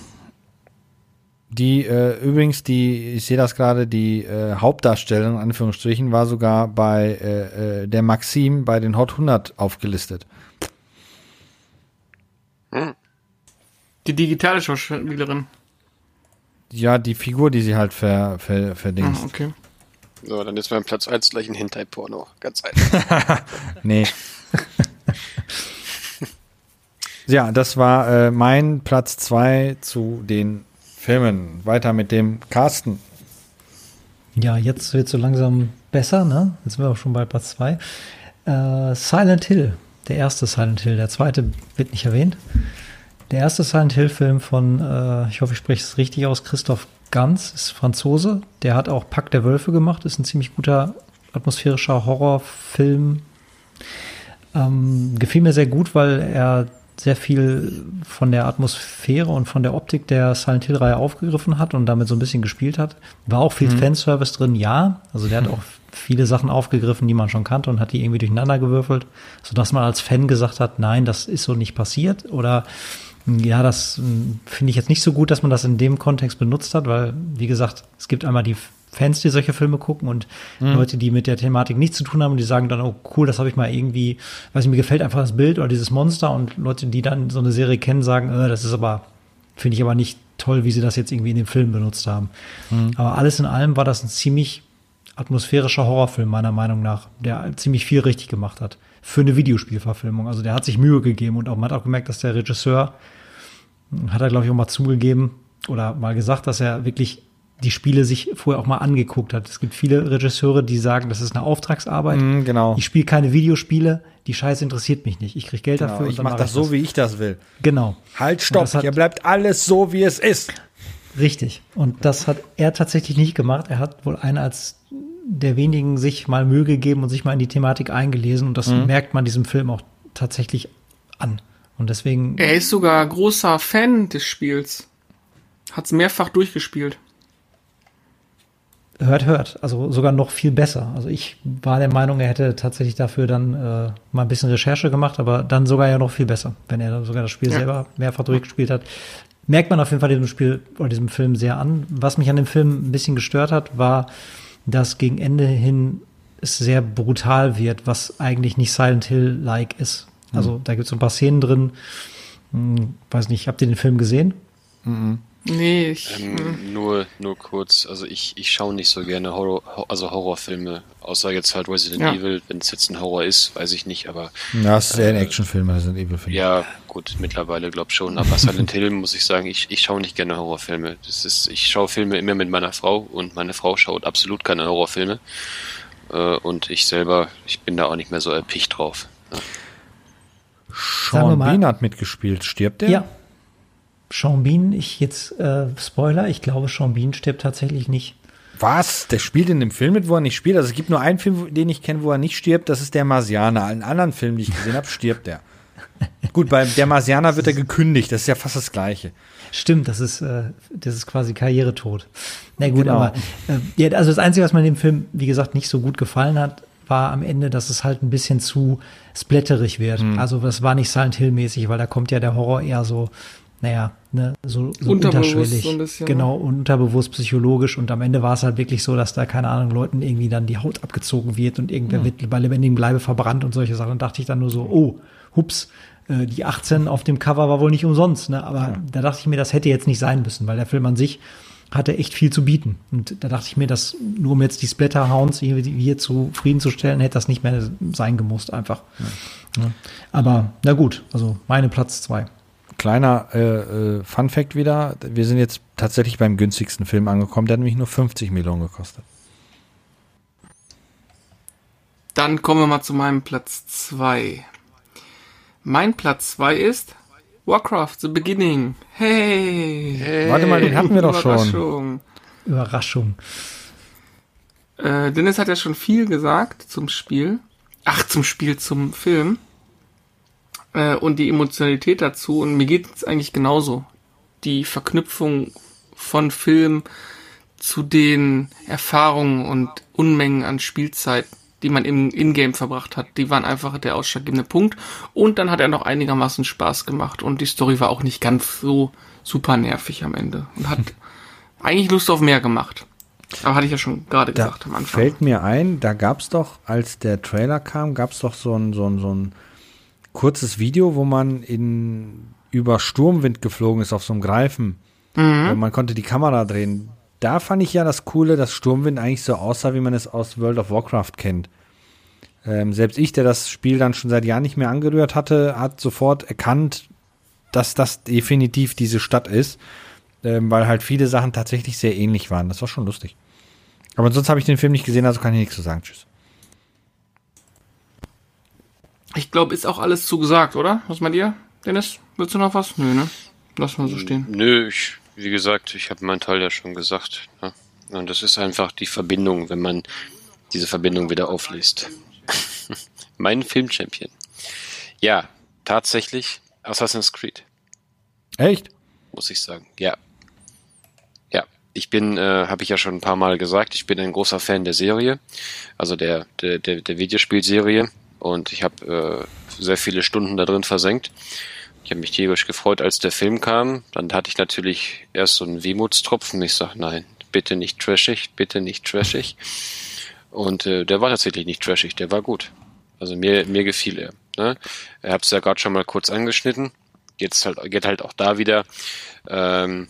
Die, äh, übrigens, die, ich sehe das gerade, die äh, Hauptdarstellerin, in Anführungsstrichen, war sogar bei äh, äh, der Maxim bei den Hot 100 aufgelistet. Die digitale Schauspielerin. Ja, die Figur, die sie halt ver, ver, Ah, verdingst. okay. So, dann ist mein Platz 1 gleich ein Hentai-Porno. Ganz einfach. Nee. ja, das war äh, mein Platz zwei zu den Filmen. Weiter mit dem Carsten. Ja, jetzt wird so langsam besser, ne? Jetzt sind wir auch schon bei Platz zwei. Äh, Silent Hill, der erste Silent Hill, der zweite wird nicht erwähnt. Der erste Silent Hill-Film von, äh, ich hoffe, ich spreche es richtig aus, Christoph Ganz, ist Franzose. Der hat auch Pack der Wölfe gemacht, ist ein ziemlich guter atmosphärischer Horrorfilm. Ähm, gefiel mir sehr gut, weil er sehr viel von der Atmosphäre und von der Optik der Silent Hill-Reihe aufgegriffen hat und damit so ein bisschen gespielt hat. War auch viel Fanservice drin, ja. Also der hat auch viele Sachen aufgegriffen, die man schon kannte und hat die irgendwie durcheinander gewürfelt, sodass man als Fan gesagt hat, nein, das ist so nicht passiert oder ja, das mh, finde ich jetzt nicht so gut, dass man das in dem Kontext benutzt hat, weil, wie gesagt, es gibt einmal die Fans, die solche Filme gucken und Leute, die mit der Thematik nichts zu tun haben und die sagen dann, oh cool, das habe ich mal irgendwie, weiß nicht, mir gefällt einfach das Bild oder dieses Monster und Leute, die dann so eine Serie kennen, sagen, äh, das ist aber, finde ich aber nicht toll, wie sie das jetzt irgendwie in dem Film benutzt haben. Aber alles in allem war das ein ziemlich atmosphärischer Horrorfilm, meiner Meinung nach, der ziemlich viel richtig gemacht hat. Für eine Videospielverfilmung. Also der hat sich Mühe gegeben und auch, man hat auch gemerkt, dass der Regisseur, hat er, glaube ich, auch mal zugegeben oder mal gesagt, dass er wirklich die Spiele sich vorher auch mal angeguckt hat. Es gibt viele Regisseure, die sagen, das ist eine Auftragsarbeit. Mhm, genau. Ich spiele keine Videospiele, die Scheiße interessiert mich nicht. Ich krieg Geld Genau, dafür. und ich mache mach das so, wie ich das will. Genau. Halt, stopp, hat- hier bleibt alles so, wie es ist. Richtig. Und das hat er tatsächlich nicht gemacht. Er hat wohl einer als der wenigen sich mal Mühe gegeben und sich mal in die Thematik eingelesen. Und das merkt man diesem Film auch tatsächlich an. Und deswegen, Er ist sogar großer Fan des Spiels. Hat's mehrfach durchgespielt. Hört, hört. Also sogar noch viel besser. Also ich war der Meinung, er hätte tatsächlich dafür dann äh, mal ein bisschen Recherche gemacht, aber dann sogar ja noch viel besser, wenn er dann sogar das Spiel Ja. selber mehrfach durchgespielt hat. Merkt man auf jeden Fall diesem Spiel oder diesem Film sehr an. Was mich an dem Film ein bisschen gestört hat, war, dass gegen Ende hin es sehr brutal wird, was eigentlich nicht Silent Hill-like ist. Also da gibt es so ein paar Szenen drin. Hm, weiß nicht, habt ihr den Film gesehen? Nee, ich. Ähm, nur, nur kurz, also ich, ich schaue nicht so gerne Horror, Ho- also Horrorfilme, außer jetzt halt Resident Ja. Evil, wenn es jetzt ein Horror ist, weiß ich nicht, aber Ja, das ist eher ein Actionfilm, das sind Evil-Filme. ja, gut, mittlerweile glaub schon, aber Silent Hill muss ich sagen, ich, ich schaue nicht gerne Horrorfilme. Das ist, ich schaue Filme immer mit meiner Frau und meine Frau schaut absolut keine Horrorfilme. Äh, und ich selber, ich bin da auch nicht mehr so erpicht drauf. Ja. Sean Bean hat mitgespielt. Stirbt der? Ja. Sean Bean, ich jetzt, äh, Spoiler, ich glaube, Sean Bean stirbt tatsächlich nicht. Was? Der spielt in dem Film mit, wo er nicht spielt? Also es gibt nur einen Film, den ich kenne, wo er nicht stirbt. Das ist der Marsianer. In anderen Filmen, die ich gesehen habe, stirbt er. Gut, bei der Marsianer wird er gekündigt. Das ist ja fast das Gleiche. Stimmt, das ist, äh, das ist quasi Karrieretod. Na gut, Genau. aber äh, ja, also das Einzige, was mir in dem Film, wie gesagt, nicht so gut gefallen hat, war am Ende, dass es halt ein bisschen zu splatterig wird. Hm. Also das war nicht Silent Hill-mäßig, weil da kommt ja der Horror eher so, naja, ne, so, so unterschwellig. so ein bisschen, genau, unterbewusst psychologisch. Und am Ende war es halt wirklich so, dass da, keine Ahnung, Leuten irgendwie dann die Haut abgezogen wird und irgendwer wird bei lebendigem Bleibe verbrannt und solche Sachen. Und dachte ich dann nur so, oh, hups, äh, die 18 auf dem Cover war wohl nicht umsonst, ne? Aber da dachte ich mir, das hätte jetzt nicht sein müssen, weil der Film an sich hatte echt viel zu bieten. Und da dachte ich mir, dass nur um jetzt die Splatter-Hounds hier, hier zufriedenzustellen, hätte das nicht mehr sein gemusst, einfach. Ja. Aber na gut, also meine Platz zwei. Kleiner äh, äh, Fun Fact wieder. Wir sind jetzt tatsächlich beim günstigsten Film angekommen. Der hat nämlich nur 50 Millionen gekostet. Dann kommen wir mal zu meinem Platz 2. Mein Platz 2 ist Warcraft The Beginning. Hey! Warte mal, den hatten wir doch schon. Überraschung. Überraschung. Äh, Dennis hat ja schon viel gesagt zum Spiel. Ach, zum Spiel, zum Film. Äh, und die Emotionalität dazu. Und mir geht es eigentlich genauso. Die Verknüpfung von Film zu den Erfahrungen und Unmengen an Spielzeit, die man im Ingame verbracht hat, die waren einfach der ausschlaggebende Punkt. Und dann hat er noch einigermaßen Spaß gemacht. Und die Story war auch nicht ganz so super nervig am Ende. Und hat eigentlich Lust auf mehr gemacht. Aber hatte ich ja schon gerade gesagt am Anfang. fällt mir ein, da gab es doch, als der Trailer kam, gab es doch so ein, so, ein, so ein kurzes Video, wo man in, über Sturmwind geflogen ist auf so einem Greifen. Und man konnte die Kamera drehen. Da fand ich ja das Coole, dass Sturmwind eigentlich so aussah, wie man es aus World of Warcraft kennt. Ähm, selbst ich, der das Spiel dann schon seit Jahren nicht mehr angerührt hatte, hat sofort erkannt, dass das definitiv diese Stadt ist, ähm, weil halt viele Sachen tatsächlich sehr ähnlich waren. Das war schon lustig. Aber sonst habe ich den Film nicht gesehen, also kann ich nichts zu sagen. Tschüss. Ich glaube, ist auch alles zugesagt, oder? Was meint ihr, Dennis? Willst du noch was? Nö, ne? Lass mal so stehen. Nö, ich, wie gesagt, ich habe meinen Teil ja schon gesagt. Ne? Und das ist einfach die Verbindung, wenn man diese Verbindung wieder aufliest. mein Filmchampion. Ja, tatsächlich Assassin's Creed, Echt? muss ich sagen. Ja. Ja, ich bin, äh, habe ich ja schon ein paar Mal gesagt, ich bin ein großer Fan der Serie, also der, der, der, der Videospielserie. Und ich habe äh, sehr viele Stunden da drin versenkt. Ich habe mich tierisch gefreut, als der Film kam. Dann hatte ich natürlich erst so einen Wehmutstropfen. Ich sag, nein, bitte nicht trashig, bitte nicht trashig. Und äh, der war tatsächlich nicht trashig, der war gut. Also mir, mir gefiel er. Ne? Ich habe es ja gerade schon mal kurz angeschnitten. Jetzt halt, geht halt auch da wieder ähm,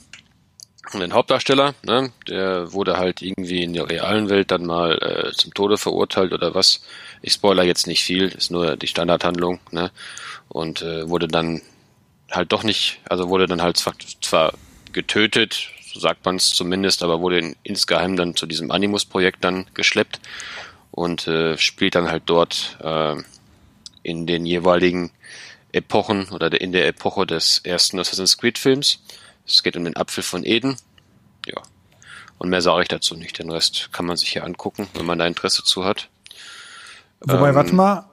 den Hauptdarsteller. Ne? Der wurde halt irgendwie in der realen Welt dann mal äh, zum Tode verurteilt oder was. Ich spoiler jetzt nicht viel, ist nur die Standardhandlung. Ne? Und äh, wurde dann halt doch nicht, also wurde dann halt zwar, zwar getötet, so sagt man es zumindest, aber wurde in, insgeheim dann zu diesem Animus-Projekt dann geschleppt und äh, spielt dann halt dort äh, in den jeweiligen Epochen oder in der Epoche des ersten Assassin's Creed Films. Es geht um den Apfel von Eden. Ja. Und mehr sage ich dazu nicht. Den Rest kann man sich hier angucken, wenn man da Interesse zu hat. Wobei, Ähm, warte mal,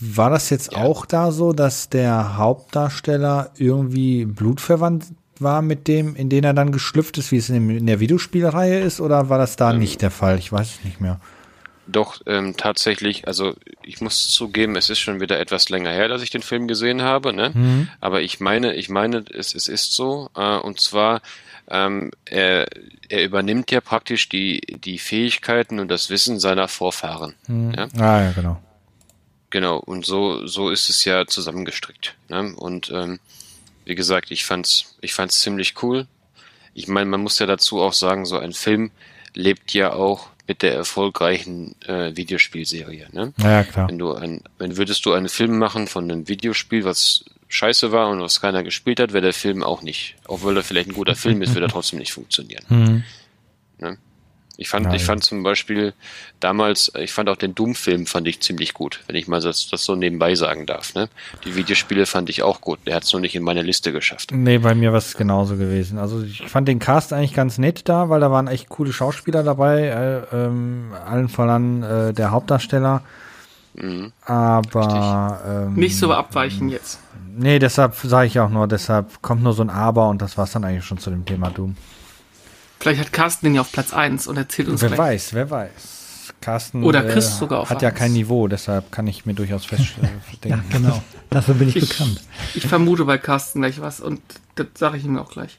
war das jetzt ja. auch da so, dass der Hauptdarsteller irgendwie blutverwandt war mit dem, in den er dann geschlüpft ist, wie es in, der Videospielreihe ist, oder war das Ähm. da nicht der Fall? Ich weiß es nicht mehr. Doch, ähm, tatsächlich, also ich muss zugeben, es ist schon wieder etwas länger her, dass ich den Film gesehen habe, ne? Aber ich meine, ich meine, es, es ist so. Äh, und zwar, ähm, er, er übernimmt ja praktisch die, die Fähigkeiten und das Wissen seiner Vorfahren. Ja? Ah, ja, genau. Genau, und so, so ist es ja zusammengestrickt. Ne? Und ähm, wie gesagt, ich fand's, ich fand's ziemlich cool. Ich meine, man muss ja dazu auch sagen, so ein Film lebt ja auch mit der erfolgreichen äh, Videospielserie. Ne? Ja, klar. Wenn du ein, wenn würdest du einen Film machen von einem Videospiel, was scheiße war und was keiner gespielt hat, wäre der Film auch nicht. Auch weil er vielleicht ein guter Film ist, würde er trotzdem nicht funktionieren. Mhm. Ne? Ich fand, Ja, ich fand zum Beispiel damals, ich fand auch den Doom-Film fand ich ziemlich gut, wenn ich mal das, das so nebenbei sagen darf. Ne? Die Videospiele fand ich auch gut. Der hat es noch nicht in meine Liste geschafft. Nee, bei mir war es genauso gewesen. Also ich fand den Cast eigentlich ganz nett da, weil da waren echt coole Schauspieler dabei, äh, ähm, allen voran äh, der Hauptdarsteller. Mhm. Aber ähm, Nicht so abweichen jetzt. nee, deshalb sage ich auch nur, deshalb kommt nur so ein Aber und das war's dann eigentlich schon zu dem Thema Doom. Vielleicht hat Carsten den ja auf Platz 1 und erzählt uns Wer gleich. weiß, wer weiß. Carsten Oder Chris sogar auf hat ja eins. kein Niveau, deshalb kann ich mir durchaus feststellen. Ja, genau. Dafür bin ich, Ich- bekannt. Ich vermute bei Carsten gleich was und das sage ich ihm auch gleich.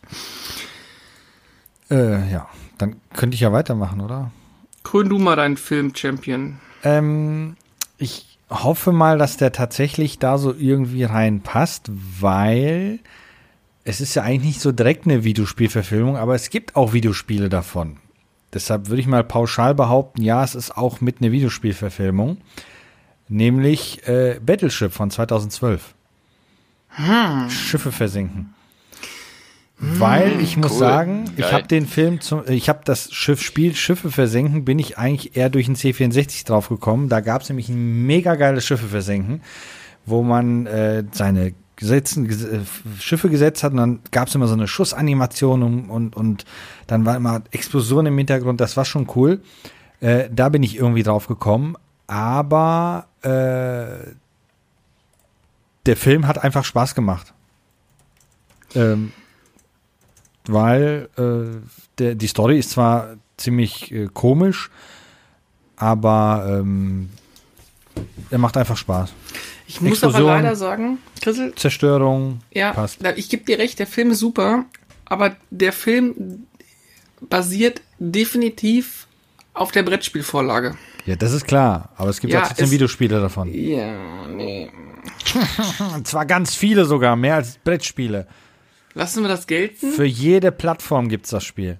Äh, ja, dann könnte ich ja weitermachen, oder? Krön du mal deinen Film-Champion. Ähm, ich hoffe mal, dass der tatsächlich da so irgendwie reinpasst, weil es ist ja eigentlich nicht so direkt eine Videospielverfilmung, aber es gibt auch Videospiele davon. Deshalb würde ich mal pauschal behaupten, ja, es ist auch mit einer Videospielverfilmung, nämlich äh, Battleship von 2012. Schiffe versinken. Weil ich muss cool. sagen, ich Geil. habe den Film, zum, ich habe das Schiffspiel Schiffe versenken, bin ich eigentlich eher durch den C64 drauf gekommen. Da gab es nämlich ein mega geiles Schiffe versenken, wo man äh, seine Gesetzen, ges äh, Schiffe gesetzt hat und dann gab es immer so eine Schussanimation und, und, und dann war immer Explosion im Hintergrund, das war schon cool. Äh, da bin ich irgendwie drauf gekommen, aber äh, der Film hat einfach Spaß gemacht. Ähm, weil äh, der, die Story ist zwar ziemlich äh, komisch, aber ähm, er macht einfach Spaß. Ich muss aber Explosion. leider sagen, Chrisel, Zerstörung ja, passt. ich gebe dir recht, der Film ist super, aber der Film basiert definitiv auf der Brettspielvorlage. Ja, das ist klar, aber es gibt Ja, auch 17 es- Videospiele davon. Ja, nee. Und zwar ganz viele sogar, mehr als Brettspiele. Lassen wir das gelten? Für jede Plattform gibt's das Spiel.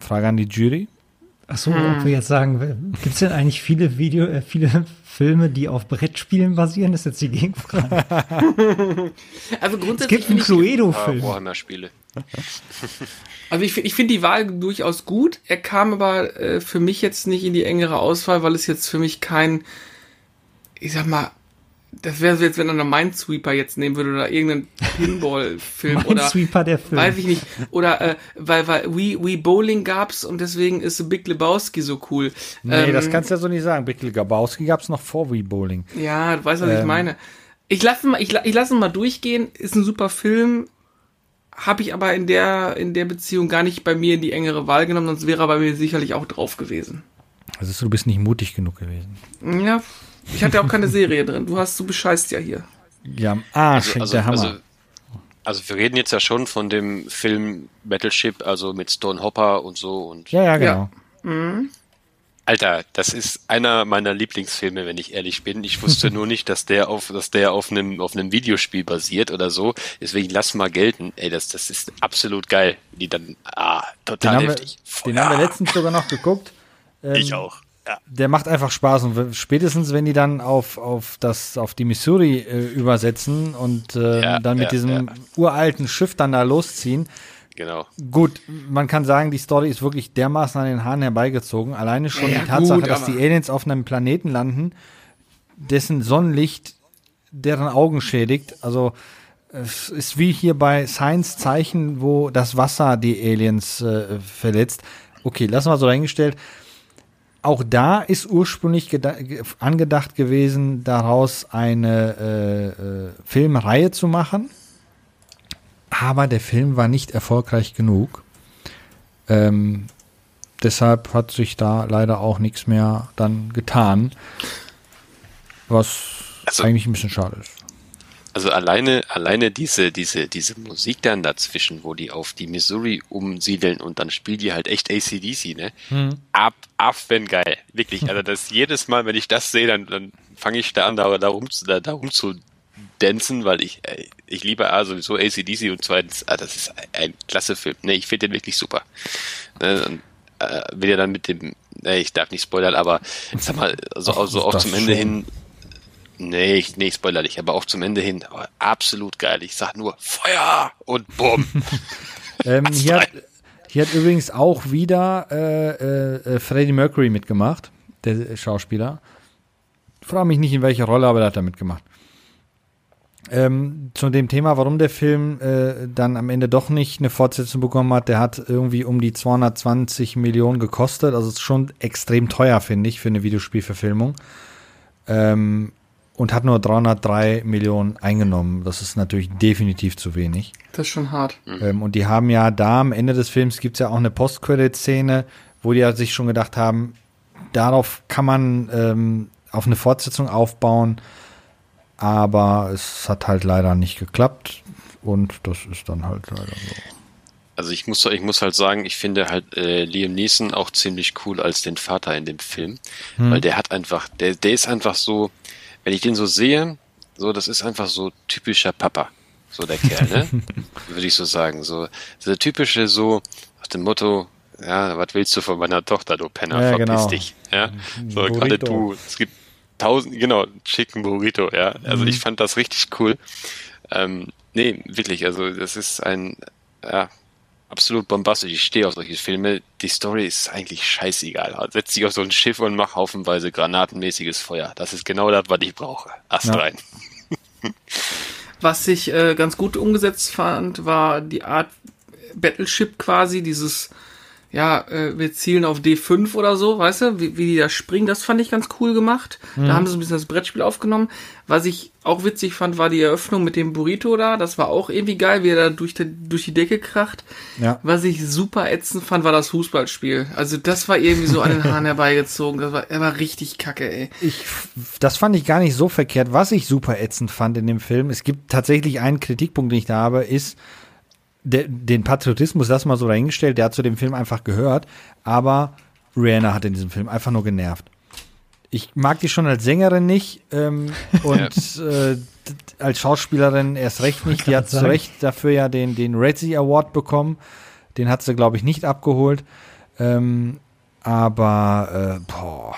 Frage an die Jury. Ach so, ob wir jetzt sagen, gibt es denn eigentlich viele Video, äh, viele Filme, die auf Brettspielen basieren? Das ist jetzt die Gegenfrage. Also Es grundsätzlich gibt einen ich, Ah, Cluedo-Film. Warhammer-Spiele. also ich, ich finde die Wahl durchaus gut. Er kam aber äh, für mich jetzt nicht in die engere Auswahl, weil es jetzt für mich kein, ich sag mal, das wäre so jetzt, wenn er einen Minesweeper jetzt nehmen würde oder irgendeinen Pinball-Film oder Minesweeper, der Film. Weiß ich nicht. Oder äh, weil, weil Wii, Wii Bowling gab's und deswegen ist Big Lebowski so cool. Nee, Ähm, das kannst du ja so nicht sagen. Big Lebowski gab's noch vor Wii Bowling. Ja, du weißt, was ich Ähm. meine. Ich lasse mal, ich, la- ich lasse ihn mal durchgehen. Ist ein super Film. Habe ich aber in der, in der Beziehung gar nicht bei mir in die engere Wahl genommen, sonst wäre er bei mir sicherlich auch drauf gewesen. Also du bist nicht mutig genug gewesen. Ja, ich hatte auch keine Serie drin. Du hast, du bescheißt ja hier. Ja, am Arsch Also, also, der Hammer. also, also wir reden jetzt ja schon von dem Film Battleship, also mit Stone Hopper und so und ja, ja, genau. Alter, das ist einer meiner Lieblingsfilme, wenn ich ehrlich bin. Ich wusste nur nicht, dass der auf, dass der auf einem, auf einem Videospiel basiert oder so. Deswegen lass mal gelten. Ey, das, das ist absolut geil. Die dann, ah, Den, total haben wir, heftig. den haben wir letztens sogar noch geguckt. Ähm, Ich auch. Der macht einfach Spaß und spätestens wenn die dann auf auf das auf die Missouri äh, übersetzen und äh, Ja, dann mit ja, diesem ja. uralten Schiff dann da losziehen. Genau. Gut, man kann sagen, die Story ist wirklich dermaßen an den Haaren herbeigezogen. Alleine schon Ja, die Tatsache, gut, dass die Aliens auf einem Planeten landen, dessen Sonnenlicht deren Augen schädigt. Also es ist wie hier bei Science Zeichen, wo das Wasser die Aliens äh, verletzt. Okay, lassen wir so dahingestellt. Auch da ist ursprünglich geda- ge- angedacht gewesen, daraus eine äh, äh, Filmreihe zu machen. Aber der Film war nicht erfolgreich genug. Ähm, deshalb hat sich da leider auch nichts mehr dann getan. Was Also- eigentlich ein bisschen schade ist. Also alleine, alleine diese, diese, diese Musik dann dazwischen, wo die auf die Missouri umsiedeln und dann spielen die halt echt ACDC, ne? Ab, ab, wenn geil. Wirklich. Also das jedes Mal, wenn ich das sehe, dann, dann fange ich da an, da, da, rum, zu- da, da rum zu dancen, weil ich, äh, ich liebe A sowieso ACDC und zweitens, ah, das ist ein, klasse Film. Ne, ich finde den wirklich super. Ne, und, äh, will ja dann mit dem, ne, ich darf nicht spoilern, aber sag mal, so, so auch zum Ende hin, Nee, ich, nee, ich spoiler nicht, aber auch zum Ende hin. Aber absolut geil. Ich sag nur Feuer und Bumm. Ähm, hier, hat, hier hat übrigens auch wieder äh, äh, äh, Freddie Mercury mitgemacht, der Schauspieler. Frage mich nicht in welcher Rolle, aber der hat da mitgemacht. Ähm, zu dem Thema, warum der Film äh, dann am Ende doch nicht eine Fortsetzung bekommen hat, der hat irgendwie um die 220 Millionen gekostet. Also ist schon extrem teuer, finde ich, für eine Videospielverfilmung. Ähm, und hat nur 303 Millionen eingenommen. Das ist natürlich definitiv zu wenig. Das ist schon hart. Ähm, und die haben ja da am Ende des Films gibt es ja auch eine Post-Credit-Szene, wo die ja sich schon gedacht haben, darauf kann man ähm, auf eine Fortsetzung aufbauen. Aber es hat halt leider nicht geklappt. Und das ist dann halt leider so. Also ich muss, ich muss halt sagen, ich finde halt äh, Liam Neeson auch ziemlich cool als den Vater in dem Film, weil der hat einfach, der, der ist einfach so, wenn ich den so sehe, so das ist einfach so typischer Papa, so der Kerl, ne? Würde ich so sagen, so der typische so nach dem Motto, ja, was willst du von meiner Tochter, du Penner, Ja, verpiss genau. dich, ja? So gerade du, es gibt tausend, genau, Chicken Burrito, ja. Also ich fand das richtig cool. Ähm, nee, wirklich, also das ist ein, ja, absolut bombastisch. Ich stehe auf solche Filme. Die Story ist eigentlich scheißegal. Setz dich auf so ein Schiff und mach haufenweise granatenmäßiges Feuer. Das ist genau das, was ich brauche. Ast Ja. rein. Was ich äh, ganz gut umgesetzt fand, war die Art Battleship quasi, dieses, ja, äh, wir zielen auf D5 oder so, weißt du, wie, wie die da springen, das fand ich ganz cool gemacht. Da haben sie so ein bisschen das Brettspiel aufgenommen. Was ich auch witzig fand, war die Eröffnung mit dem Burrito da, das war auch irgendwie geil, wie er da durch die, durch die Decke kracht. Ja. Was ich super ätzend fand, war das Fußballspiel. Also das war irgendwie so an den Haaren herbeigezogen. Das war, er war richtig kacke, ey. Ich, das fand ich gar nicht so verkehrt. Was ich super ätzend fand in dem Film, es gibt tatsächlich einen Kritikpunkt, den ich da habe, ist, der, den Patriotismus, das mal so dahingestellt, der hat zu dem Film einfach gehört, aber Rihanna hat in diesem Film einfach nur genervt. Ich mag die schon als Sängerin nicht ähm, und äh, als Schauspielerin erst recht nicht. Die hat zu. Recht dafür ja den, den Razzie Award bekommen. Den hat sie, glaube ich, nicht abgeholt. Ähm, aber äh, boah,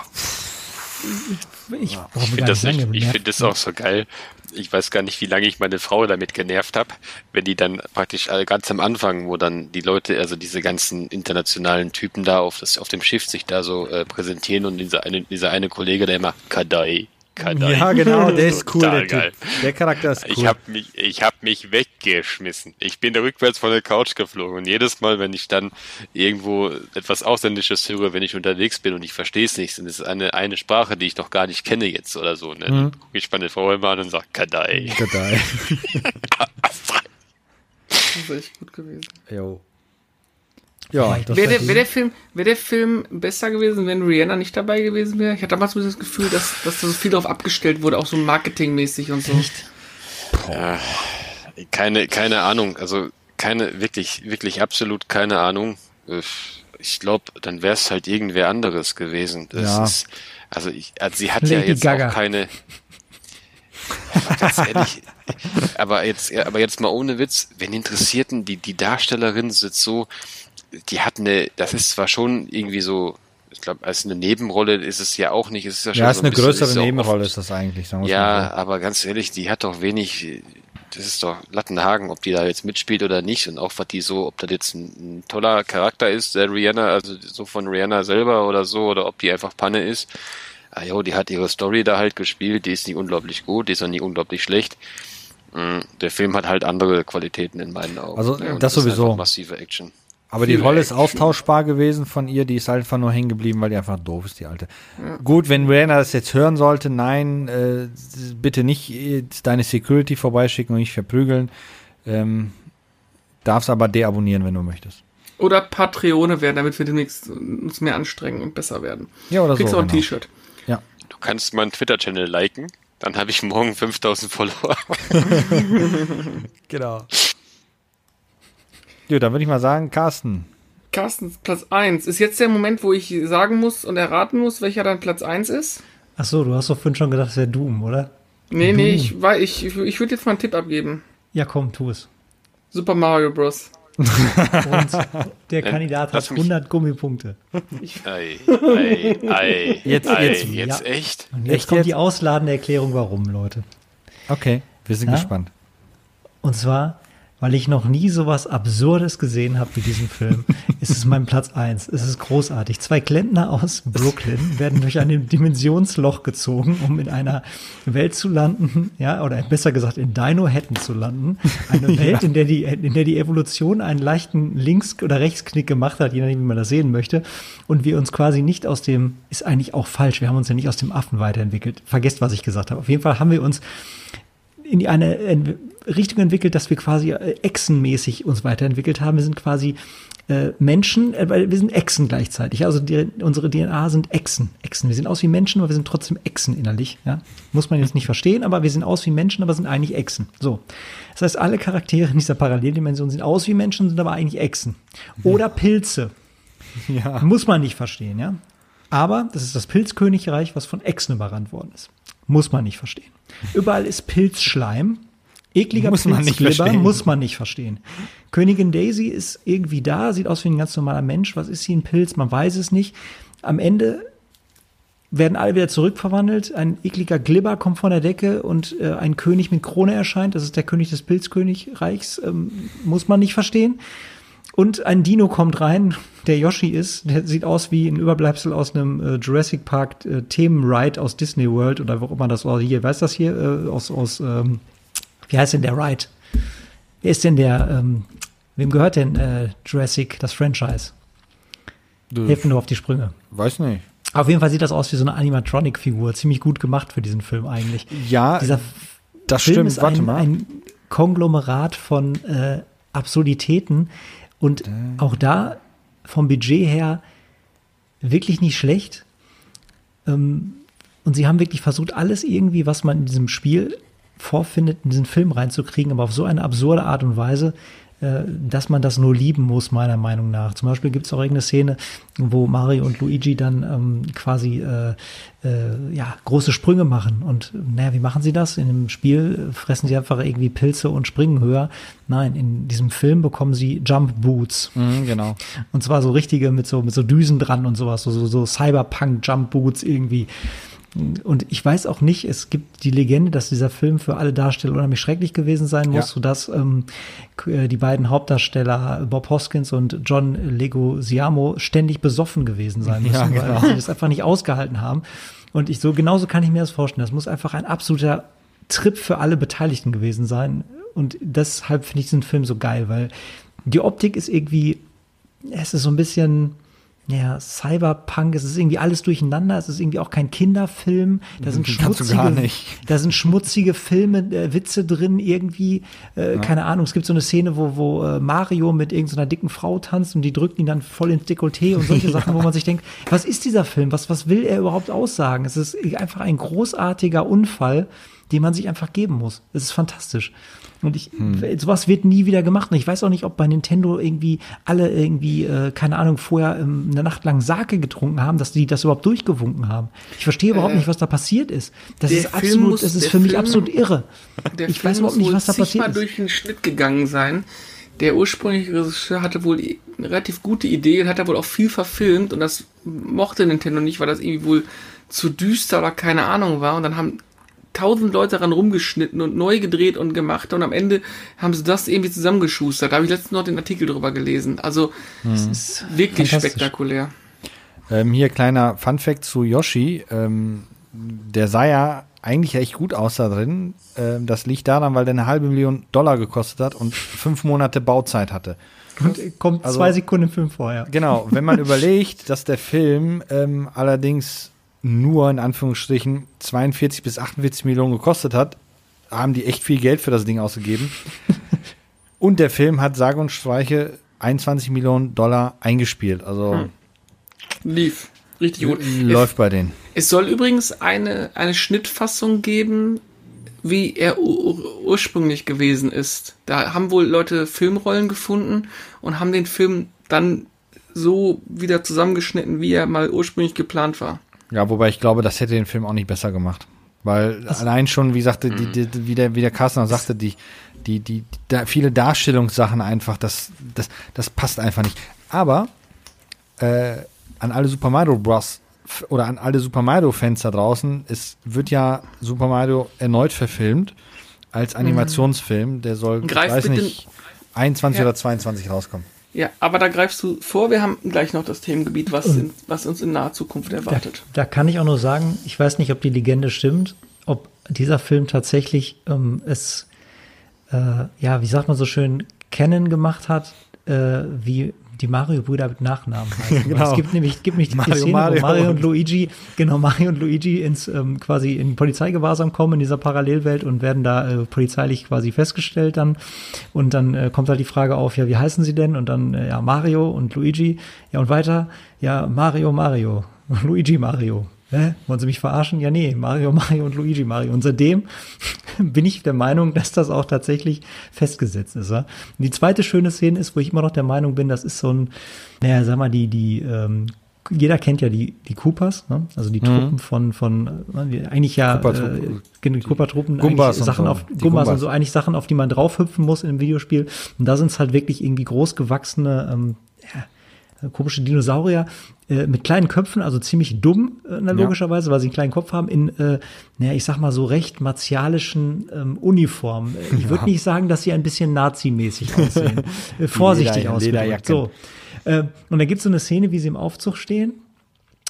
Ich brauche Ich finde das, nicht ich, ich find das auch so geil. Ich weiß gar nicht, wie lange ich meine Frau damit genervt habe, wenn die dann praktisch ganz am Anfang, wo dann die Leute, also diese ganzen internationalen Typen da auf, das, auf dem Schiff sich da so äh, präsentieren und dieser eine, dieser eine Kollege, der immer Kadai, Kadai. ja genau, der ist cool, der geil. Typ. Der Charakter ist cool. Ich habe mich, ich habe mich weggeschmissen. Ich bin rückwärts von der Couch geflogen und jedes Mal, wenn ich dann irgendwo etwas Ausländisches höre, wenn ich unterwegs bin und ich verstehe es nicht, und es ist eine eine Sprache, die ich noch gar nicht kenne jetzt oder so, ne, dann gucke ich meine Frau immer an und sage Kadai. Kadai. Das ist echt gut gewesen. Jo. Ja, das Wäre der, wär der, Film, wär der Film besser gewesen, wenn Rihanna nicht dabei gewesen wäre? Ich hatte damals ein bisschen das Gefühl, dass, dass da so viel darauf abgestellt wurde, auch so marketingmäßig und so. Keine, keine Ahnung, also keine, wirklich, wirklich absolut keine Ahnung. Äh, Ich glaube, dann wäre es halt irgendwer anderes gewesen. Das Ja. ist, also ich, also sie hat ja Lady jetzt Gaga. auch keine. Aber ganz ehrlich, aber jetzt, ja, aber jetzt mal ohne Witz, wen interessierten die, die Darstellerin sitzt so, die hat eine, das ist zwar schon irgendwie so ich glaube, als eine Nebenrolle ist es ja auch nicht. Es ist ja, schon Ja, so ist eine bisschen- größere ist Nebenrolle, oft- ist das eigentlich. mal Ja, aber ganz ehrlich, die hat doch wenig, das ist doch Lattenhagen, ob die da jetzt mitspielt oder nicht und auch was die so, ob das jetzt ein, ein toller Charakter ist, der Rihanna, also so von Rihanna selber oder so, oder ob die einfach Panne ist. Ah jo, die hat ihre Story da halt gespielt, die ist nicht unglaublich gut, die ist auch nicht unglaublich schlecht. Mm, Der Film hat halt andere Qualitäten in meinen Augen. Also, ne, das ist sowieso. Massive Action. Aber die Rolle ist austauschbar gewesen von ihr, die ist halt einfach nur hängen geblieben, weil die einfach doof ist, die alte. Gut, wenn Rihanna das jetzt hören sollte, nein, äh, bitte nicht äh, deine Security vorbeischicken und nicht verprügeln. Ähm, darfst aber deabonnieren, wenn du möchtest. Oder Patreone werden, damit wir demnächst uns mehr anstrengen und besser werden. Ja, oder Kriegst so. auch ein genau. T-Shirt. Ja. Du kannst meinen Twitter-Channel liken, dann habe ich morgen 5000 Follower. Genau. Gut, dann würde ich mal sagen, Carsten. Carstens Platz 1. Ist jetzt der Moment, wo ich sagen muss und erraten muss, welcher dann Platz 1 ist? Ach so, du hast doch vorhin schon gedacht, es wäre Doom, oder? Nee, nee, ich, ich, ich, ich würde jetzt mal einen Tipp abgeben. Ja, komm, tu es. Super Mario Bros. Und der Kandidat lass hat mich- 100 Gummipunkte. Ei, ei, ei, Jetzt- ei, jetzt- jetzt ja. echt? Und jetzt Echt kommt jetzt? die ausladende Erklärung, warum, Leute. Okay, wir sind Ja? gespannt. Und zwar, weil ich noch nie sowas Absurdes gesehen habe wie diesen Film, ist es mein Platz eins. Es ist großartig. Zwei Klempner aus Brooklyn werden durch ein Dimensionsloch gezogen, um in einer Welt zu landen, ja, oder besser gesagt in Dino-Hetten zu landen. Eine Welt, in der die, in der die Evolution einen leichten Links- oder Rechtsknick gemacht hat, je nachdem, wie man das sehen möchte. Und wir uns quasi nicht aus dem, ist eigentlich auch falsch, wir haben uns ja nicht aus dem Affen weiterentwickelt. Vergesst, was ich gesagt habe. Auf jeden Fall haben wir uns in eine Richtung entwickelt, dass wir quasi äh, echsenmäßig uns weiterentwickelt haben. Wir sind quasi äh, Menschen, äh, weil wir sind Echsen gleichzeitig. Also die, unsere DNA sind Echsen. Echsen. Wir sehen aus wie Menschen, aber wir sind trotzdem Echsen innerlich. Ja? Muss man jetzt nicht verstehen, aber wir sehen aus wie Menschen, aber sind eigentlich Echsen. So. Das heißt, alle Charaktere in dieser Paralleldimension sehen aus wie Menschen, sind aber eigentlich Echsen. Oder Pilze. Ja. Muss man nicht verstehen, ja. Aber das ist das Pilzkönigreich, was von Echsen überrannt worden ist. Muss man nicht verstehen. Überall ist Pilzschleim. Ekliger Muss man nicht verstehen. muss man nicht verstehen. Königin Daisy ist irgendwie da, sieht aus wie ein ganz normaler Mensch. Was ist sie, ein Pilz? Man weiß es nicht. Am Ende werden alle wieder zurückverwandelt. Ein ekliger Glibber kommt von der Decke und äh, ein König mit Krone erscheint. Das ist der König des Pilzkönigreichs. Ähm, muss man nicht verstehen. Und ein Dino kommt rein, der Yoshi ist. Der sieht aus wie ein Überbleibsel aus einem äh, Jurassic Park äh, Themenride aus Disney World oder wo immer das war. Hier, weißt du das hier? Äh, aus, aus ähm, wie heißt denn der Ride? Wer ist denn der, ähm, wem gehört denn äh, Jurassic, das Franchise? Du, Helfen nur auf die Sprünge. weiß nicht. Auf jeden Fall sieht das aus wie so eine Animatronic-Figur. Ziemlich gut gemacht für diesen Film eigentlich. Ja, Dieser das Film stimmt. ist Warte ein, mal. ein Konglomerat von äh, Absurditäten und auch da vom Budget her wirklich nicht schlecht. Ähm, und sie haben wirklich versucht, alles irgendwie, was man in diesem Spiel vorfindet, in diesen Film reinzukriegen, aber auf so eine absurde Art und Weise, dass man das nur lieben muss, meiner Meinung nach. Zum Beispiel gibt es auch irgendeine Szene, wo Mario und Luigi dann ähm, quasi äh, äh, ja, große Sprünge machen. Und naja, wie machen sie das? In dem Spiel fressen sie einfach irgendwie Pilze und springen höher. Nein, in diesem Film bekommen sie Jump Boots. Mhm, genau. Und zwar so richtige mit so, mit so Düsen dran und sowas, so, so, so Cyberpunk Jump Boots irgendwie. Und ich weiß auch nicht, es gibt die Legende, dass dieser Film für alle Darsteller unheimlich schrecklich gewesen sein muss, Ja. sodass ähm, äh, die beiden Hauptdarsteller Bob Hoskins und John Leguizamo ständig besoffen gewesen sein müssen, Ja, genau. weil sie das einfach nicht ausgehalten haben. Und ich so genauso kann ich mir das vorstellen. Das muss einfach ein absoluter Trip für alle Beteiligten gewesen sein. Und deshalb finde ich diesen Film so geil, weil die Optik ist irgendwie, es ist so ein bisschen, ja, Cyberpunk, es ist irgendwie alles durcheinander, es ist irgendwie auch kein Kinderfilm, da sind schmutzige, da sind schmutzige Filme, äh, Witze drin irgendwie, äh, keine Ahnung, es gibt so eine Szene, wo, wo äh, Mario mit irgendeiner dicken Frau tanzt und die drückt ihn dann voll ins Dekolleté und solche Sachen, wo man sich denkt, was ist dieser Film, was, was will er überhaupt aussagen? Es ist einfach ein großartiger Unfall, den man sich einfach geben muss. Es ist fantastisch. Und ich, sowas wird nie wieder gemacht. Und ich weiß auch nicht, ob bei Nintendo irgendwie alle irgendwie, äh, keine Ahnung, vorher ähm, eine Nacht lang Sake getrunken haben, dass die das überhaupt durchgewunken haben. Ich verstehe überhaupt Äh, nicht, was da passiert ist. Das ist absolut, muss- das ist für mich Film- absolut irre. Der ich Film weiß überhaupt muss nicht, wohl was da passiert ist. durch den Schnitt gegangen sein. der ursprüngliche Regisseur hatte wohl eine relativ gute Idee und hat da wohl auch viel verfilmt und das mochte Nintendo nicht, weil das irgendwie wohl zu düster oder keine Ahnung war und dann haben tausend Leute daran rumgeschnitten und neu gedreht und gemacht und am Ende haben sie das irgendwie zusammengeschustert. Da habe ich letztens noch den Artikel drüber gelesen. Also es ist wirklich spektakulär. Ähm, hier kleiner Funfact zu Yoshi. Ähm, der sah ja eigentlich echt gut aus da drin. Ähm, das liegt daran, weil der eine halbe Million Dollar gekostet hat und fünf Monate Bauzeit hatte. Und kommt Also- zwei Sekunden im Film vorher. Genau, wenn man überlegt, dass der Film ähm, allerdings nur in Anführungsstrichen 42 bis 48 Millionen gekostet hat, haben die echt viel Geld für das Ding ausgegeben. und der Film hat sage und streiche 21 Millionen Dollar eingespielt. Also Hm. Lief. Richtig gut. läuft bei denen. Es soll übrigens eine, eine Schnittfassung geben, wie er ur ursprünglich gewesen ist. Da haben wohl Leute Filmrollen gefunden und haben den Film dann so wieder zusammengeschnitten, wie er mal ursprünglich geplant war. Ja, wobei ich glaube, das hätte den Film auch nicht besser gemacht. Weil allein schon, wie sagte, die, die, wie, der, wie der Carsten sagte, die, die, die, da viele Darstellungssachen einfach, das, das, das passt einfach nicht. Aber äh, an alle Super Mario Bros. oder an alle Super Mario Fans da draußen, es wird ja Super Mario erneut verfilmt als Animationsfilm. Der soll, ich Greif weiß bitte- nicht, 21 Ja. oder 22 rauskommen. Ja, aber da greifst du vor. Wir haben gleich noch das Themengebiet, was, in, was uns in naher Zukunft Da, erwartet. da kann ich auch nur sagen, ich weiß nicht, ob die Legende stimmt, ob dieser Film tatsächlich ähm, es, äh, ja, wie sagt man so schön, kennen gemacht hat, äh, wie die Mario-Brüder mit Nachnamen heißen. Genau. Es gibt nämlich, gibt nämlich die Mario, Szene, Mario wo Mario und und- Luigi, genau, Mario und Luigi ins ähm, quasi in Polizeigewahrsam kommen in dieser Parallelwelt und werden da äh, polizeilich quasi festgestellt dann. Und dann äh, kommt halt die Frage auf, ja, wie heißen sie denn? Und dann, äh, ja, Mario und Luigi. Ja, und weiter, ja, Mario, Mario. Luigi, Mario. Hä? Wollen Sie mich verarschen? Ja, nee, Mario, Mario und Luigi, Mario. Und seitdem bin ich der Meinung, dass das auch tatsächlich festgesetzt ist. Ja? Die zweite schöne Szene ist, wo ich immer noch der Meinung bin, das ist so ein, naja, sag mal, die, die, ähm, jeder kennt ja die, die Koopas, ne? also die Truppen von, von, äh, eigentlich ja, Koopa-Truppen. äh, genau, die Koopa-Truppen, Gumbas eigentlich und Sachen so. auf, Die Gumbas und so, eigentlich Sachen, auf die man draufhüpfen muss in einem Videospiel. Und da sind es halt wirklich irgendwie großgewachsene, ähm, komische Dinosaurier äh, mit kleinen Köpfen, also ziemlich dumm, äh, logischerweise, weil sie einen kleinen Kopf haben, in, äh, naja, ich sag mal so recht martialischen ähm, Uniformen. Äh, Ich würde nicht sagen, dass sie ein bisschen nazimäßig aussehen. Äh, vorsichtig Leder- ausgedrückt. So. Äh, und da gibt es so eine Szene, wie sie im Aufzug stehen.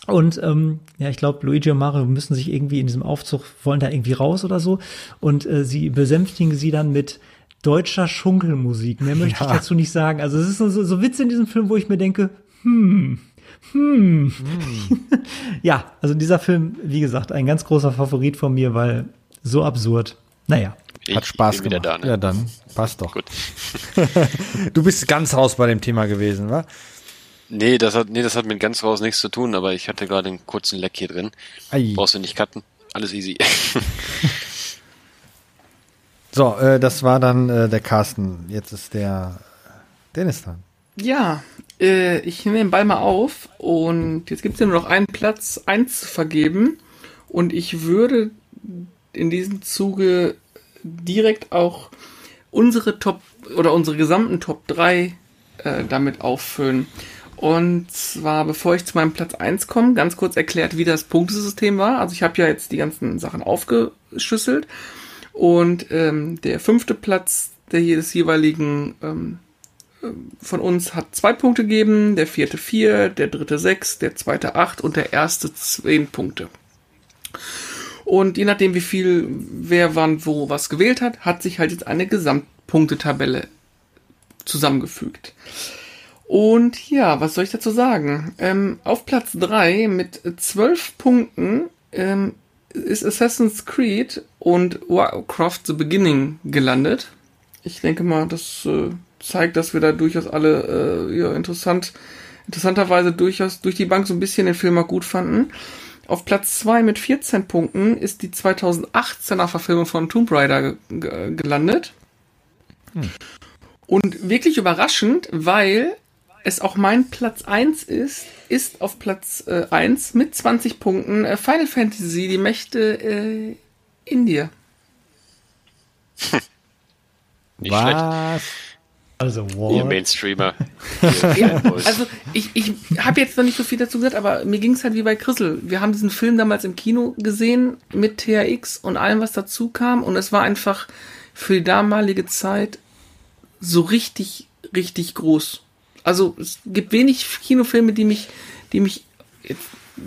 Und ähm, ja, ich glaube, Luigi und Mario müssen sich irgendwie in diesem Aufzug, wollen da irgendwie raus oder so. Und äh, sie besänftigen sie dann mit deutscher Schunkelmusik. Mehr möchte ich dazu nicht sagen. Also es ist so, so Witze in diesem Film, wo ich mir denke, hm, hm. ja, also dieser Film, wie gesagt, ein ganz großer Favorit von mir, weil so absurd. Naja. Ich Hat Spaß gemacht. da, ne? Ja, dann passt doch. Gut. Du bist ganz raus bei dem Thema gewesen, wa? Nee, das hat, nee, das hat mit ganz raus nichts zu tun, aber ich hatte gerade einen kurzen Leck hier drin. Ei. Brauchst du nicht cutten. Alles easy. So, äh, das war dann äh, der Carsten. Jetzt ist der Dennis dran. Ja, äh, ich nehme den Ball mal auf und jetzt gibt es ja nur noch einen Platz, eins zu vergeben. Und ich würde in diesem Zuge direkt auch unsere Top oder unsere gesamten Top 3 äh, damit auffüllen. Und zwar, bevor ich zu meinem Platz 1 komme, ganz kurz erklärt, wie das Punktesystem war. Also ich habe ja jetzt die ganzen Sachen aufgeschüsselt. Und ähm, der fünfte Platz der jedes jeweiligen ähm, von uns hat zwei Punkte gegeben, der vierte vier, der dritte sechs, der zweite acht und der erste zehn Punkte. Und je nachdem, wie viel wer wann wo was gewählt hat, hat sich halt jetzt eine Gesamtpunktetabelle zusammengefügt. Und ja, was soll ich dazu sagen? Ähm, auf Platz drei mit zwölf Punkten ähm, ist Assassin's Creed und Warcraft The Beginning gelandet. Ich denke mal, das äh, zeigt, dass wir da durchaus alle äh, ja, interessant, interessanterweise durchaus durch die Bank so ein bisschen den Film auch gut fanden. Auf Platz 2 mit 14 Punkten ist die 2018er Verfilmung von Tomb Raider ge ge gelandet. Und wirklich überraschend, weil es auch mein Platz 1 ist, ist auf Platz äh, 1 mit 20 Punkten äh, Final Fantasy, die Mächte äh, in dir. Nicht schlecht. Was? Also, Ihr what? Mainstreamer. Ja, also ich, ich habe jetzt noch nicht so viel dazu gesagt, aber mir ging es halt wie bei Chrisel. Wir haben diesen Film damals im Kino gesehen mit THX und allem, was dazu kam. Und es war einfach für die damalige Zeit so richtig, richtig groß. Also es gibt wenig Kinofilme, die mich, die mich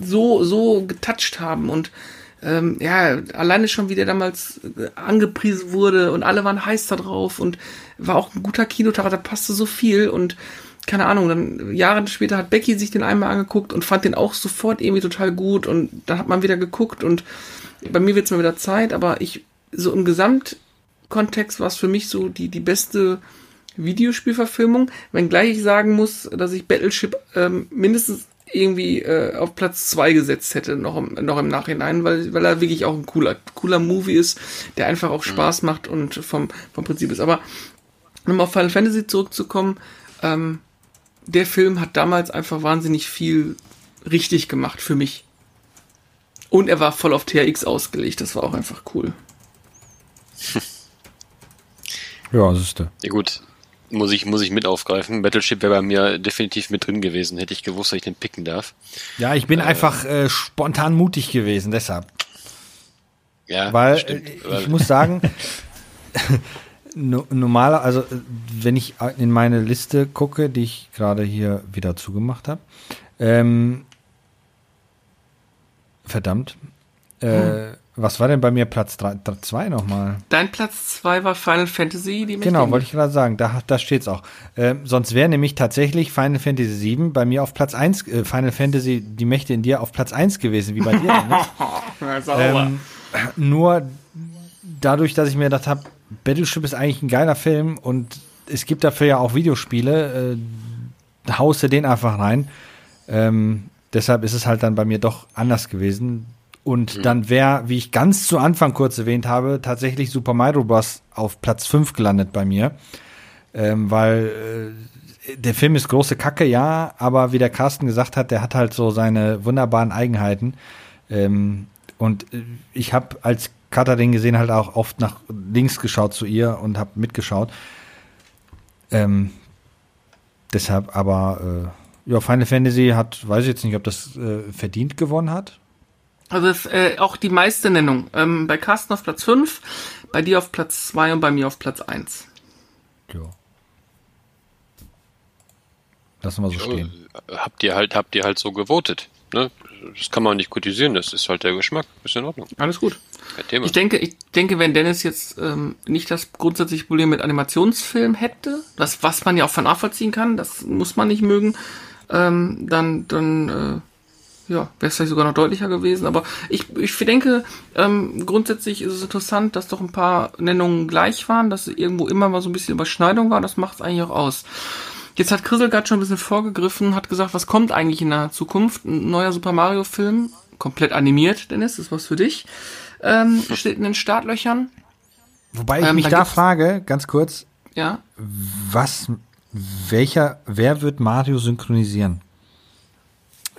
so, so getoucht haben. Und ähm, ja, alleine schon, wie der damals äh, angepriesen wurde und alle waren heiß da drauf und war auch ein guter Kinotag, da passte so viel. Und keine Ahnung, dann Jahre später hat Becky sich den einmal angeguckt und fand den auch sofort irgendwie total gut. Und dann hat man wieder geguckt und bei mir wird es mal wieder Zeit, aber ich, so im Gesamtkontext war es für mich so die, die beste Videospielverfilmung, wenngleich ich sagen muss, dass ich Battleship ähm, mindestens irgendwie äh, auf Platz zwei gesetzt hätte, noch im, noch im Nachhinein, weil, weil er wirklich auch ein cooler, cooler Movie ist, der einfach auch Spaß macht und vom, vom Prinzip ist. Aber um auf Final Fantasy zurückzukommen, ähm, der Film hat damals einfach wahnsinnig viel richtig gemacht für mich. Und er war voll auf THX ausgelegt, das war auch einfach cool. Ja, siehste. Ja gut, muss ich, muss ich mit aufgreifen. Battleship wäre bei mir definitiv mit drin gewesen, hätte ich gewusst, dass ich den picken darf. Ja, ich bin einfach äh, spontan mutig gewesen, deshalb. Ja, Weil stimmt. äh, Weil- ich muss sagen, no, normaler, also äh, wenn ich in meine Liste gucke, die ich gerade hier wieder zugemacht habe, ähm, verdammt, äh, was war denn bei mir Platz 2 nochmal? Dein Platz zwei war Final Fantasy, die Genau, wollte ich gerade sagen, da, da steht's auch. Ähm, sonst wäre nämlich tatsächlich Final Fantasy 7 bei mir auf Platz 1, äh, Final Fantasy, die Mächte in dir auf Platz 1 gewesen, wie bei dir. Ähm, nur dadurch, dass ich mir gedacht habe, Battleship ist eigentlich ein geiler Film und es gibt dafür ja auch Videospiele, äh, haust du den einfach rein. Ähm, deshalb ist es halt dann bei mir doch anders gewesen. Und dann wäre, wie ich ganz zu Anfang kurz erwähnt habe, tatsächlich Super Mario Bros. auf Platz 5 gelandet bei mir. Ähm, weil äh, der Film ist große Kacke, ja, aber wie der Carsten gesagt hat, der hat halt so seine wunderbaren Eigenheiten. Ähm, und äh, ich habe als Cutter den gesehen halt auch oft nach links geschaut zu ihr und habe mitgeschaut. Ähm, deshalb aber, äh, ja, Final Fantasy hat, weiß ich jetzt nicht, ob das äh, verdient gewonnen hat. Also das, äh, auch die meiste Nennung. Ähm, bei Carsten auf Platz 5, bei dir auf Platz 2 und bei mir auf Platz 1. Ja. Lassen wir so stehen. habt ihr halt, habt ihr halt so gewotet. Ne? Das kann man nicht kritisieren, das ist halt der Geschmack. Ist in Ordnung. Alles gut. Kein Thema. Ich denke, ich denke, wenn Dennis jetzt ähm, nicht das grundsätzliche Problem mit Animationsfilm hätte, das, was man ja auch von nachvollziehen kann, das muss man nicht mögen, ähm, dann, dann äh, ja, wäre es vielleicht sogar noch deutlicher gewesen. Aber ich, ich denke, ähm, grundsätzlich ist es interessant, dass doch ein paar Nennungen gleich waren, dass irgendwo immer mal so ein bisschen Überschneidung war. Das macht es eigentlich auch aus. Jetzt hat Chrisel gerade schon ein bisschen vorgegriffen, hat gesagt, was kommt eigentlich in der Zukunft? Ein neuer Super Mario Film, komplett animiert, Dennis, das ist was für dich. Ähm, steht in den Startlöchern. Wobei ich Ähm, mich da frage, ganz kurz, Ja, was, welcher, wer wird Mario synchronisieren?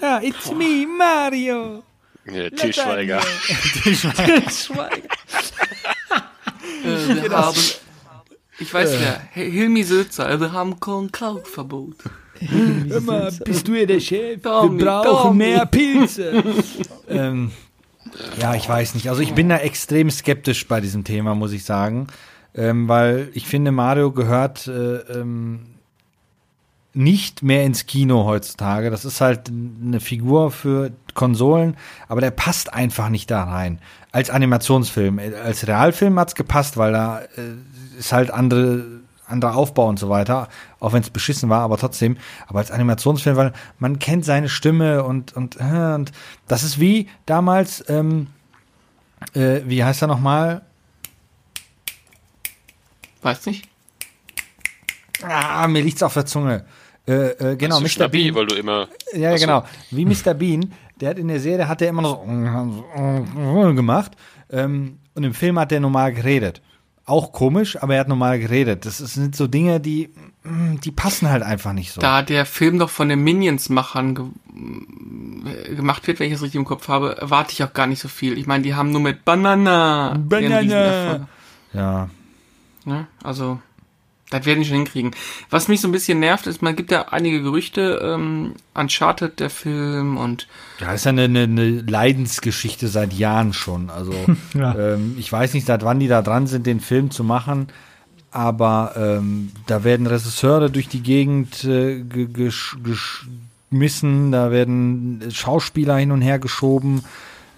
Ja, it's me, Mario. Ja, Til Schweiger. äh, wir haben, ich weiß wer, H- Hilmi Sülzer, wir haben Kaufverbot. Immer bist du ja der Chef. Tommy, Tommy. Pilze. ähm, ja, ich weiß nicht. Also ich bin da extrem skeptisch bei diesem Thema, muss ich sagen. Ähm, weil ich finde, Mario gehört äh, ähm, nicht mehr ins Kino heutzutage. Das ist halt eine Figur für Konsolen, aber der passt einfach nicht da rein. Als Animationsfilm. Als Realfilm hat's gepasst, weil da äh, ist halt andere, anderer Aufbau und so weiter, auch wenn es beschissen war, aber trotzdem. Aber als Animationsfilm, weil man kennt seine Stimme und, und, äh, und das ist wie damals, ähm, äh, wie heißt er nochmal? Weiß nicht. Ah, mir liegt's auf der Zunge. Äh, äh, genau, Mr. stabil, Bean. weil du immer. Ja, ja, Ach so. genau. Wie Mr. Bean, der hat in der Serie, hat er immer noch so gemacht. Ähm, und im Film hat er normal geredet. Auch komisch, aber er hat normal geredet. Das sind so Dinge, die, mm, die passen halt einfach nicht so. Da der Film doch von den Minions-Machern ge äh, gemacht wird, wenn ich es richtig im Kopf habe, erwarte ich auch gar nicht so viel. Ich meine, die haben nur mit Banana. Banana. Riesenerfolg, Ja, Ne? Also, Das werden die schon hinkriegen. Was mich so ein bisschen nervt, ist, man gibt ja einige Gerüchte, ähm, Uncharted, der Film und Ja, ist ja eine, eine, eine Leidensgeschichte seit Jahren schon. Also Ja. ähm, ich weiß nicht, seit wann die da dran sind, den Film zu machen, aber ähm, da werden Regisseure durch die Gegend äh, ge- gesch- geschmissen, da werden Schauspieler hin und her geschoben.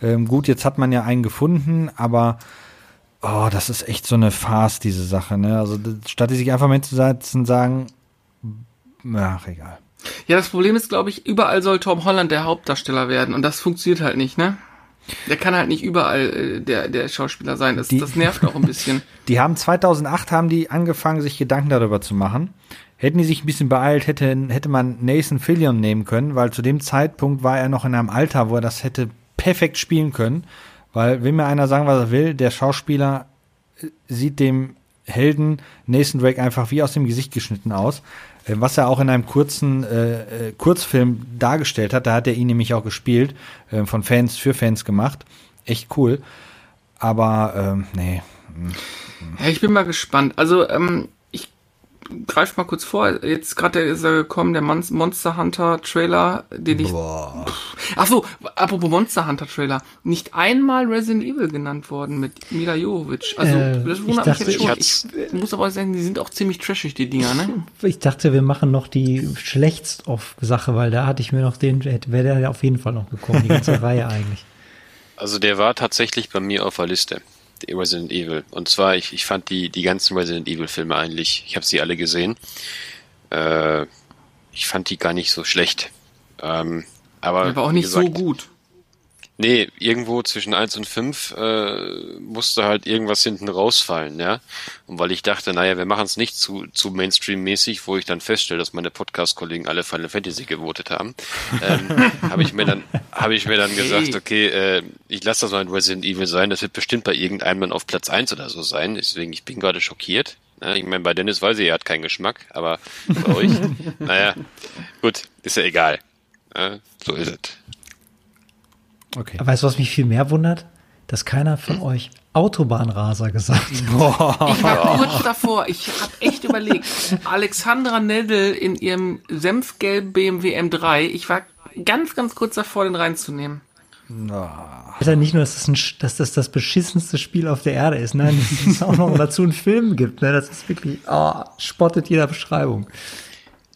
Ähm, gut, jetzt hat man ja einen gefunden, aber oh, das ist echt so eine Farce, diese Sache. Ne? Also statt die sich einfach mal hinzusetzen und sagen, ach egal. ja, das Problem ist, glaube ich, überall soll Tom Holland der Hauptdarsteller werden und das funktioniert halt nicht, ne? Der kann halt nicht überall äh, der, der Schauspieler sein. Das, Die- das nervt auch ein bisschen. Die haben 2008 haben die angefangen, sich Gedanken darüber zu machen. Hätten die sich ein bisschen beeilt, hätte, hätte man Nathan Fillion nehmen können, weil zu dem Zeitpunkt war er noch in einem Alter, wo er das hätte perfekt spielen können. Weil, will mir einer sagen, was er will, der Schauspieler äh, sieht dem Helden Nathan Drake einfach wie aus dem Gesicht geschnitten aus. Äh, Was er auch in einem kurzen äh, äh, Kurzfilm dargestellt hat, da hat er ihn nämlich auch gespielt, äh, von Fans für Fans gemacht. Echt cool. Aber, ähm, nee, Ja, ich bin mal gespannt. Also, ähm, ich greife mal kurz vor. Jetzt gerade ist er gekommen, der Mon Monster Hunter Trailer, den ich. Ach so, apropos Monster Hunter Trailer. Nicht einmal Resident Evil genannt worden mit Mila Jovovich. Also, Äh, das ich wundert mich ich jetzt schon. Ich, muss aber auch sagen, die sind auch ziemlich trashig, die Dinger, ne? Ich dachte, wir machen noch die schlechtst-off-Sache, weil da hatte ich mir noch den, wäre der ja auf jeden Fall noch gekommen, die ganze Reihe eigentlich. Also der war tatsächlich bei mir auf der Liste, Resident Evil. Und zwar, ich, ich fand die, die ganzen Resident Evil Filme eigentlich, ich habe sie alle gesehen. Äh, ich fand die gar nicht so schlecht. Ähm, aber war auch nicht so gesagt, gut. Nee, irgendwo zwischen 1 und 5 äh, musste halt irgendwas hinten rausfallen, ja. Und weil ich dachte, naja, wir machen es nicht zu, zu Mainstream-mäßig, wo ich dann feststelle, dass meine Podcast-Kollegen alle Final Fantasy gewotet haben, ähm, habe ich mir dann, habe ich mir dann gesagt, okay, äh, ich lasse das mal in Resident Evil sein, das wird bestimmt bei irgendeinem dann auf Platz 1 oder so sein, deswegen, ich bin gerade schockiert. Ja, ich meine, bei Dennis weiß ich, er hat keinen Geschmack, aber bei euch, naja, gut, ist ja egal. Ja, so ist es. Okay. Aber weißt du, was mich viel mehr wundert? Dass keiner von euch Autobahnraser gesagt hat. Ich war kurz davor. Ich habe echt überlegt. Alexandra Neddel in ihrem senfgelben BMW M3. Ich war ganz, ganz kurz davor, den reinzunehmen. Alter, nicht nur, dass das, ein, dass das das beschissenste Spiel auf der Erde ist, nein, dass es auch noch dazu einen Film gibt. Ne? Das ist wirklich, oh, spottet jeder Beschreibung.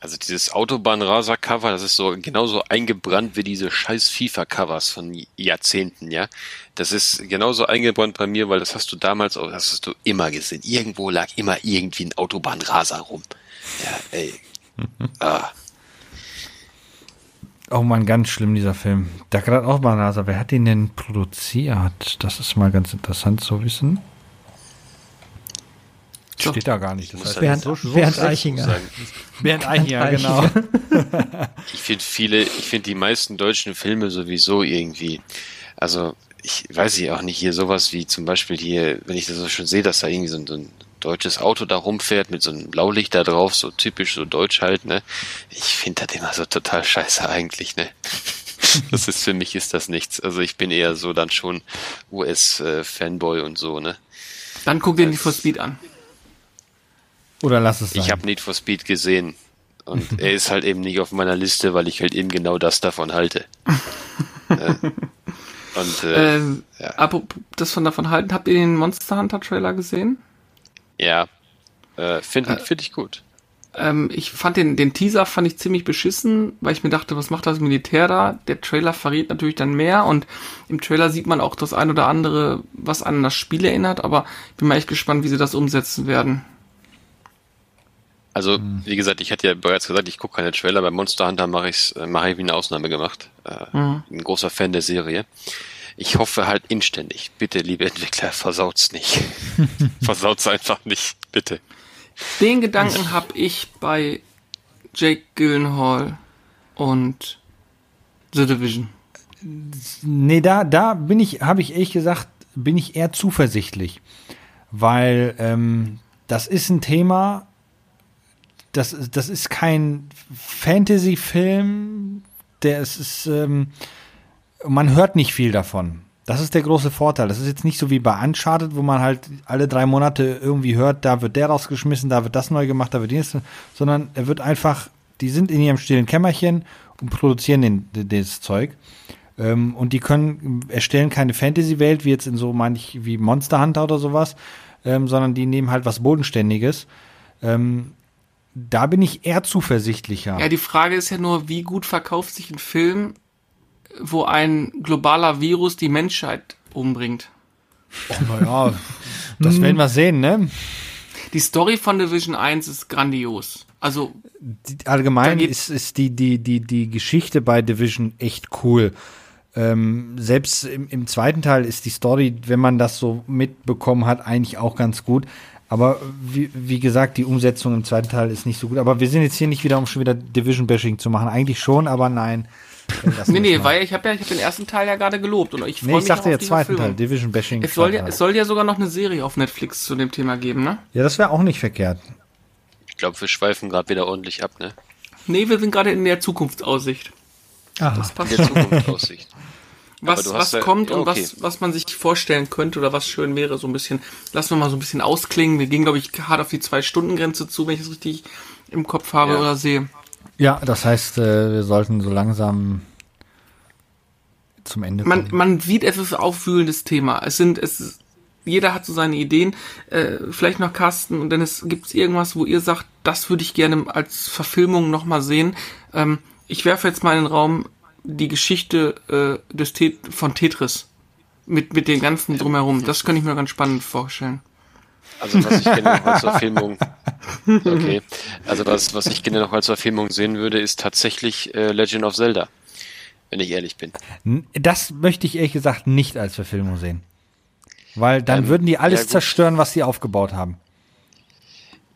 Also dieses Autobahnraser-Cover, das ist so genauso eingebrannt wie diese scheiß FIFA-Covers von Jahrzehnten, ja. Das ist genauso eingebrannt bei mir, weil das hast du damals auch, das hast du immer gesehen. Irgendwo lag immer irgendwie ein Autobahnraser rum. Ja, ey. ah. Oh man, ganz schlimm, dieser Film. Da gerade auch mal Nase. Wer hat den denn produziert? Das ist mal ganz interessant zu wissen. So. Steht da gar nicht. Das heißt, Bernd, so- Bernd so Eichinger. Bernd Eichinger, Eichinger. genau. Ich finde viele, ich finde die meisten deutschen Filme sowieso irgendwie, also ich weiß ich auch nicht, hier sowas wie zum Beispiel hier, wenn ich das so schon sehe, dass da irgendwie so ein, so ein deutsches Auto da rumfährt mit so einem Blaulicht da drauf, so typisch so deutsch halt, ne? Ich finde das immer so total scheiße eigentlich, ne? Das ist für mich ist das nichts. Also ich bin eher so dann schon US-Fanboy und so, ne? Dann guck dir die for Speed an. Oder lass es sein. Ich habe Need for Speed gesehen. Und er ist halt eben nicht auf meiner Liste, weil ich halt eben genau das davon halte. Äh, und äh, Ähm, ja. apropos das von davon halten, habt ihr den Monster Hunter Trailer gesehen? ja, äh, finde find ich gut. Ähm, ich fand den, den Teaser fand ich ziemlich beschissen, weil ich mir dachte, was macht das Militär da? Der Trailer verrät natürlich dann mehr und im Trailer sieht man auch das ein oder andere, was an das Spiel erinnert, aber ich bin mal echt gespannt, wie sie das umsetzen werden. Also, wie gesagt, ich hatte ja bereits gesagt, ich gucke keine Trailer. Bei Monster Hunter mache ich's, äh, mache ich wie eine Ausnahme gemacht. Äh, Ein großer Fan der Serie. Ich hoffe halt inständig. Bitte, liebe Entwickler, versaut's nicht. versaut's einfach nicht. Bitte. Den Gedanken habe ich bei Jake Gyllenhaal und The Division. Nee, da, da bin ich, habe ich ehrlich gesagt, bin ich eher zuversichtlich. Weil ähm, das ist ein Thema, das, das ist kein Fantasy-Film, der es ist, ähm, man hört nicht viel davon. Das ist der große Vorteil. Das ist jetzt nicht so wie bei Uncharted, wo man halt alle drei Monate irgendwie hört, da wird der rausgeschmissen, da wird das neu gemacht, da wird dies, sondern er wird einfach, die sind in ihrem stillen Kämmerchen und produzieren den, das Zeug. Ähm, und die können, erstellen keine Fantasy-Welt, wie jetzt in so manch, wie Monster Hunter oder sowas, ähm, sondern die nehmen halt was Bodenständiges. Ähm, da bin ich eher zuversichtlicher. Ja, die Frage ist ja nur, wie gut verkauft sich ein Film, wo ein globaler Virus die Menschheit umbringt. Oh, naja, das werden wir sehen, ne? Die Story von Division 1 ist grandios. Also allgemein ist, ist die, die, die, die Geschichte bei Division echt cool. Ähm, selbst im, im zweiten Teil ist die Story, wenn man das so mitbekommen hat, eigentlich auch ganz gut. Aber wie, wie gesagt, die Umsetzung im zweiten Teil ist nicht so gut. Aber wir sind jetzt hier nicht wieder, um schon wieder Division-Bashing zu machen. Eigentlich schon, aber nein. Lass nee, nee, mal. weil ich habe ja, ich hab den ersten Teil ja gerade gelobt und ich freue Nee, mich ich sagte auch ja auf die zweiten Teil. Division-Bashing. Es soll, ja, es soll ja sogar noch eine Serie auf Netflix zu dem Thema geben, ne? ja, das wäre auch nicht verkehrt. Ich glaube, wir schweifen gerade wieder ordentlich ab, ne? Nee, wir sind gerade in der Zukunftsaussicht. Aha. Das In passt der schon. Zukunftsaussicht. Was, was ja- kommt ja, und okay. was, was man sich vorstellen könnte oder was schön wäre, so ein bisschen. Lassen wir mal so ein bisschen ausklingen. Wir gehen, glaube ich, hart auf die Zwei-Stunden-Grenze zu, wenn ich es richtig im Kopf habe Ja. oder sehe. Ja, das heißt, äh, wir sollten so langsam zum Ende kommen. Man, man sieht, es ist aufwühlendes Thema. Es sind, es ist, jeder hat so seine Ideen. Äh, vielleicht noch Carsten und Dennis, gibt es irgendwas, wo ihr sagt, das würde ich gerne als Verfilmung nochmal sehen? Ähm, ich werfe jetzt mal in den Raum die Geschichte äh, des Tet von Tetris. Mit, mit den ganzen drumherum. Das könnte ich mir ganz spannend vorstellen. Also was ich gerne noch als Verfilmung, okay, also was, was ich gerne noch als Verfilmung sehen würde, ist tatsächlich äh, Legend of Zelda, wenn ich ehrlich bin. Das möchte ich ehrlich gesagt nicht als Verfilmung sehen. Weil dann Ähm, würden die alles ja, zerstören, was sie aufgebaut haben.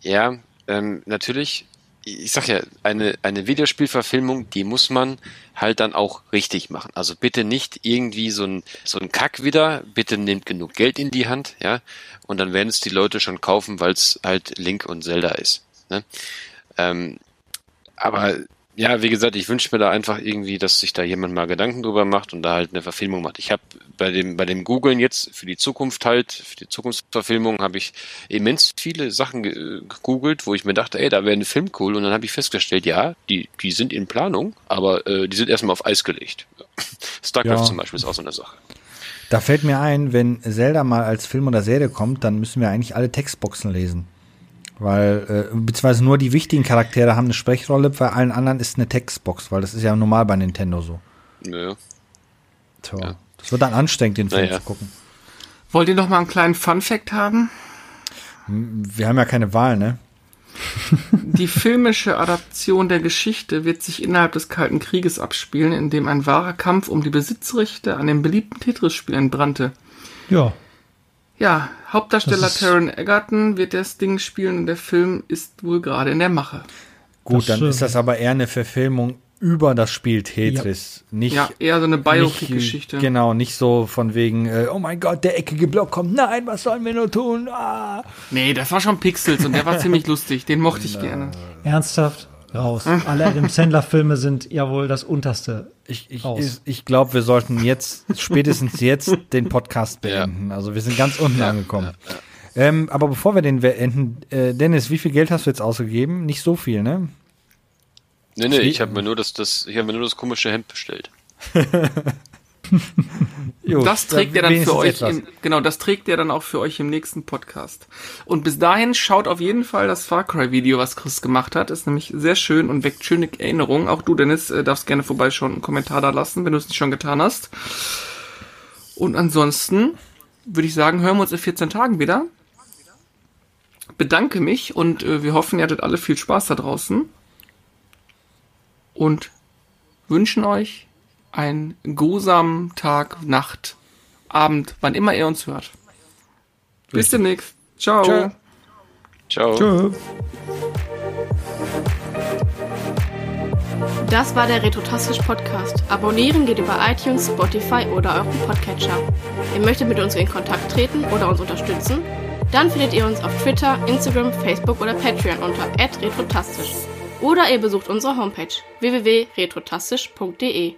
Ja, ähm, natürlich. Ich sag ja, eine, eine Videospielverfilmung, die muss man halt dann auch richtig machen. Also bitte nicht irgendwie so ein, so ein Kack wieder. Bitte nehmt genug Geld in die Hand, ja. Und dann werden es die Leute schon kaufen, weil es halt Link und Zelda ist. Ne? Ähm, aber ja, wie gesagt, ich wünsche mir da einfach irgendwie, dass sich da jemand mal Gedanken drüber macht und da halt eine Verfilmung macht. Ich habe bei dem bei dem Googlen jetzt für die Zukunft halt, für die Zukunftsverfilmung habe ich immens viele Sachen ge- gegoogelt, wo ich mir dachte, ey, da wäre ein Film cool und dann habe ich festgestellt, ja, die die sind in Planung, aber äh, die sind erstmal auf Eis gelegt. StarCraft Ja. zum Beispiel ist auch so eine Sache. Da fällt mir ein, wenn Zelda mal als Film oder Serie kommt, dann müssen wir eigentlich alle Textboxen lesen. Weil, äh, beziehungsweise nur die wichtigen Charaktere haben eine Sprechrolle, bei allen anderen ist eine Textbox, weil das ist ja normal bei Nintendo so. Nö. Tja. Ja. Das wird dann anstrengend, den Film Naja. zu gucken. Wollt ihr noch mal einen kleinen Fun-Fact haben? Wir haben ja keine Wahl, ne? Die filmische Adaption der Geschichte wird sich innerhalb des Kalten Krieges abspielen, in dem ein wahrer Kampf um die Besitzrechte an dem beliebten Tetris-Spiel entbrannte. Ja. Ja, Hauptdarsteller Taron Egerton wird das Ding spielen und der Film ist wohl gerade in der Mache. Gut, Das, dann äh, ist das aber eher eine Verfilmung über das Spiel Tetris. Nicht, Ja, eher so eine Biopic-Geschichte. Genau, nicht so von wegen, äh, oh mein Gott, der eckige Block kommt. Nein, was sollen wir nur tun? Ah. Nee, das war schon Pixels und der war ziemlich lustig. Den mochte ich gerne. Ernsthaft? Raus. Alle Adam Sandler-Filme sind jawohl das unterste. Ich, ich, Raus. ich, ich glaube, wir sollten jetzt, spätestens jetzt, den Podcast beenden. Also wir sind ganz unten angekommen. Ähm, aber bevor wir den beenden, äh, Dennis, wie viel Geld hast du jetzt ausgegeben? Nicht so viel, ne? Nee, nee, ich habe mir nur das, das ich habe mir nur das komische Hemd bestellt. Jo, Das trägt er dann für euch, im, genau, das trägt er dann auch für euch im nächsten Podcast. Und bis dahin schaut auf jeden Fall das Far Cry Video, was Chris gemacht hat. Ist nämlich sehr schön und weckt schöne Erinnerungen. Auch du, Dennis, äh, darfst gerne vorbeischauen und einen Kommentar da lassen, wenn du es nicht schon getan hast. Und ansonsten würde ich sagen, hören wir uns in 14 Tagen wieder. Bedanke mich und äh, wir hoffen, ihr hattet alle viel Spaß da draußen. Und wünschen euch einen grusamen Tag, Nacht, Abend, wann immer ihr uns hört. Bis demnächst. Ciao. Tschö. Ciao. Tschö. Das war der Retrotastisch Podcast. Abonnieren geht über iTunes, Spotify oder euren Podcatcher. Ihr möchtet mit uns in Kontakt treten oder uns unterstützen? Dann findet ihr uns auf Twitter, Instagram, Facebook oder Patreon unter retrotastisch. Oder ihr besucht unsere Homepage www.retrotastisch.de.